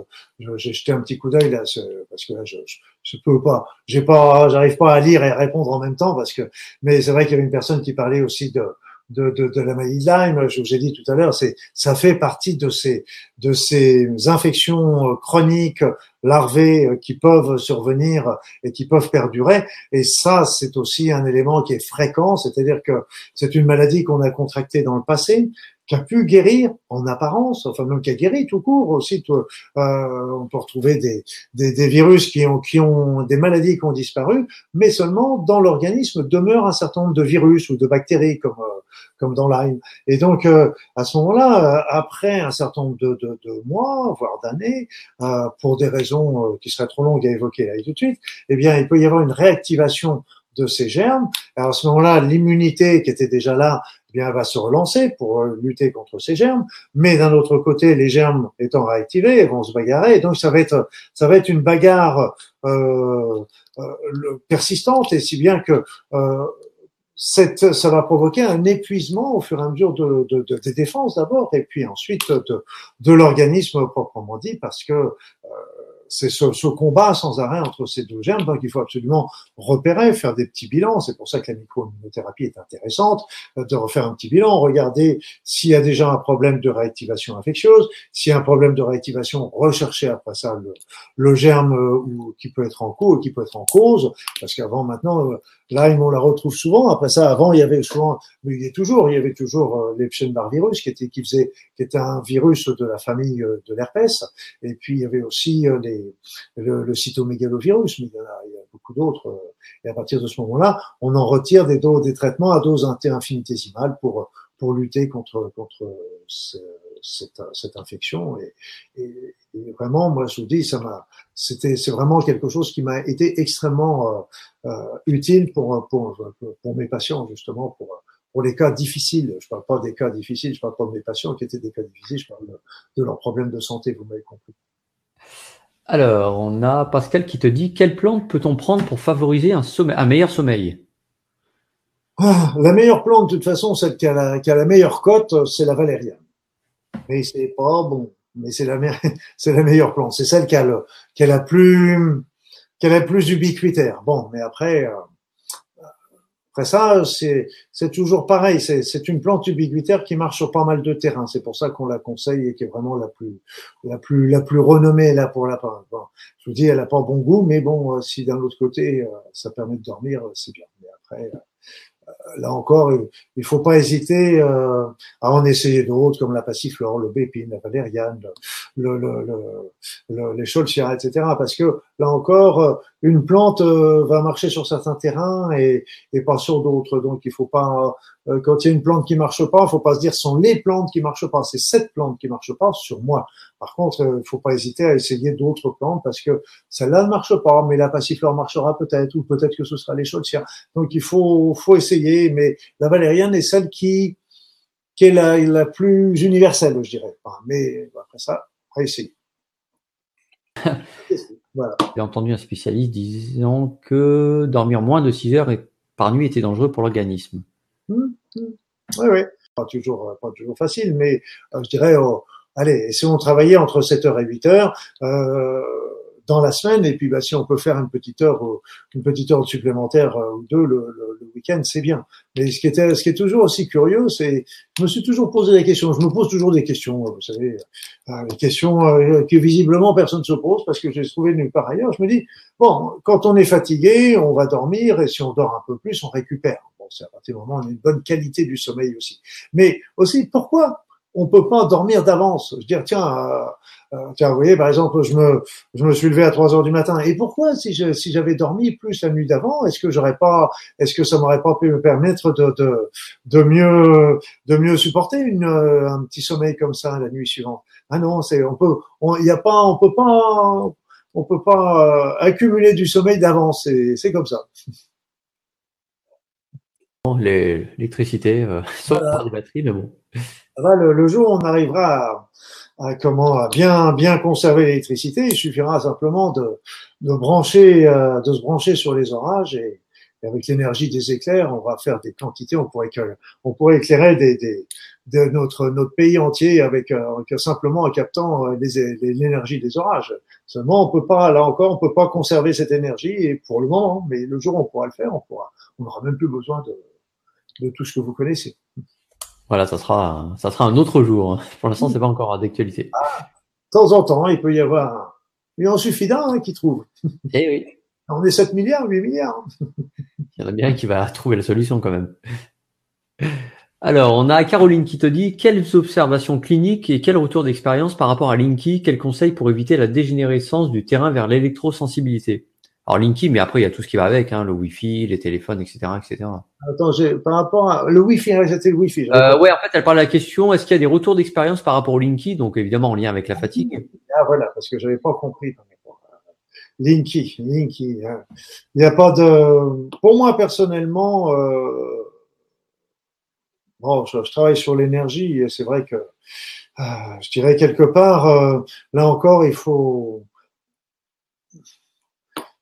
j'ai jeté un petit coup d'œil là, parce que là, je, je, peux pas, j'ai pas, j'arrive pas à lire et répondre en même temps parce que, mais c'est vrai qu'il y avait une personne qui parlait aussi de, de, de, de, la maladie Lyme, je vous ai dit tout à l'heure, c'est ça fait partie de ces de ces infections euh, chroniques larvées euh, qui peuvent survenir et qui peuvent perdurer. Et ça, c'est aussi un élément qui est fréquent, c'est-à-dire que c'est une maladie qu'on a contractée dans le passé, qui a pu guérir en apparence, enfin même qui a guéri tout court aussi. Euh, on peut retrouver des, des, des, virus qui ont, qui ont des maladies qui ont disparu, mais seulement dans l'organisme demeure un certain nombre de virus ou de bactéries comme euh, comme dans Lyme. Et donc euh, à ce moment-là, euh, après un certain nombre de, de, de mois, voire d'années, pour des raisons qui seraient trop longues à évoquer là tout de suite, eh bien il peut y avoir une réactivation de ces germes. Alors à ce moment-là, l'immunité qui était déjà là, bien, va se relancer pour euh, lutter contre ces germes. Mais d'un autre côté, les germes étant réactivés, vont se bagarrer. Donc ça va être, ça va être une bagarre euh, euh, persistante, et si bien que euh, cette, ça va provoquer un épuisement au fur et à mesure de, de, de des défenses d'abord, et puis ensuite de, de l'organisme proprement dit, parce que euh, c'est ce, ce, combat sans arrêt entre ces deux germes, donc il faut absolument repérer, faire des petits bilans. C'est pour ça que la microimmunothérapie est intéressante, euh, de refaire un petit bilan, regarder s'il y a déjà un problème de réactivation infectieuse, s'il y a un problème de réactivation, rechercher après ça le, le germe euh, qui peut être en cause, qui peut être en cause, parce qu'avant maintenant, euh, là on la retrouve souvent. Après ça, avant il y avait souvent, mais il y a toujours, il y avait toujours l'Epstein-Barr virus qui était qui faisait, qui était un virus de la famille de l'herpès, et puis il y avait aussi les le, le mais il y, y a beaucoup d'autres. Euh, et à partir de ce moment-là, on en retire des, doses, des traitements à dose infinitésimale pour pour lutter contre contre cette, cette infection. Et, vraiment, moi, je vous dis, ça m'a, c'était, c'est vraiment quelque chose qui m'a été extrêmement euh, euh, utile pour, pour pour mes patients justement pour pour les cas difficiles. Je parle pas des cas difficiles, je parle pas de mes patients qui étaient des cas difficiles, je parle de leurs problèmes de santé. Vous m'avez compris. Alors, on a Pascal qui te dit quelle plante peut-on prendre pour favoriser un, sommeil, un meilleur sommeil? Ah, La meilleure plante, de toute façon, celle qui a la, qui a la meilleure cote, c'est la valériane. Mais c'est pas bon, mais c'est la, <laughs> c'est la meilleure plante. C'est celle qui a, le, qui a la plus, qui a la plus ubiquitaire. Bon, mais après, euh, après ça, c'est, toujours pareil. C'est, une plante ubiquitaire qui marche sur pas mal de terrains. C'est pour ça qu'on la conseille et qui est vraiment la plus, la plus, la plus renommée là pour la. Bon, je vous dis, elle a pas bon goût, mais bon, euh, si d'un autre côté, euh, ça permet de dormir, c'est bien. Mais après, euh, là encore, il faut pas hésiter à en essayer d'autres comme la passiflore, le bépine, la valériane, le, le, le, le les cholchias, etc. Parce que là encore, une plante va marcher sur certains terrains et, et pas sur d'autres. Donc, il faut pas, quand il y a une plante qui marche pas, il faut pas se dire ce sont les plantes qui marchent pas. C'est cette plante qui marche pas sur moi. Par contre, il faut pas hésiter à essayer d'autres plantes parce que celle-là ne marche pas, mais la passiflore marchera peut-être ou peut-être que ce sera les cholchias. Donc, il faut, faut essayer. Mais la valériane est celle qui, qui est la, la plus universelle, je dirais. Mais après ça, après essayer. <laughs> voilà. J'ai entendu un spécialiste disant que dormir moins de 6 heures par nuit était dangereux pour l'organisme. Oui, oui. Pas toujours, pas toujours facile, mais euh, je dirais, oh, allez, si on travaillait entre 7 heures et 8 heures, euh, dans la semaine. Et puis, bah, si on peut faire une petite heure, une petite heure supplémentaire euh, ou deux le, week-end, c'est bien. Mais ce qui ce qui est toujours aussi curieux, c'est, je me suis toujours posé des questions. Je me pose toujours des questions, vous savez, euh, des questions euh, que visiblement personne ne se pose parce que j'ai trouvé nulle part ailleurs. Je me dis, bon, quand on est fatigué, on va dormir et si on dort un peu plus, on récupère. C'est à partir du moment où on a une bonne qualité du sommeil aussi. Mais aussi, pourquoi on peut pas dormir d'avance? Je veux dire, tiens, euh, euh, tiens, vous voyez, par exemple, je me, je me suis levé à 3 heures du matin. Et pourquoi, si je, si j'avais dormi plus la nuit d'avant, est-ce que j'aurais pas, est-ce que ça m'aurait pas pu me permettre de, de, de mieux, de mieux supporter une, un petit sommeil comme ça la nuit suivante? Ah non, c'est, on peut, il y a pas, on peut pas, on peut pas euh, accumuler du sommeil d'avance. C'est, c'est comme ça. L'électricité, euh, <laughs> sauf voilà. par des batteries, mais bon le, le, jour où on arrivera à, à, comment à bien bien conserver l'électricité, il suffira simplement de, de brancher euh, de se brancher sur les orages et, et avec l'énergie des éclairs, on va faire des quantités, on pourrait on pourrait éclairer des, des de notre notre pays entier avec, euh, avec simplement en captant euh, l'énergie des orages. Seulement, on peut pas là encore, on peut pas conserver cette énergie et pour le moment, mais le jour où on pourra le faire, on pourra, on n'aura même plus besoin de de tout ce que vous connaissez. Voilà, ça sera, ça sera un autre jour. Pour l'instant, c'est pas encore d'actualité. Ah, de temps en temps, il peut y avoir. Il en suffit d'un hein, qui trouve. Eh oui. On est 7 milliards, 8 milliards. Il y en a bien qui va trouver la solution quand même. Alors, on a Caroline qui te dit quelles observations cliniques et quel retour d'expérience par rapport à Linky, quels conseils pour éviter la dégénérescence du terrain vers l'électrosensibilité? Alors Linky, mais après il y a tout ce qui va avec, hein, le Wi-Fi, les téléphones, etc., etc. Attends, par rapport à le Wi-Fi, c'était le Wi-Fi. Euh, ouais, en fait, elle parle de la question est-ce qu'il y a des retours d'expérience par rapport au Linky, donc évidemment en lien avec la fatigue. Ah voilà, parce que j'avais pas compris. Linky, Linky. Hein. Il n'y a pas de. Pour moi personnellement, euh... bon, je, je, travaille sur l'énergie et c'est vrai que euh, je dirais quelque part, euh, là encore, il faut.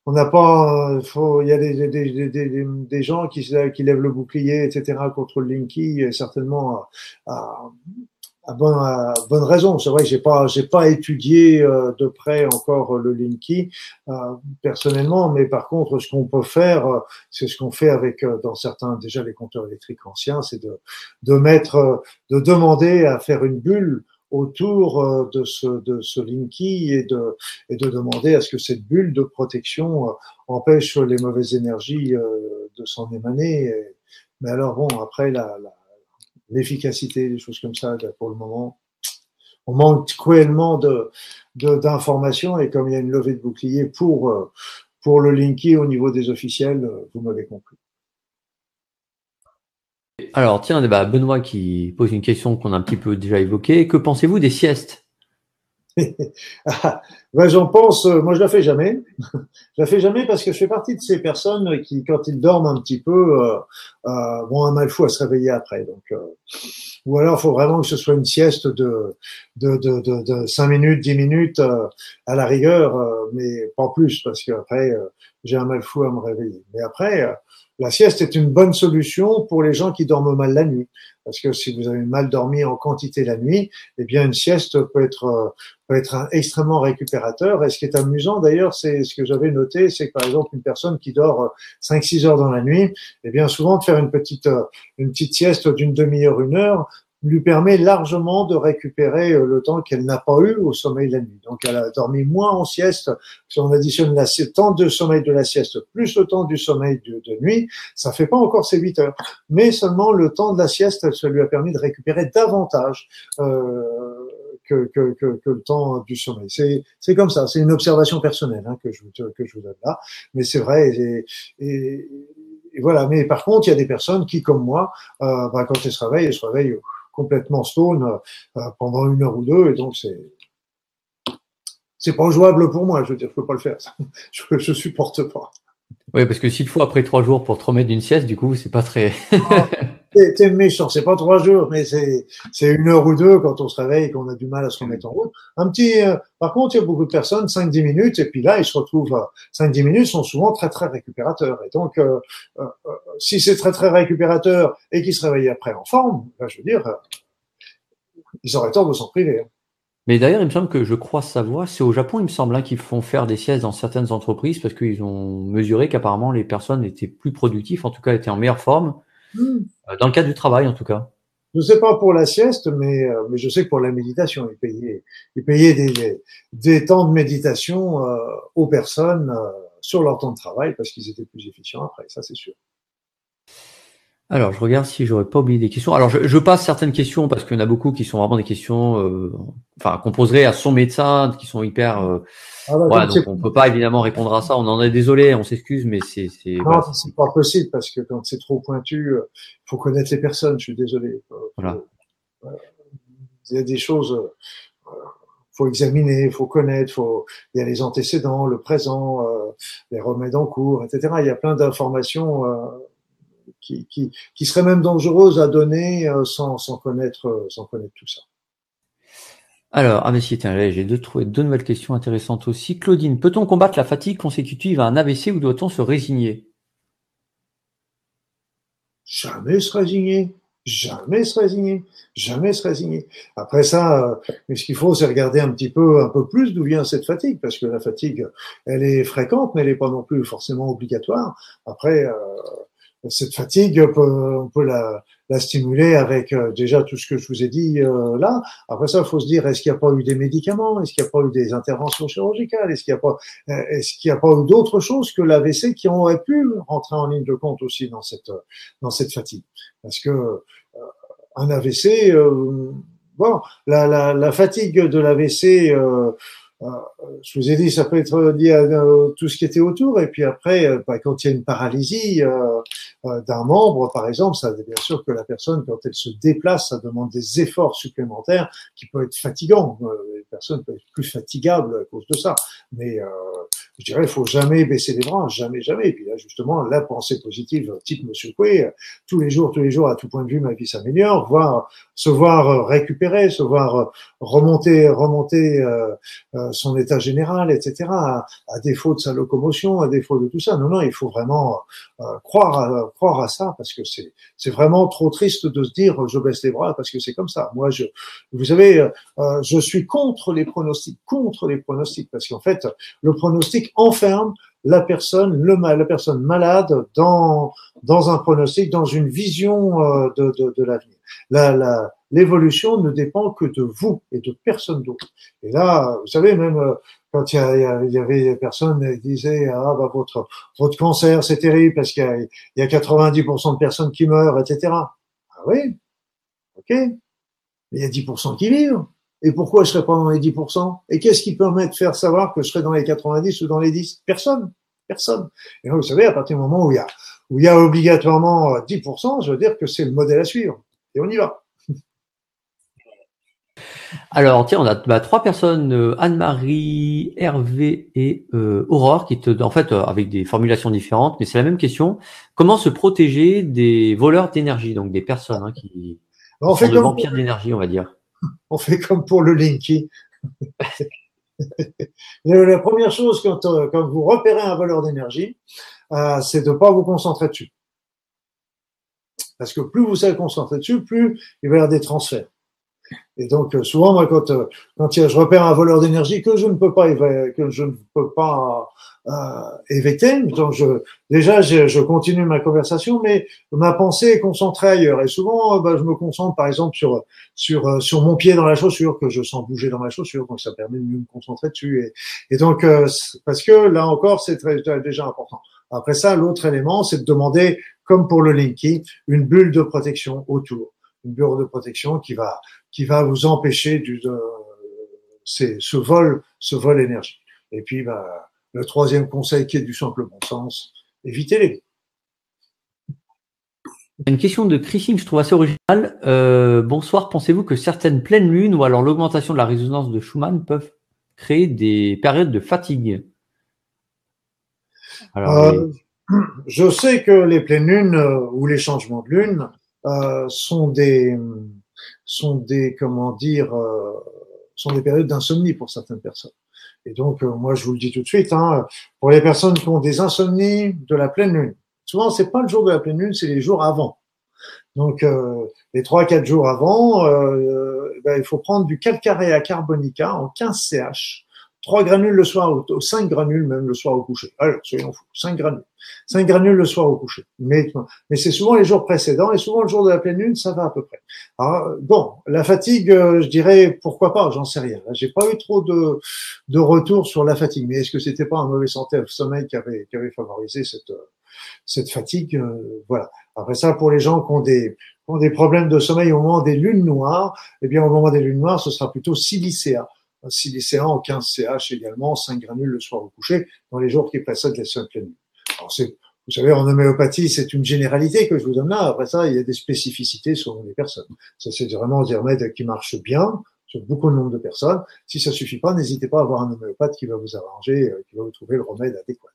On n'a pas, faut, il y a des, des, des, des, gens qui, qui lèvent le bouclier, etc. contre le Linky, certainement à, bonne, raison. C'est vrai que j'ai pas, j'ai pas étudié euh, de près encore le Linky euh, personnellement, mais par contre, ce qu'on peut faire, euh, c'est ce qu'on fait avec dans certains déjà les compteurs électriques anciens, c'est de, de mettre, de demander à faire une bulle autour de ce, de ce Linky et de, et de demander à ce que cette bulle de protection empêche les mauvaises énergies de s'en émaner. Mais alors bon, après la, la l'efficacité, des choses comme ça, pour le moment. On manque cruellement de, d'informations et comme il y a une levée de bouclier pour, euh, pour le Linky au niveau des officiels, euh, vous m'avez compris. Alors, tiens, bah, Benoît qui pose une question qu'on a un petit peu déjà évoquée. Que pensez-vous des siestes? <laughs> Ben, j'en pense, euh, moi je la fais jamais. <laughs> je la fais jamais parce que je fais partie de ces personnes qui, quand ils dorment un petit peu, euh, euh, vont un mal fou à se réveiller après. Donc, euh, ou alors, il faut vraiment que ce soit une sieste de de, de, de, de 5 minutes, 10 minutes à la rigueur, mais pas plus parce qu'après, j'ai un mal fou à me réveiller. Mais après, la sieste est une bonne solution pour les gens qui dorment mal la nuit. Parce que si vous avez mal dormi en quantité la nuit, eh bien une sieste peut être euh, peut être extrêmement récupérateur. Et ce qui est amusant d'ailleurs, c'est ce que j'avais noté, c'est que par exemple une personne qui dort 5-6 heures dans la nuit, eh bien souvent de faire une petite euh, une petite sieste d'une demi-heure, une heure, lui permet largement de récupérer euh, le temps qu'elle n'a pas eu au sommeil de la nuit. Donc elle a dormi moins en sieste. Si on additionne le temps de sommeil de la sieste plus le temps du sommeil de, nuit, ça fait pas encore ces 8 heures. Mais seulement le temps de la sieste, ça lui a permis de récupérer davantage euh, que, que, que, que, le temps du sommeil. C'est, comme ça, c'est une observation personnelle hein, que, je, que je vous donne là. Mais c'est vrai, et, voilà. Mais par contre, il y a des personnes qui, comme moi, euh, bah, quand elles se réveillent, elles se réveillent complètement stone euh, pendant une heure ou deux, et donc c'est c'est pas jouable pour moi. Je veux dire, je peux pas le faire. <laughs> Je, je supporte pas. Oui, parce que s'il faut après trois jours pour te remettre d'une sieste, du coup, c'est pas très. <laughs> T'es méchant, c'est pas trois jours, mais c'est une heure ou deux quand on se réveille et qu'on a du mal à se remettre en route. Un petit. Euh, par contre, il y a beaucoup de personnes, 5-10 minutes, et puis là, ils se retrouvent. 5-10 euh, minutes sont souvent très très récupérateurs. Et donc, euh, euh, si c'est très très récupérateur et qu'ils se réveillent après en forme, ben, je veux dire, ils auraient tort de s'en priver. Hein. Mais d'ailleurs, il me semble que je crois savoir, c'est au Japon, il me semble, hein, qu'ils font faire des siestes dans certaines entreprises parce qu'ils ont mesuré qu'apparemment les personnes étaient plus productives, en tout cas étaient en meilleure forme, hmm. euh, dans le cadre du travail en tout cas. Je ne sais pas pour la sieste, mais, euh, mais je sais que pour la méditation, ils payaient, ils payaient des, des, temps de méditation euh, aux personnes sur leur temps de travail parce qu'ils étaient plus efficients après, ça c'est sûr. Alors, je regarde si j'aurais pas oublié des questions. Alors, je, je, passe certaines questions parce qu'il y en a beaucoup qui sont vraiment des questions, euh, enfin, qu'on poserait à son médecin, qui sont hyper. Euh, ah bah, donc on peut pas évidemment répondre à ça. On en est désolé, on s'excuse, mais c'est. c'est non, c'est pas possible parce que quand c'est trop pointu, il euh, faut connaître les personnes. Je suis désolé. Voilà. Il y a des choses. faut examiner, faut connaître, faut. Il y a les antécédents, le présent, les remèdes en cours, etc. Il y a plein d'informations qui, qui, qui serait même dangereuse à donner euh, sans, sans, connaître, euh, sans connaître tout ça. Alors, ah mais si, j'ai deux, deux nouvelles questions intéressantes aussi. Claudine, peut-on combattre la fatigue consécutive à un AVC ou doit-on se résigner? Jamais se résigner. Jamais se résigner. Jamais se résigner. Après ça, euh, ce qu'il faut, c'est regarder un petit peu, un peu plus d'où vient cette fatigue, parce que la fatigue, elle est fréquente, mais elle n'est pas non plus forcément obligatoire. Après, euh, cette fatigue, on peut, la, la, stimuler avec euh, déjà tout ce que je vous ai dit euh, là. Après ça, il faut se dire est-ce qu'il n'y a pas eu des médicaments? Est-ce qu'il n'y a pas eu des interventions chirurgicales? Est-ce qu'il n'y a pas, euh, est-ce qu'il n'y a pas eu d'autres choses que l'AVC qui auraient pu rentrer en ligne de compte aussi dans cette dans cette fatigue? Parce que un AVC, bon, la, la, la, fatigue de l'AVC euh, je vous ai dit, ça peut être lié à euh, tout ce qui était autour. Et puis après, euh, bah, quand il y a une paralysie d'un membre, par exemple, ça bien sûr que la personne, quand elle se déplace, ça demande des efforts supplémentaires qui peuvent être fatigants. Les personnes peuvent être plus fatigables à cause de ça. Mais je dirais, il faut jamais baisser les bras, jamais, jamais. Et puis là, justement, la pensée positive, type Monsieur Coué, tous les jours, tous les jours, à tout point de vue, ma vie s'améliore, voir, se voir récupérer, se voir remonter, remonter euh, euh, son état général, etc. À, défaut de sa locomotion, à défaut de tout ça. Non, non, il faut vraiment euh, croire, à, croire à ça parce que c'est, c'est vraiment trop triste de se dire je baisse les bras parce que c'est comme ça. Moi, je, vous savez, je suis contre les pronostics, contre les pronostics parce qu'en fait, le pronostic enferme la personne, le la personne malade dans dans un pronostic, dans une vision de, de, de l'avenir. La, la, l'évolution ne dépend que de vous et de personne d'autre. Et là, vous savez, même euh, quand il y, a, il y avait des personnes qui disaient ah bah votre votre cancer c'est terrible parce qu'il y a, y a 90% de personnes qui meurent, etc. Ah oui, ok, mais il y a 10% qui vivent. Et pourquoi je serais pas dans les 10% Et qu'est-ce qui permet de faire savoir que je serais dans les 90 ou dans les 10 Personne, personne. Et donc, vous savez, à partir du moment où il y a où il y a obligatoirement 10%, je veux dire que c'est le modèle à suivre. Et on y va. <laughs> Alors, tiens, on a bah, trois personnes, euh, Anne-Marie, Hervé et euh, Aurore, qui te, en fait, euh, avec des formulations différentes, mais c'est la même question. Comment se protéger des voleurs d'énergie, donc des personnes hein, qui on fait comme vampires d'énergie, on va dire. On fait comme pour le Linky. <laughs> la première chose quand, quand, vous repérez un voleur d'énergie, c'est de ne pas vous concentrer dessus. Parce que plus vous savez concentrer dessus, plus il va y avoir des transferts. Et donc euh, souvent, moi, quand euh, quand je repère un voleur d'énergie que je ne peux pas euh, éviter, donc je, déjà je, je, continue ma conversation, mais ma pensée est concentrée ailleurs. Et souvent, euh, bah, je me concentre, par exemple, sur sur sur mon pied dans la chaussure que je sens bouger dans la chaussure, donc ça permet de mieux me concentrer dessus. Et, donc parce que là encore, c'est très déjà important. Après ça, l'autre élément, c'est de demander, comme pour le Linky, une bulle de protection autour une bureau de protection qui va qui va vous empêcher du, de, ce vol, ce vol énergie. Et puis, bah, le troisième conseil qui est du simple bon sens, évitez-les. Une question de Christine, je trouve assez originale. Euh, bonsoir, pensez-vous que certaines pleines lunes ou alors l'augmentation de la résonance de Schumann peuvent créer des périodes de fatigue? Alors, euh, Je sais que les pleines lunes euh, ou les changements de lune euh, sont des sont des comment dire euh, sont des périodes d'insomnie pour certaines personnes. Et donc euh, moi je vous le dis tout de suite, hein, pour les personnes qui ont des insomnies de la pleine lune, souvent c'est pas le jour de la pleine lune, c'est les jours avant. Donc les trois quatre jours avant, ben, il faut prendre du calcaréa carbonica en 15 CH 3 granules le soir, ou 5 granules même le soir au coucher. Allez, soyons fous, 5 granules. 5 granules le soir au coucher. Mais, mais c'est souvent les jours précédents et souvent le jour de la pleine lune, ça va à peu près. Alors, bon, la fatigue, euh, je dirais pourquoi pas, j'en sais rien. J'ai pas eu trop de, de retours sur la fatigue, mais est-ce que c'était pas un mauvais santé au sommeil qui avait, qui avait favorisé cette, cette fatigue euh, Voilà. Après ça, pour les gens qui ont des, ont des problèmes de sommeil au moment des lunes noires, eh bien au moment des lunes noires, ce sera plutôt silicea silicéen, 15 CH également, 5 granules le soir au coucher, dans les jours qui précèdent les semaines pleines. Alors c'est, vous savez, en homéopathie, c'est une généralité que je vous donne là. Après ça, il y a des spécificités selon les personnes. Ça, c'est vraiment des remèdes qui marchent bien sur beaucoup de nombre de personnes. Si ça suffit pas, n'hésitez pas à avoir un homéopathe qui va vous arranger, euh, qui va vous trouver le remède adéquat.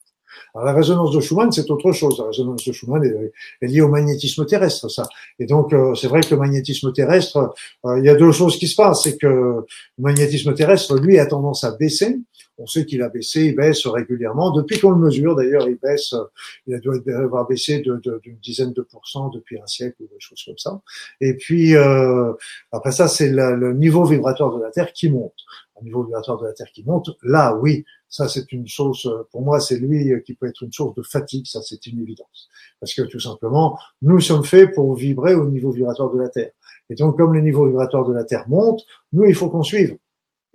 Alors, la résonance de Schumann, c'est autre chose. La résonance de Schumann est, liée au magnétisme terrestre, ça. Et donc, euh, c'est vrai que le magnétisme terrestre, euh, il y a deux choses qui se passent. C'est que le magnétisme terrestre, lui, a tendance à baisser. On sait qu'il a baissé, il baisse régulièrement. Depuis qu'on le mesure, d'ailleurs, il baisse, il doit avoir baissé d'une de, dizaine de pourcents depuis un siècle ou des choses comme ça. Et puis, euh, après ça, c'est le niveau vibratoire de la Terre qui monte. Le niveau vibratoire de la Terre qui monte, là, oui, ça, c'est une chose, pour moi, c'est lui qui peut être une source de fatigue, ça, c'est une évidence. Parce que tout simplement, nous sommes faits pour vibrer au niveau vibratoire de la Terre. Et donc, comme le niveau vibratoire de la Terre monte, nous, il faut qu'on suive.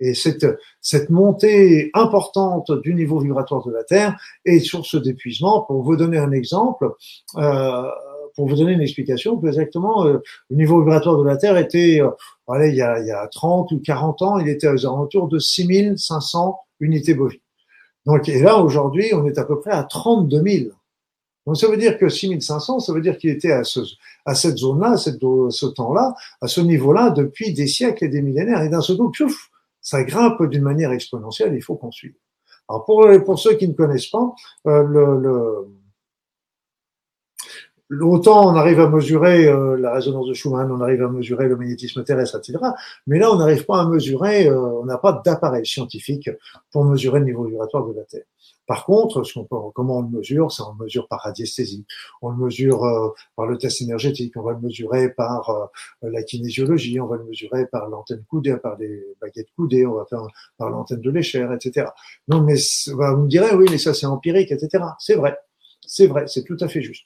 Et cette, cette montée importante du niveau vibratoire de la Terre est source d'épuisement. Pour vous donner un exemple, euh, pour vous donner une explication, exactement, euh, le niveau vibratoire de la Terre était, euh, allez, il y, a, il y a 30 ou 40 ans, il était aux alentours de 6500 unités bovines. Donc, et là, aujourd'hui, on est à peu près à 32 000. Donc, ça veut dire que 6500, ça veut dire qu'il était à, ce, à cette zone-là, à, cette, ce temps-là, à ce niveau-là, depuis des siècles et des millénaires. Et d'un seul coup, ça grimpe d'une manière exponentielle, il faut qu'on suive. Alors pour, pour ceux qui ne connaissent pas, euh, le, le Autant on arrive à mesurer euh, la résonance de Schumann, on arrive à mesurer le magnétisme terrestre, etc. Mais là, on n'arrive pas à mesurer, euh, on n'a pas d'appareil scientifique pour mesurer le niveau vibratoire de la Terre. Par contre, ce peut, comment on le mesure C'est on le mesure par radiesthésie, on le mesure euh, par le test énergétique, on va le mesurer par la kinésiologie, on va le mesurer par l'antenne coudée, par les baguettes coudées, on va faire par l'antenne de l'échelle, etc. Non, mais bah, vous me direz, oui, mais ça c'est empirique, etc. C'est vrai, c'est vrai, c'est tout à fait juste.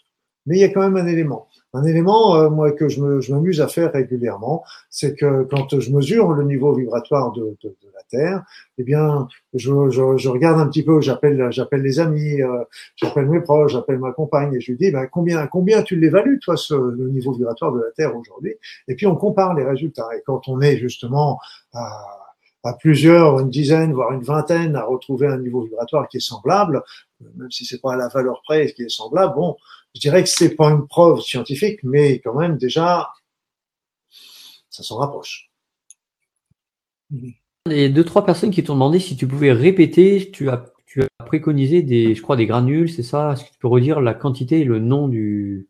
Mais il y a quand même un élément. Un élément, euh, moi, que je, m'amuse à faire régulièrement, c'est que quand je mesure le niveau vibratoire de, de, de la Terre, eh bien, je, je, je, regarde un petit peu, j'appelle, j'appelle les amis, euh, j'appelle mes proches, j'appelle ma compagne, et je lui dis, ben, combien, combien tu l'évalues, toi, ce, le niveau vibratoire de la Terre aujourd'hui? Et puis, on compare les résultats. Et quand on est justement à à plusieurs, une dizaine, voire une vingtaine, à retrouver un niveau vibratoire qui est semblable, même si c'est pas à la valeur près qui est semblable, bon, je dirais que c'est pas une preuve scientifique, mais quand même déjà, ça s'en rapproche. Les deux trois personnes qui t'ont demandé si tu pouvais répéter, tu as tu as préconisé des, je crois, des granules, c'est ça? Est-ce que tu peux redire la quantité et le nom du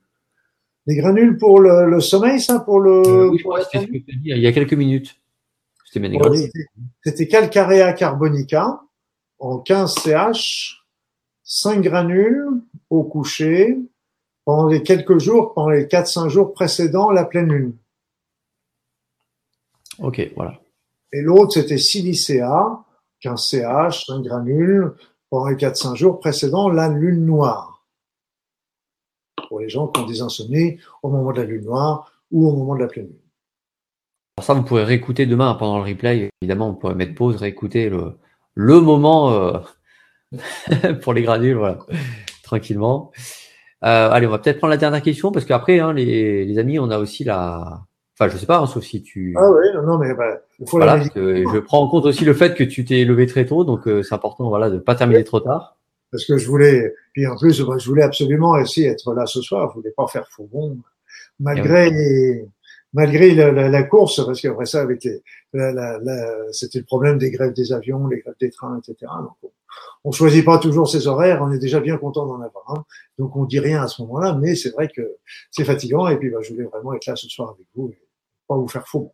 Des granules pour le, sommeil, ça, pour le. Euh, oui, je crois que c'était ce que tu as dit il y a quelques minutes. C'était C'était Calcarea carbonica en 15 CH, 5 granules au coucher, pendant les quelques jours, pendant les 4-5 jours précédents la pleine lune. Ok, voilà. Et l'autre, c'était silicea, 15 CH, 5 granules, pendant les 4-5 jours précédents la lune noire. Pour les gens qui ont des insomnies au moment de la lune noire ou au moment de la pleine lune. Pour ça, vous pourrez réécouter demain pendant le replay. Évidemment, vous pourrez mettre pause, réécouter le, le moment euh, <laughs> pour les granules, voilà, tranquillement. Euh, allez, on va peut-être prendre la dernière question parce qu'après, hein, les, les, amis, on a aussi la. Enfin, je sais pas, hein, sauf si tu. Ah oui, non, non mais bah, il faut voilà, Je prends en compte aussi le fait que tu t'es levé très tôt, donc euh, c'est important, voilà, de pas terminer trop tard. Parce que je voulais, puis en plus, je voulais absolument aussi être là ce soir. Je voulais pas faire faux bon, malgré malgré la, la, la, course, parce qu'après ça, avec la, c'était le problème des grèves des avions, les grèves des trains, etc. Donc, on choisit pas toujours ses horaires, on est déjà bien content d'en avoir un. Donc on dit rien à ce moment-là, mais c'est vrai que c'est fatigant. Et puis bah, je voulais vraiment être là ce soir avec vous et pas vous faire faux.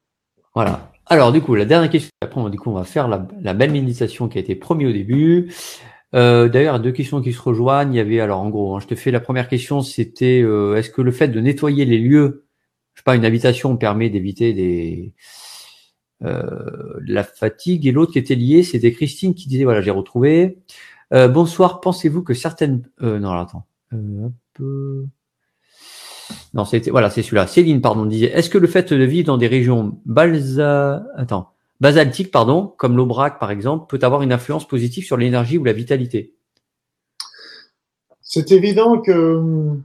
Voilà. Alors du coup, la dernière question, après du coup, on va faire la, la belle méditation qui a été promise au début. Euh, D'ailleurs, deux questions qui se rejoignent. Il y avait alors en gros, hein, je te fais la première question, c'était euh, est-ce que le fait de nettoyer les lieux, je sais pas, une habitation permet d'éviter des euh, la fatigue. Et l'autre qui était lié, c'était Christine qui disait voilà j'ai retrouvé. Euh, bonsoir, pensez-vous que certaines euh, non attends. Non c'était voilà c'est celui-là. Céline pardon disait est-ce que le fait de vivre dans des régions attends basaltiques pardon comme l'Aubrac par exemple peut avoir une influence positive sur l'énergie ou la vitalité? C'est évident que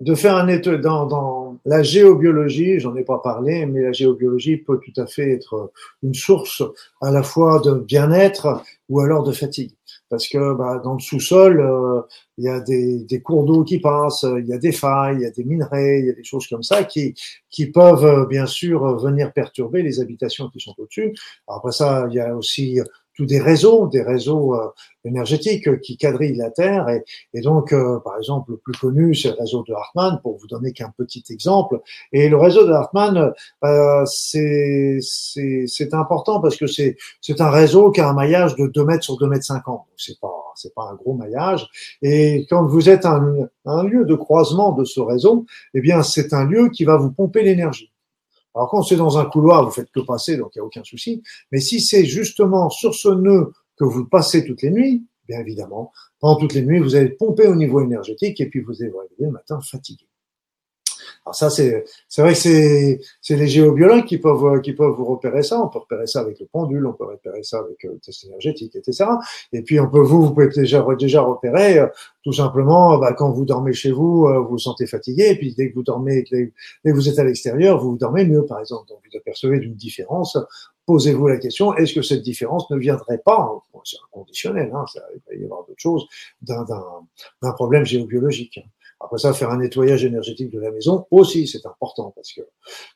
de faire un état dans, dans la géobiologie, j'en ai pas parlé, mais la géobiologie peut tout à fait être une source à la fois de bien-être ou alors de fatigue. Parce que bah, dans le sous-sol, euh, il y a des, des cours d'eau qui passent, il y a des failles, il y a des minerais, il y a des choses comme ça qui, qui peuvent euh, bien sûr venir perturber les habitations qui sont au-dessus. Après ça, il y a aussi tous des réseaux, des réseaux euh, énergétiques qui quadrillent la Terre. Et, et donc, euh, par exemple, le plus connu, c'est le réseau de Hartmann, pour vous donner qu'un petit exemple. Et le réseau de Hartmann, euh, c'est important parce que c'est un réseau qui a un maillage de 2 mètres sur 2 mètres 50. C'est pas c'est pas un gros maillage. Et quand vous êtes un, un lieu de croisement de ce réseau, eh bien, c'est un lieu qui va vous pomper l'énergie. Alors quand c'est dans un couloir, vous faites que passer, donc il n'y a aucun souci. Mais si c'est justement sur ce nœud que vous passez toutes les nuits, bien évidemment, pendant toutes les nuits, vous allez pomper au niveau énergétique et puis vous allez vous réveiller le matin fatigué. Alors ça, c'est vrai que c'est les géobiologues qui peuvent qui peuvent vous repérer ça. On peut repérer ça avec le pendule, on peut repérer ça avec euh, le test énergétique, etc. Et puis on peut vous vous pouvez déjà déjà repérer euh, tout simplement bah, quand vous dormez chez vous, euh, vous vous sentez fatigué. Et puis dès que vous dormez, dès que vous êtes à l'extérieur, vous, dormez mieux, par exemple. Donc vous apercevez d'une différence posez-vous la question, est-ce que cette différence ne viendrait pas, c'est inconditionnel, hein, il va y avoir d'autres choses, d'un problème géobiologique après ça, faire un nettoyage énergétique de la maison aussi, c'est important parce que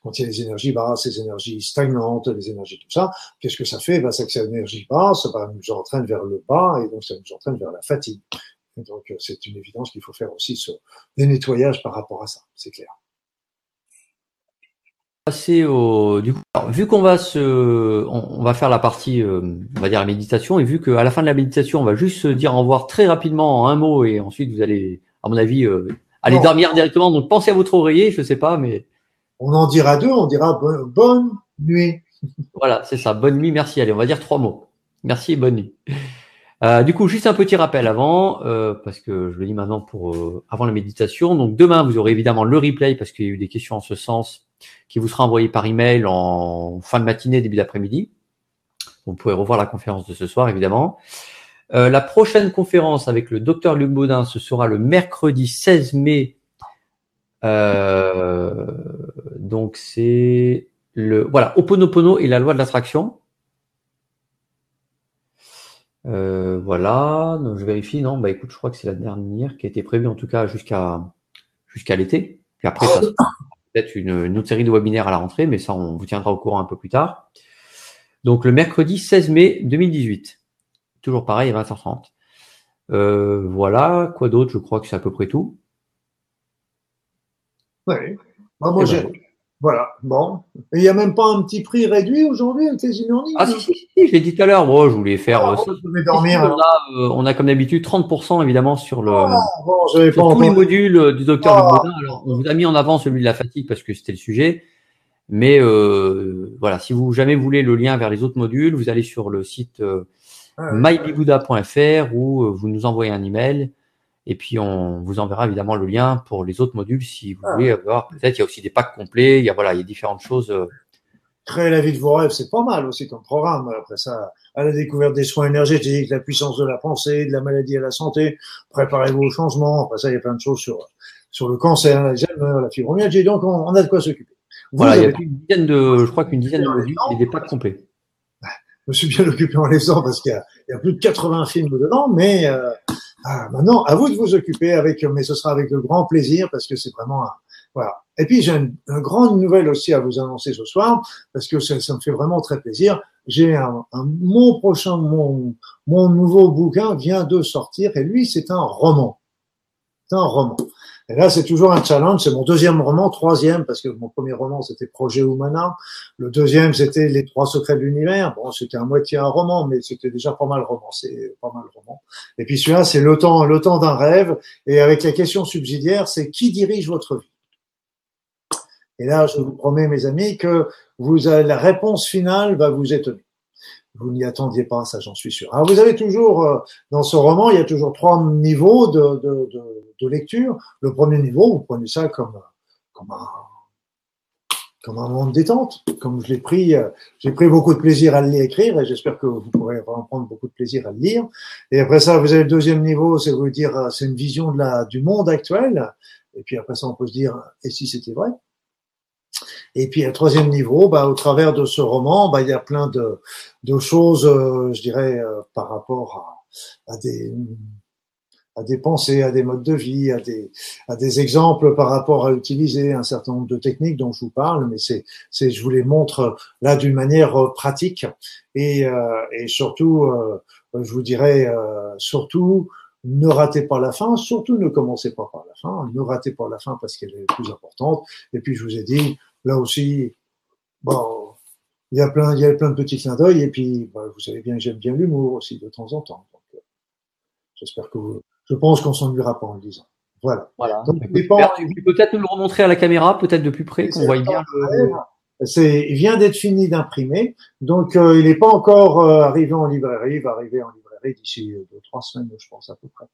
quand il y a les énergies basses, les énergies stagnantes, les énergies tout ça, qu'est-ce que ça fait? Ben, C'est que cette énergie basse ben, nous entraîne vers le bas et donc ça nous entraîne vers la fatigue. donc c'est une évidence qu'il faut faire aussi ce, des nettoyages par rapport à ça, c'est clair. Passer au du coup, vu qu'on va se, on, va faire la partie, euh, on va dire la méditation, et vu qu'à la fin de la méditation, on va juste se dire au revoir très rapidement en un mot, et ensuite vous allez à mon avis, euh, allez dormir directement. Donc pensez à votre oreiller, je sais pas, mais. On en dira deux, on dira bonne, nuit. <laughs> Voilà, c'est ça. Bonne nuit, merci. Allez, on va dire trois mots. Merci et bonne nuit. Euh, du coup, juste un petit rappel avant, euh, parce que je le dis maintenant pour euh, avant la méditation. Donc demain, vous aurez évidemment le replay parce qu'il y a eu des questions en ce sens qui vous sera envoyé par email en fin de matinée, début d'après-midi. Vous pourrez revoir la conférence de ce soir, évidemment. Euh, la prochaine conférence avec le docteur Luc Baudin, ce sera le mercredi 16 mai. Euh, donc c'est le voilà Oponopono et la loi de l'attraction. Euh, voilà, donc je vérifie. Non, bah écoute, je crois que c'est la dernière qui a été prévue en tout cas jusqu'à jusqu'à l'été. Puis après, ça <coughs> peut-être une, une, autre série de webinaires à la rentrée, mais ça, on vous tiendra au courant un peu plus tard. Donc le mercredi 16 mai 2018. Toujours pareil à 20h30. Euh, voilà, quoi d'autre? Je crois que c'est à peu près tout. Oui. Bah, moi, j'ai. Voilà, bon. Et il n'y a même pas un petit prix réduit aujourd'hui avec les Ah si, si, si, je l'ai dit tout à l'heure. Moi, je voulais faire. Ah, euh, je vais dormir. On a, euh, on a comme d'habitude 30% évidemment sur le ah, bon, sur pas tous les modules du docteur ah, Alors, on vous a mis en avant celui de la fatigue parce que c'était le sujet. Mais euh, voilà, si vous jamais voulez le lien vers les autres modules, vous allez sur le site mybibouda.fr où euh, vous nous envoyez un email et puis on vous enverra évidemment le lien pour les autres modules si vous voulez avoir. Peut-être il y a aussi des packs complets. Il y a voilà, il y a différentes choses. Euh. Créer la vie de vos rêves, c'est pas mal aussi comme programme. Après ça, à la découverte des soins énergétiques, la puissance de la pensée, de la maladie à la santé. Préparez-vous au changement. Après ça, il y a plein de choses sur sur le cancer, la fibromyalgie. Donc on, a de quoi s'occuper. Voilà, il y a une dizaine de, je crois qu'une dizaine de modules et des packs complets me suis bien <laughs> occupé en les ans parce qu'il y, a plus de 80 films dedans, mais euh, ah, maintenant, à vous de vous occuper avec, mais ce sera avec le grand plaisir parce que c'est vraiment un, voilà. Et puis j'ai une, grande nouvelle aussi à vous annoncer ce soir parce que ça, ça me fait vraiment très plaisir. J'ai un, un, mon prochain, mon, mon nouveau bouquin vient de sortir et lui c'est un roman. C'est un roman. Et là, c'est toujours un challenge. C'est mon deuxième roman, troisième, parce que mon premier roman, c'était Projet Humana. Le deuxième, c'était Les Trois Secrets de l'Univers. Bon, c'était à moitié un roman, mais c'était déjà pas mal romancé, pas mal roman. Et puis celui-là, c'est Le temps, d'un rêve. Et avec la question subsidiaire, c'est qui dirige votre vie? Et là, je vous promets, mes amis, que la réponse finale va vous étonner. Vous n'y attendiez pas, ça j'en suis sûr. Alors vous avez toujours, euh, dans ce roman, il y a toujours trois niveaux de, de, de, de lecture. Le premier niveau, vous prenez ça comme, comme un, comme un moment de détente. Comme je l'ai pris, euh, j'ai pris beaucoup de plaisir à l'écrire et j'espère que vous pourrez en prendre beaucoup de plaisir à le lire. Et après ça, vous avez le deuxième niveau, c'est vous dire, euh, c'est une vision de la, du monde actuel. Et puis après ça, on peut se dire, et si c'était vrai? Et puis, à troisième niveau, bah, au travers de ce roman, bah, il y a plein de, de choses, euh, je dirais, euh, par rapport à, à, des à des pensées, à des modes de vie, à des, à des exemples par rapport à utiliser un certain nombre de techniques dont je vous parle, mais c'est, c'est je vous les montre là d'une manière euh, pratique. Et, et surtout, je vous dirais surtout ne ratez pas la fin, surtout ne commencez pas par la fin, ne ratez pas la fin parce qu'elle est plus importante. Et puis je vous ai dit, là aussi, bon, il y a plein, il y a plein de petits clins d'œil, et puis bah, vous savez bien que j'aime bien l'humour aussi de temps en temps. Donc, euh, j'espère que vous, je pense qu'on s'ennuiera pas en le disant. Voilà. Voilà. Donc, peut-être nous le remontrer à la caméra, peut-être de plus près, qu'on voit bien. C'est, il vient d'être fini d'imprimer, donc euh, il n'est pas encore euh, arrivé en librairie, il va arriver en librairie d'ici deux trois semaines, je pense à peu près.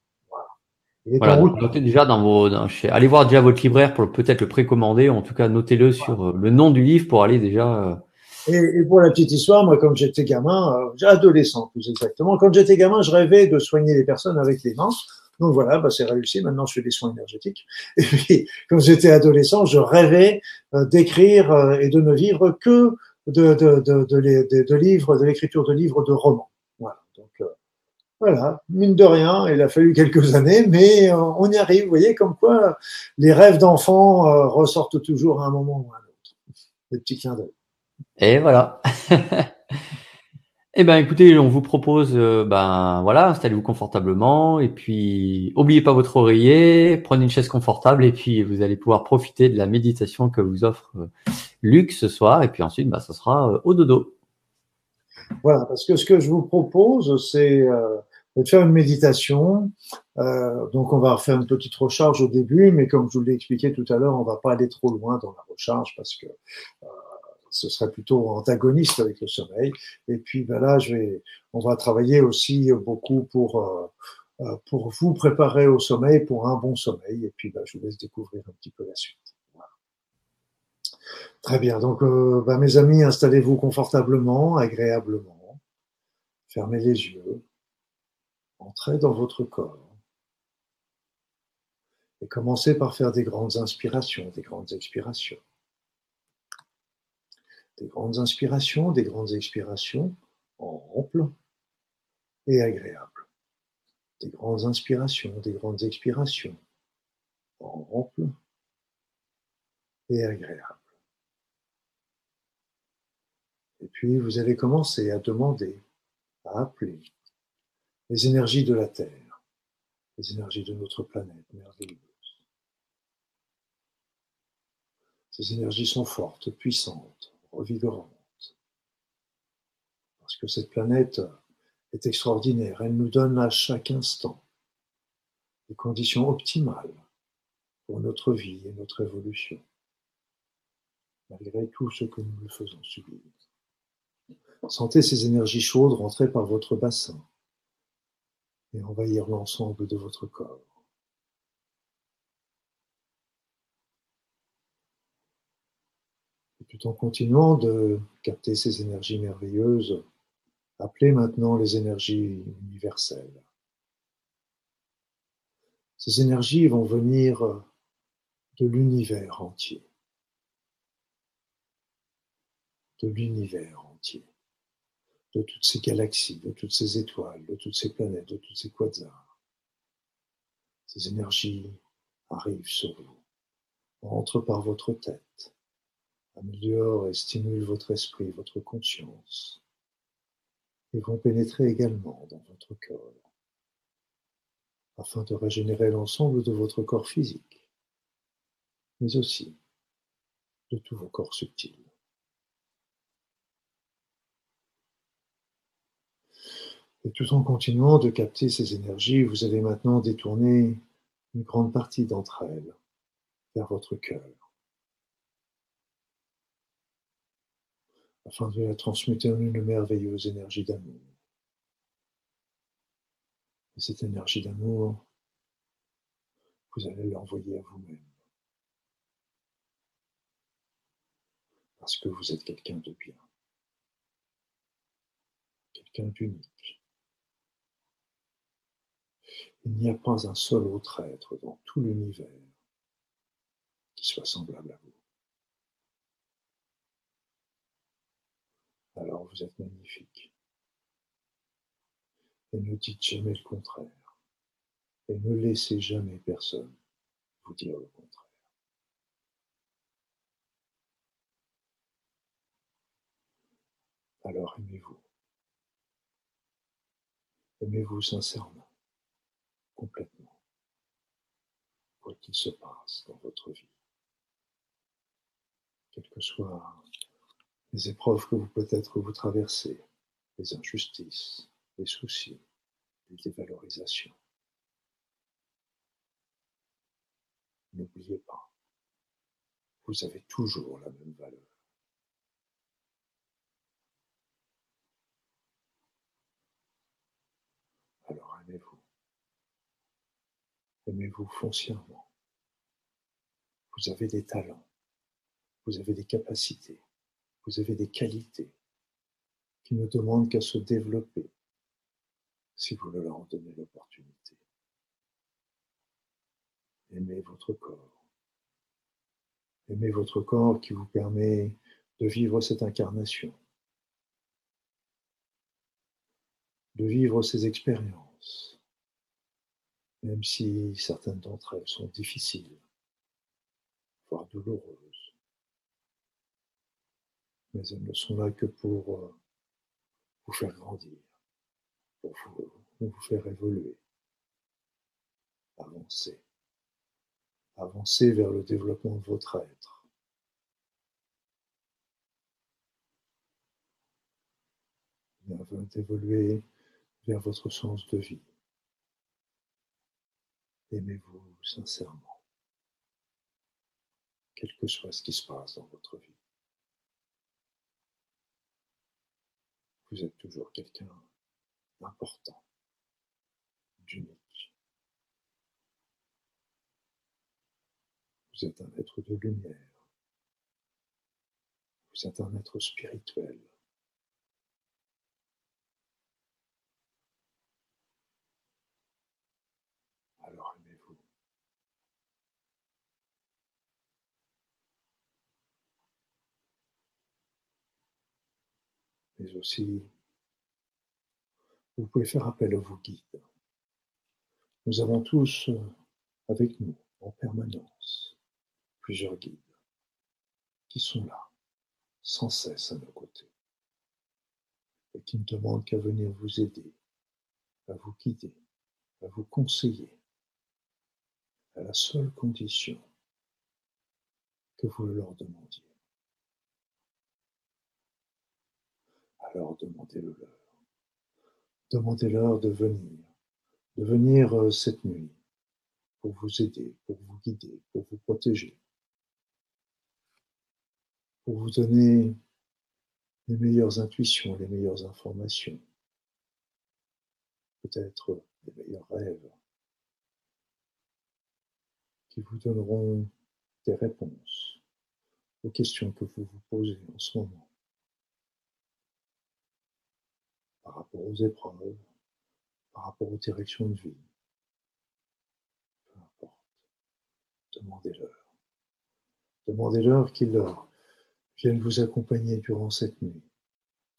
Voilà, notez déjà dans vos, allez voir déjà votre libraire pour peut-être le précommander, en tout cas notez-le sur euh, le nom du livre pour aller déjà. Euh, et, et pour la petite histoire, moi, comme j'étais gamin, euh, adolescent plus exactement, quand j'étais gamin, je rêvais de soigner les personnes avec les mains. Donc voilà, bah, c'est réussi. Maintenant, je fais des soins énergétiques. <laughs> Et puis, quand j'étais adolescent, je rêvais d'écrire et de ne vivre que de, de, de, de, de livres, de l'écriture de livres de romans. Voilà. Mine de rien, il a fallu quelques années, mais euh, on y arrive. Vous voyez comme quoi les rêves d'enfants euh, ressortent toujours à un moment ou à un autre. Des petits clins d'œil. Et voilà. <laughs> Eh ben, écoutez, on vous propose, euh, ben voilà, installez-vous confortablement et puis oubliez pas votre oreiller, prenez une chaise confortable et puis vous allez pouvoir profiter de la méditation que vous offre Luc ce soir et puis ensuite, ben, ça sera au dodo. Voilà, parce que ce que je vous propose, c'est euh, de faire une méditation. Euh, donc, on va faire une petite recharge au début, mais comme je vous l'ai expliqué tout à l'heure, on va pas aller trop loin dans la recharge parce que euh, ce serait plutôt antagoniste avec le sommeil. Et puis, ben là, je vais, on va travailler aussi beaucoup pour euh, euh, pour vous préparer au sommeil, pour un bon sommeil. Et puis, ben, je vous laisse découvrir un petit peu la suite. Très bien. Donc, euh, bah, mes amis, installez-vous confortablement, agréablement. Fermez les yeux. Entrez dans votre corps. Et commencez par faire des grandes inspirations, des grandes expirations. Des grandes inspirations, des grandes expirations amples et agréables. Des grandes inspirations, des grandes expirations amples et agréables. Et puis vous allez commencer à demander, à appeler les énergies de la Terre, les énergies de notre planète merveilleuse. Ces énergies sont fortes, puissantes, revigorantes. Parce que cette planète est extraordinaire. Elle nous donne à chaque instant des conditions optimales pour notre vie et notre évolution, malgré tout ce que nous le faisons subir. Sentez ces énergies chaudes rentrer par votre bassin et envahir l'ensemble de votre corps. Et tout en continuant de capter ces énergies merveilleuses, appelez maintenant les énergies universelles. Ces énergies vont venir de l'univers entier. De l'univers de toutes ces galaxies, de toutes ces étoiles, de toutes ces planètes, de toutes ces quasars. Ces énergies arrivent sur vous, entrent par votre tête, améliorent et stimulent votre esprit, votre conscience, et vont pénétrer également dans votre corps, afin de régénérer l'ensemble de votre corps physique, mais aussi de tous vos corps subtils. Et tout en continuant de capter ces énergies, vous allez maintenant détourner une grande partie d'entre elles vers votre cœur, afin de la transmuter en une merveilleuse énergie d'amour. Et cette énergie d'amour, vous allez l'envoyer à vous-même. Parce que vous êtes quelqu'un de bien, quelqu'un d'unique. Il n'y a pas un seul autre être dans tout l'univers qui soit semblable à vous. Alors vous êtes magnifique. Et ne dites jamais le contraire. Et ne laissez jamais personne vous dire le contraire. Alors aimez-vous. Aimez-vous sincèrement complètement, quoi qu'il se passe dans votre vie. Quelles que soient les épreuves que vous peut-être vous traversez, les injustices, les soucis, les dévalorisations. N'oubliez pas, vous avez toujours la même valeur. Alors aimez-vous. Aimez-vous foncièrement? Vous avez des talents, vous avez des capacités, vous avez des qualités qui ne demandent qu'à se développer si vous leur en donnez l'opportunité. Aimez votre corps. Aimez votre corps qui vous permet de vivre cette incarnation, de vivre ces expériences, même si certaines d'entre elles sont difficiles, voire douloureuses. Mais elles ne sont là que pour euh, vous faire grandir, pour vous, faire évoluer, avancer, avancer vers le développement de votre être. d'évoluer vers votre sens de vie. Aimez-vous sincèrement, quel que soit ce qui se passe dans votre vie. Vous êtes toujours quelqu'un d'important, d'unique. Vous êtes un être de lumière. Vous êtes un être spirituel. Mais aussi vous pouvez faire appel à vos guides. Nous avons tous euh, avec nous en permanence plusieurs guides qui sont là, sans cesse à nos côtés, et qui ne demandent qu'à venir vous aider, à vous guider, à vous conseiller, à la seule condition que vous leur demandiez. Alors demandez-le leur. Demandez-leur de venir, de venir euh, cette nuit pour vous aider, pour vous guider, pour vous protéger, pour vous donner les meilleures intuitions, les meilleures informations, peut-être les meilleurs rêves qui vous donneront des réponses aux questions que vous vous posez en ce moment. Par rapport aux épreuves, par rapport aux directions de vie. Peu importe. Demandez-leur. Demandez-leur qu'ils viennent vous accompagner durant cette nuit,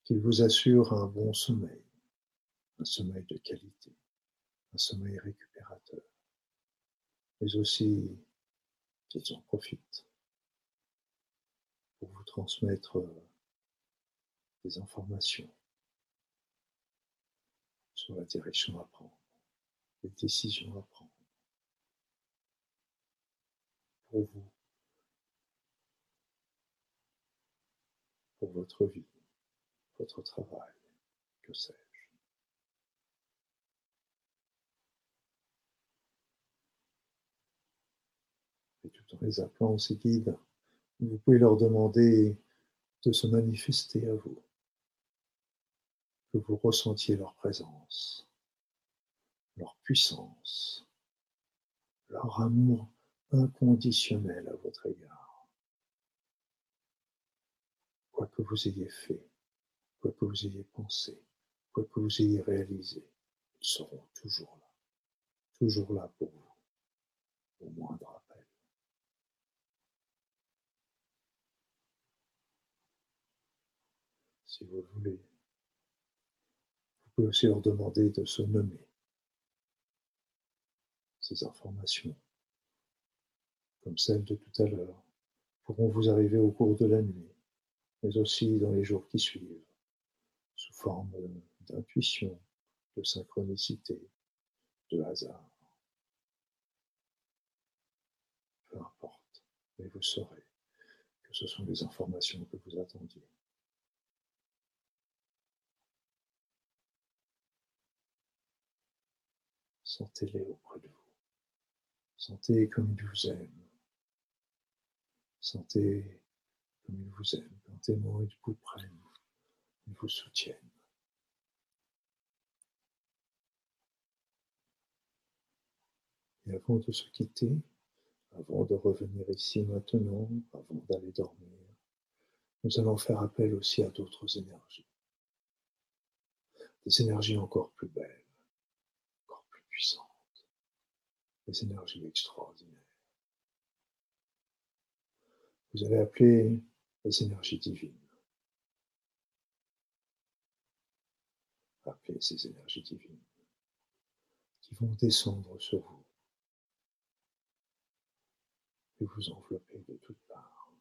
qu'ils vous assurent un bon sommeil, un sommeil de qualité, un sommeil récupérateur, mais aussi qu'ils en profitent pour vous transmettre des informations sur la direction à prendre, les décisions à prendre. Pour vous, pour votre vie, votre travail, que sais-je. Et tout en les appelant ces guides, vous pouvez leur demander de se manifester à vous que vous ressentiez leur présence, leur puissance, leur amour inconditionnel à votre égard. Quoi que vous ayez fait, quoi que vous ayez pensé, quoi que vous ayez réalisé, ils seront toujours là, toujours là pour vous, au moindre appel. Si vous voulez, pouvez aussi leur demander de se nommer ces informations, comme celles de tout à l'heure, pourront vous arriver au cours de la nuit, mais aussi dans les jours qui suivent, sous forme d'intuition, de synchronicité, de hasard. Peu importe, mais vous saurez que ce sont les informations que vous attendiez. Sentez-les auprès de vous. Sentez comme ils vous aiment. Sentez comme ils vous aiment. Quand ils vous prennent, ils vous soutiennent. Et avant de se quitter, avant de revenir ici maintenant, avant d'aller dormir, nous allons faire appel aussi à d'autres énergies. Des énergies encore plus belles des énergies extraordinaires. Vous allez appeler les énergies divines. Appelez ces énergies divines qui vont descendre sur vous et vous envelopper de toutes parts.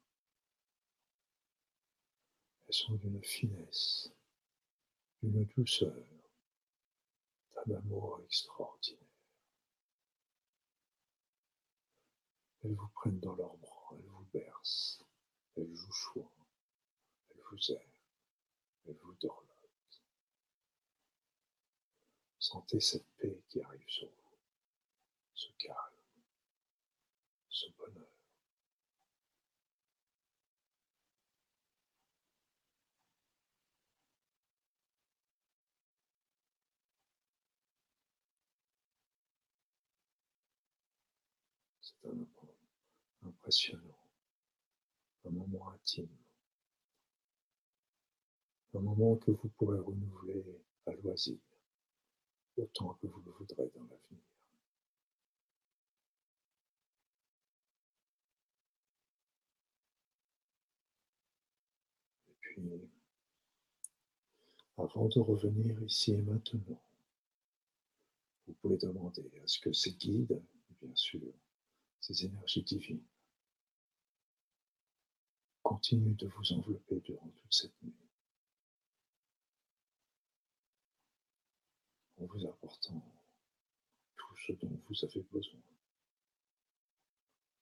Elles sont d'une finesse, d'une douceur, d'un amour extraordinaire. Elles vous prennent dans leurs bras, elles vous bercent, elles vous choient, elles vous aiment, elles vous dorment. Sentez cette paix qui arrive sur vous, ce calme, ce bonheur. C'est un moment impressionnant, un moment intime, un moment que vous pourrez renouveler à loisir autant que vous le voudrez dans l'avenir. Et puis, avant de revenir ici et maintenant, vous pouvez demander à ce que ces guides, bien sûr, ces énergies divines, continuent de vous envelopper durant toute cette nuit. en vous apportant tout ce dont vous avez besoin,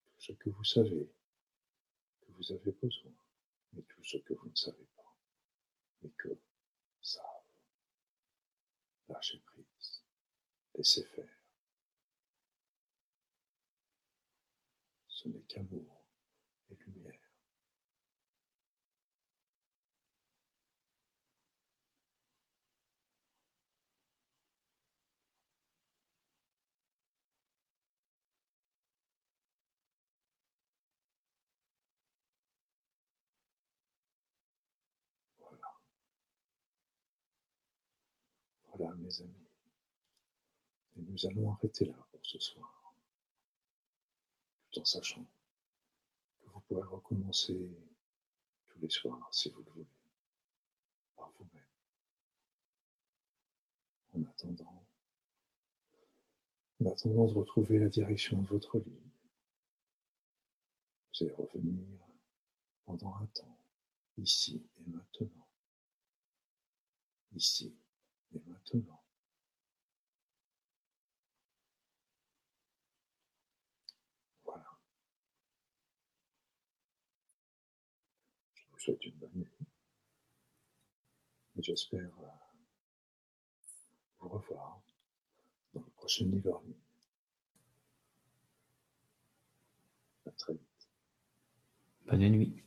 tout ce que vous savez que vous avez besoin, mais tout ce que vous ne savez pas, mais que savent. Lâchez prise, laissez faire. Ce n'est qu'amour et lumière. Voilà, mes amis. Et nous allons arrêter là pour ce soir, tout en sachant que vous pourrez recommencer tous les soirs si vous le voulez, par vous-même. En attendant, en attendant de retrouver la direction de votre lit, vous allez revenir pendant un temps, ici et maintenant. Ici et maintenant. Voilà. Je vous souhaite une bonne nuit. Et j'espère euh, vous revoir dans le prochain livre. À très vite. Bonne nuit.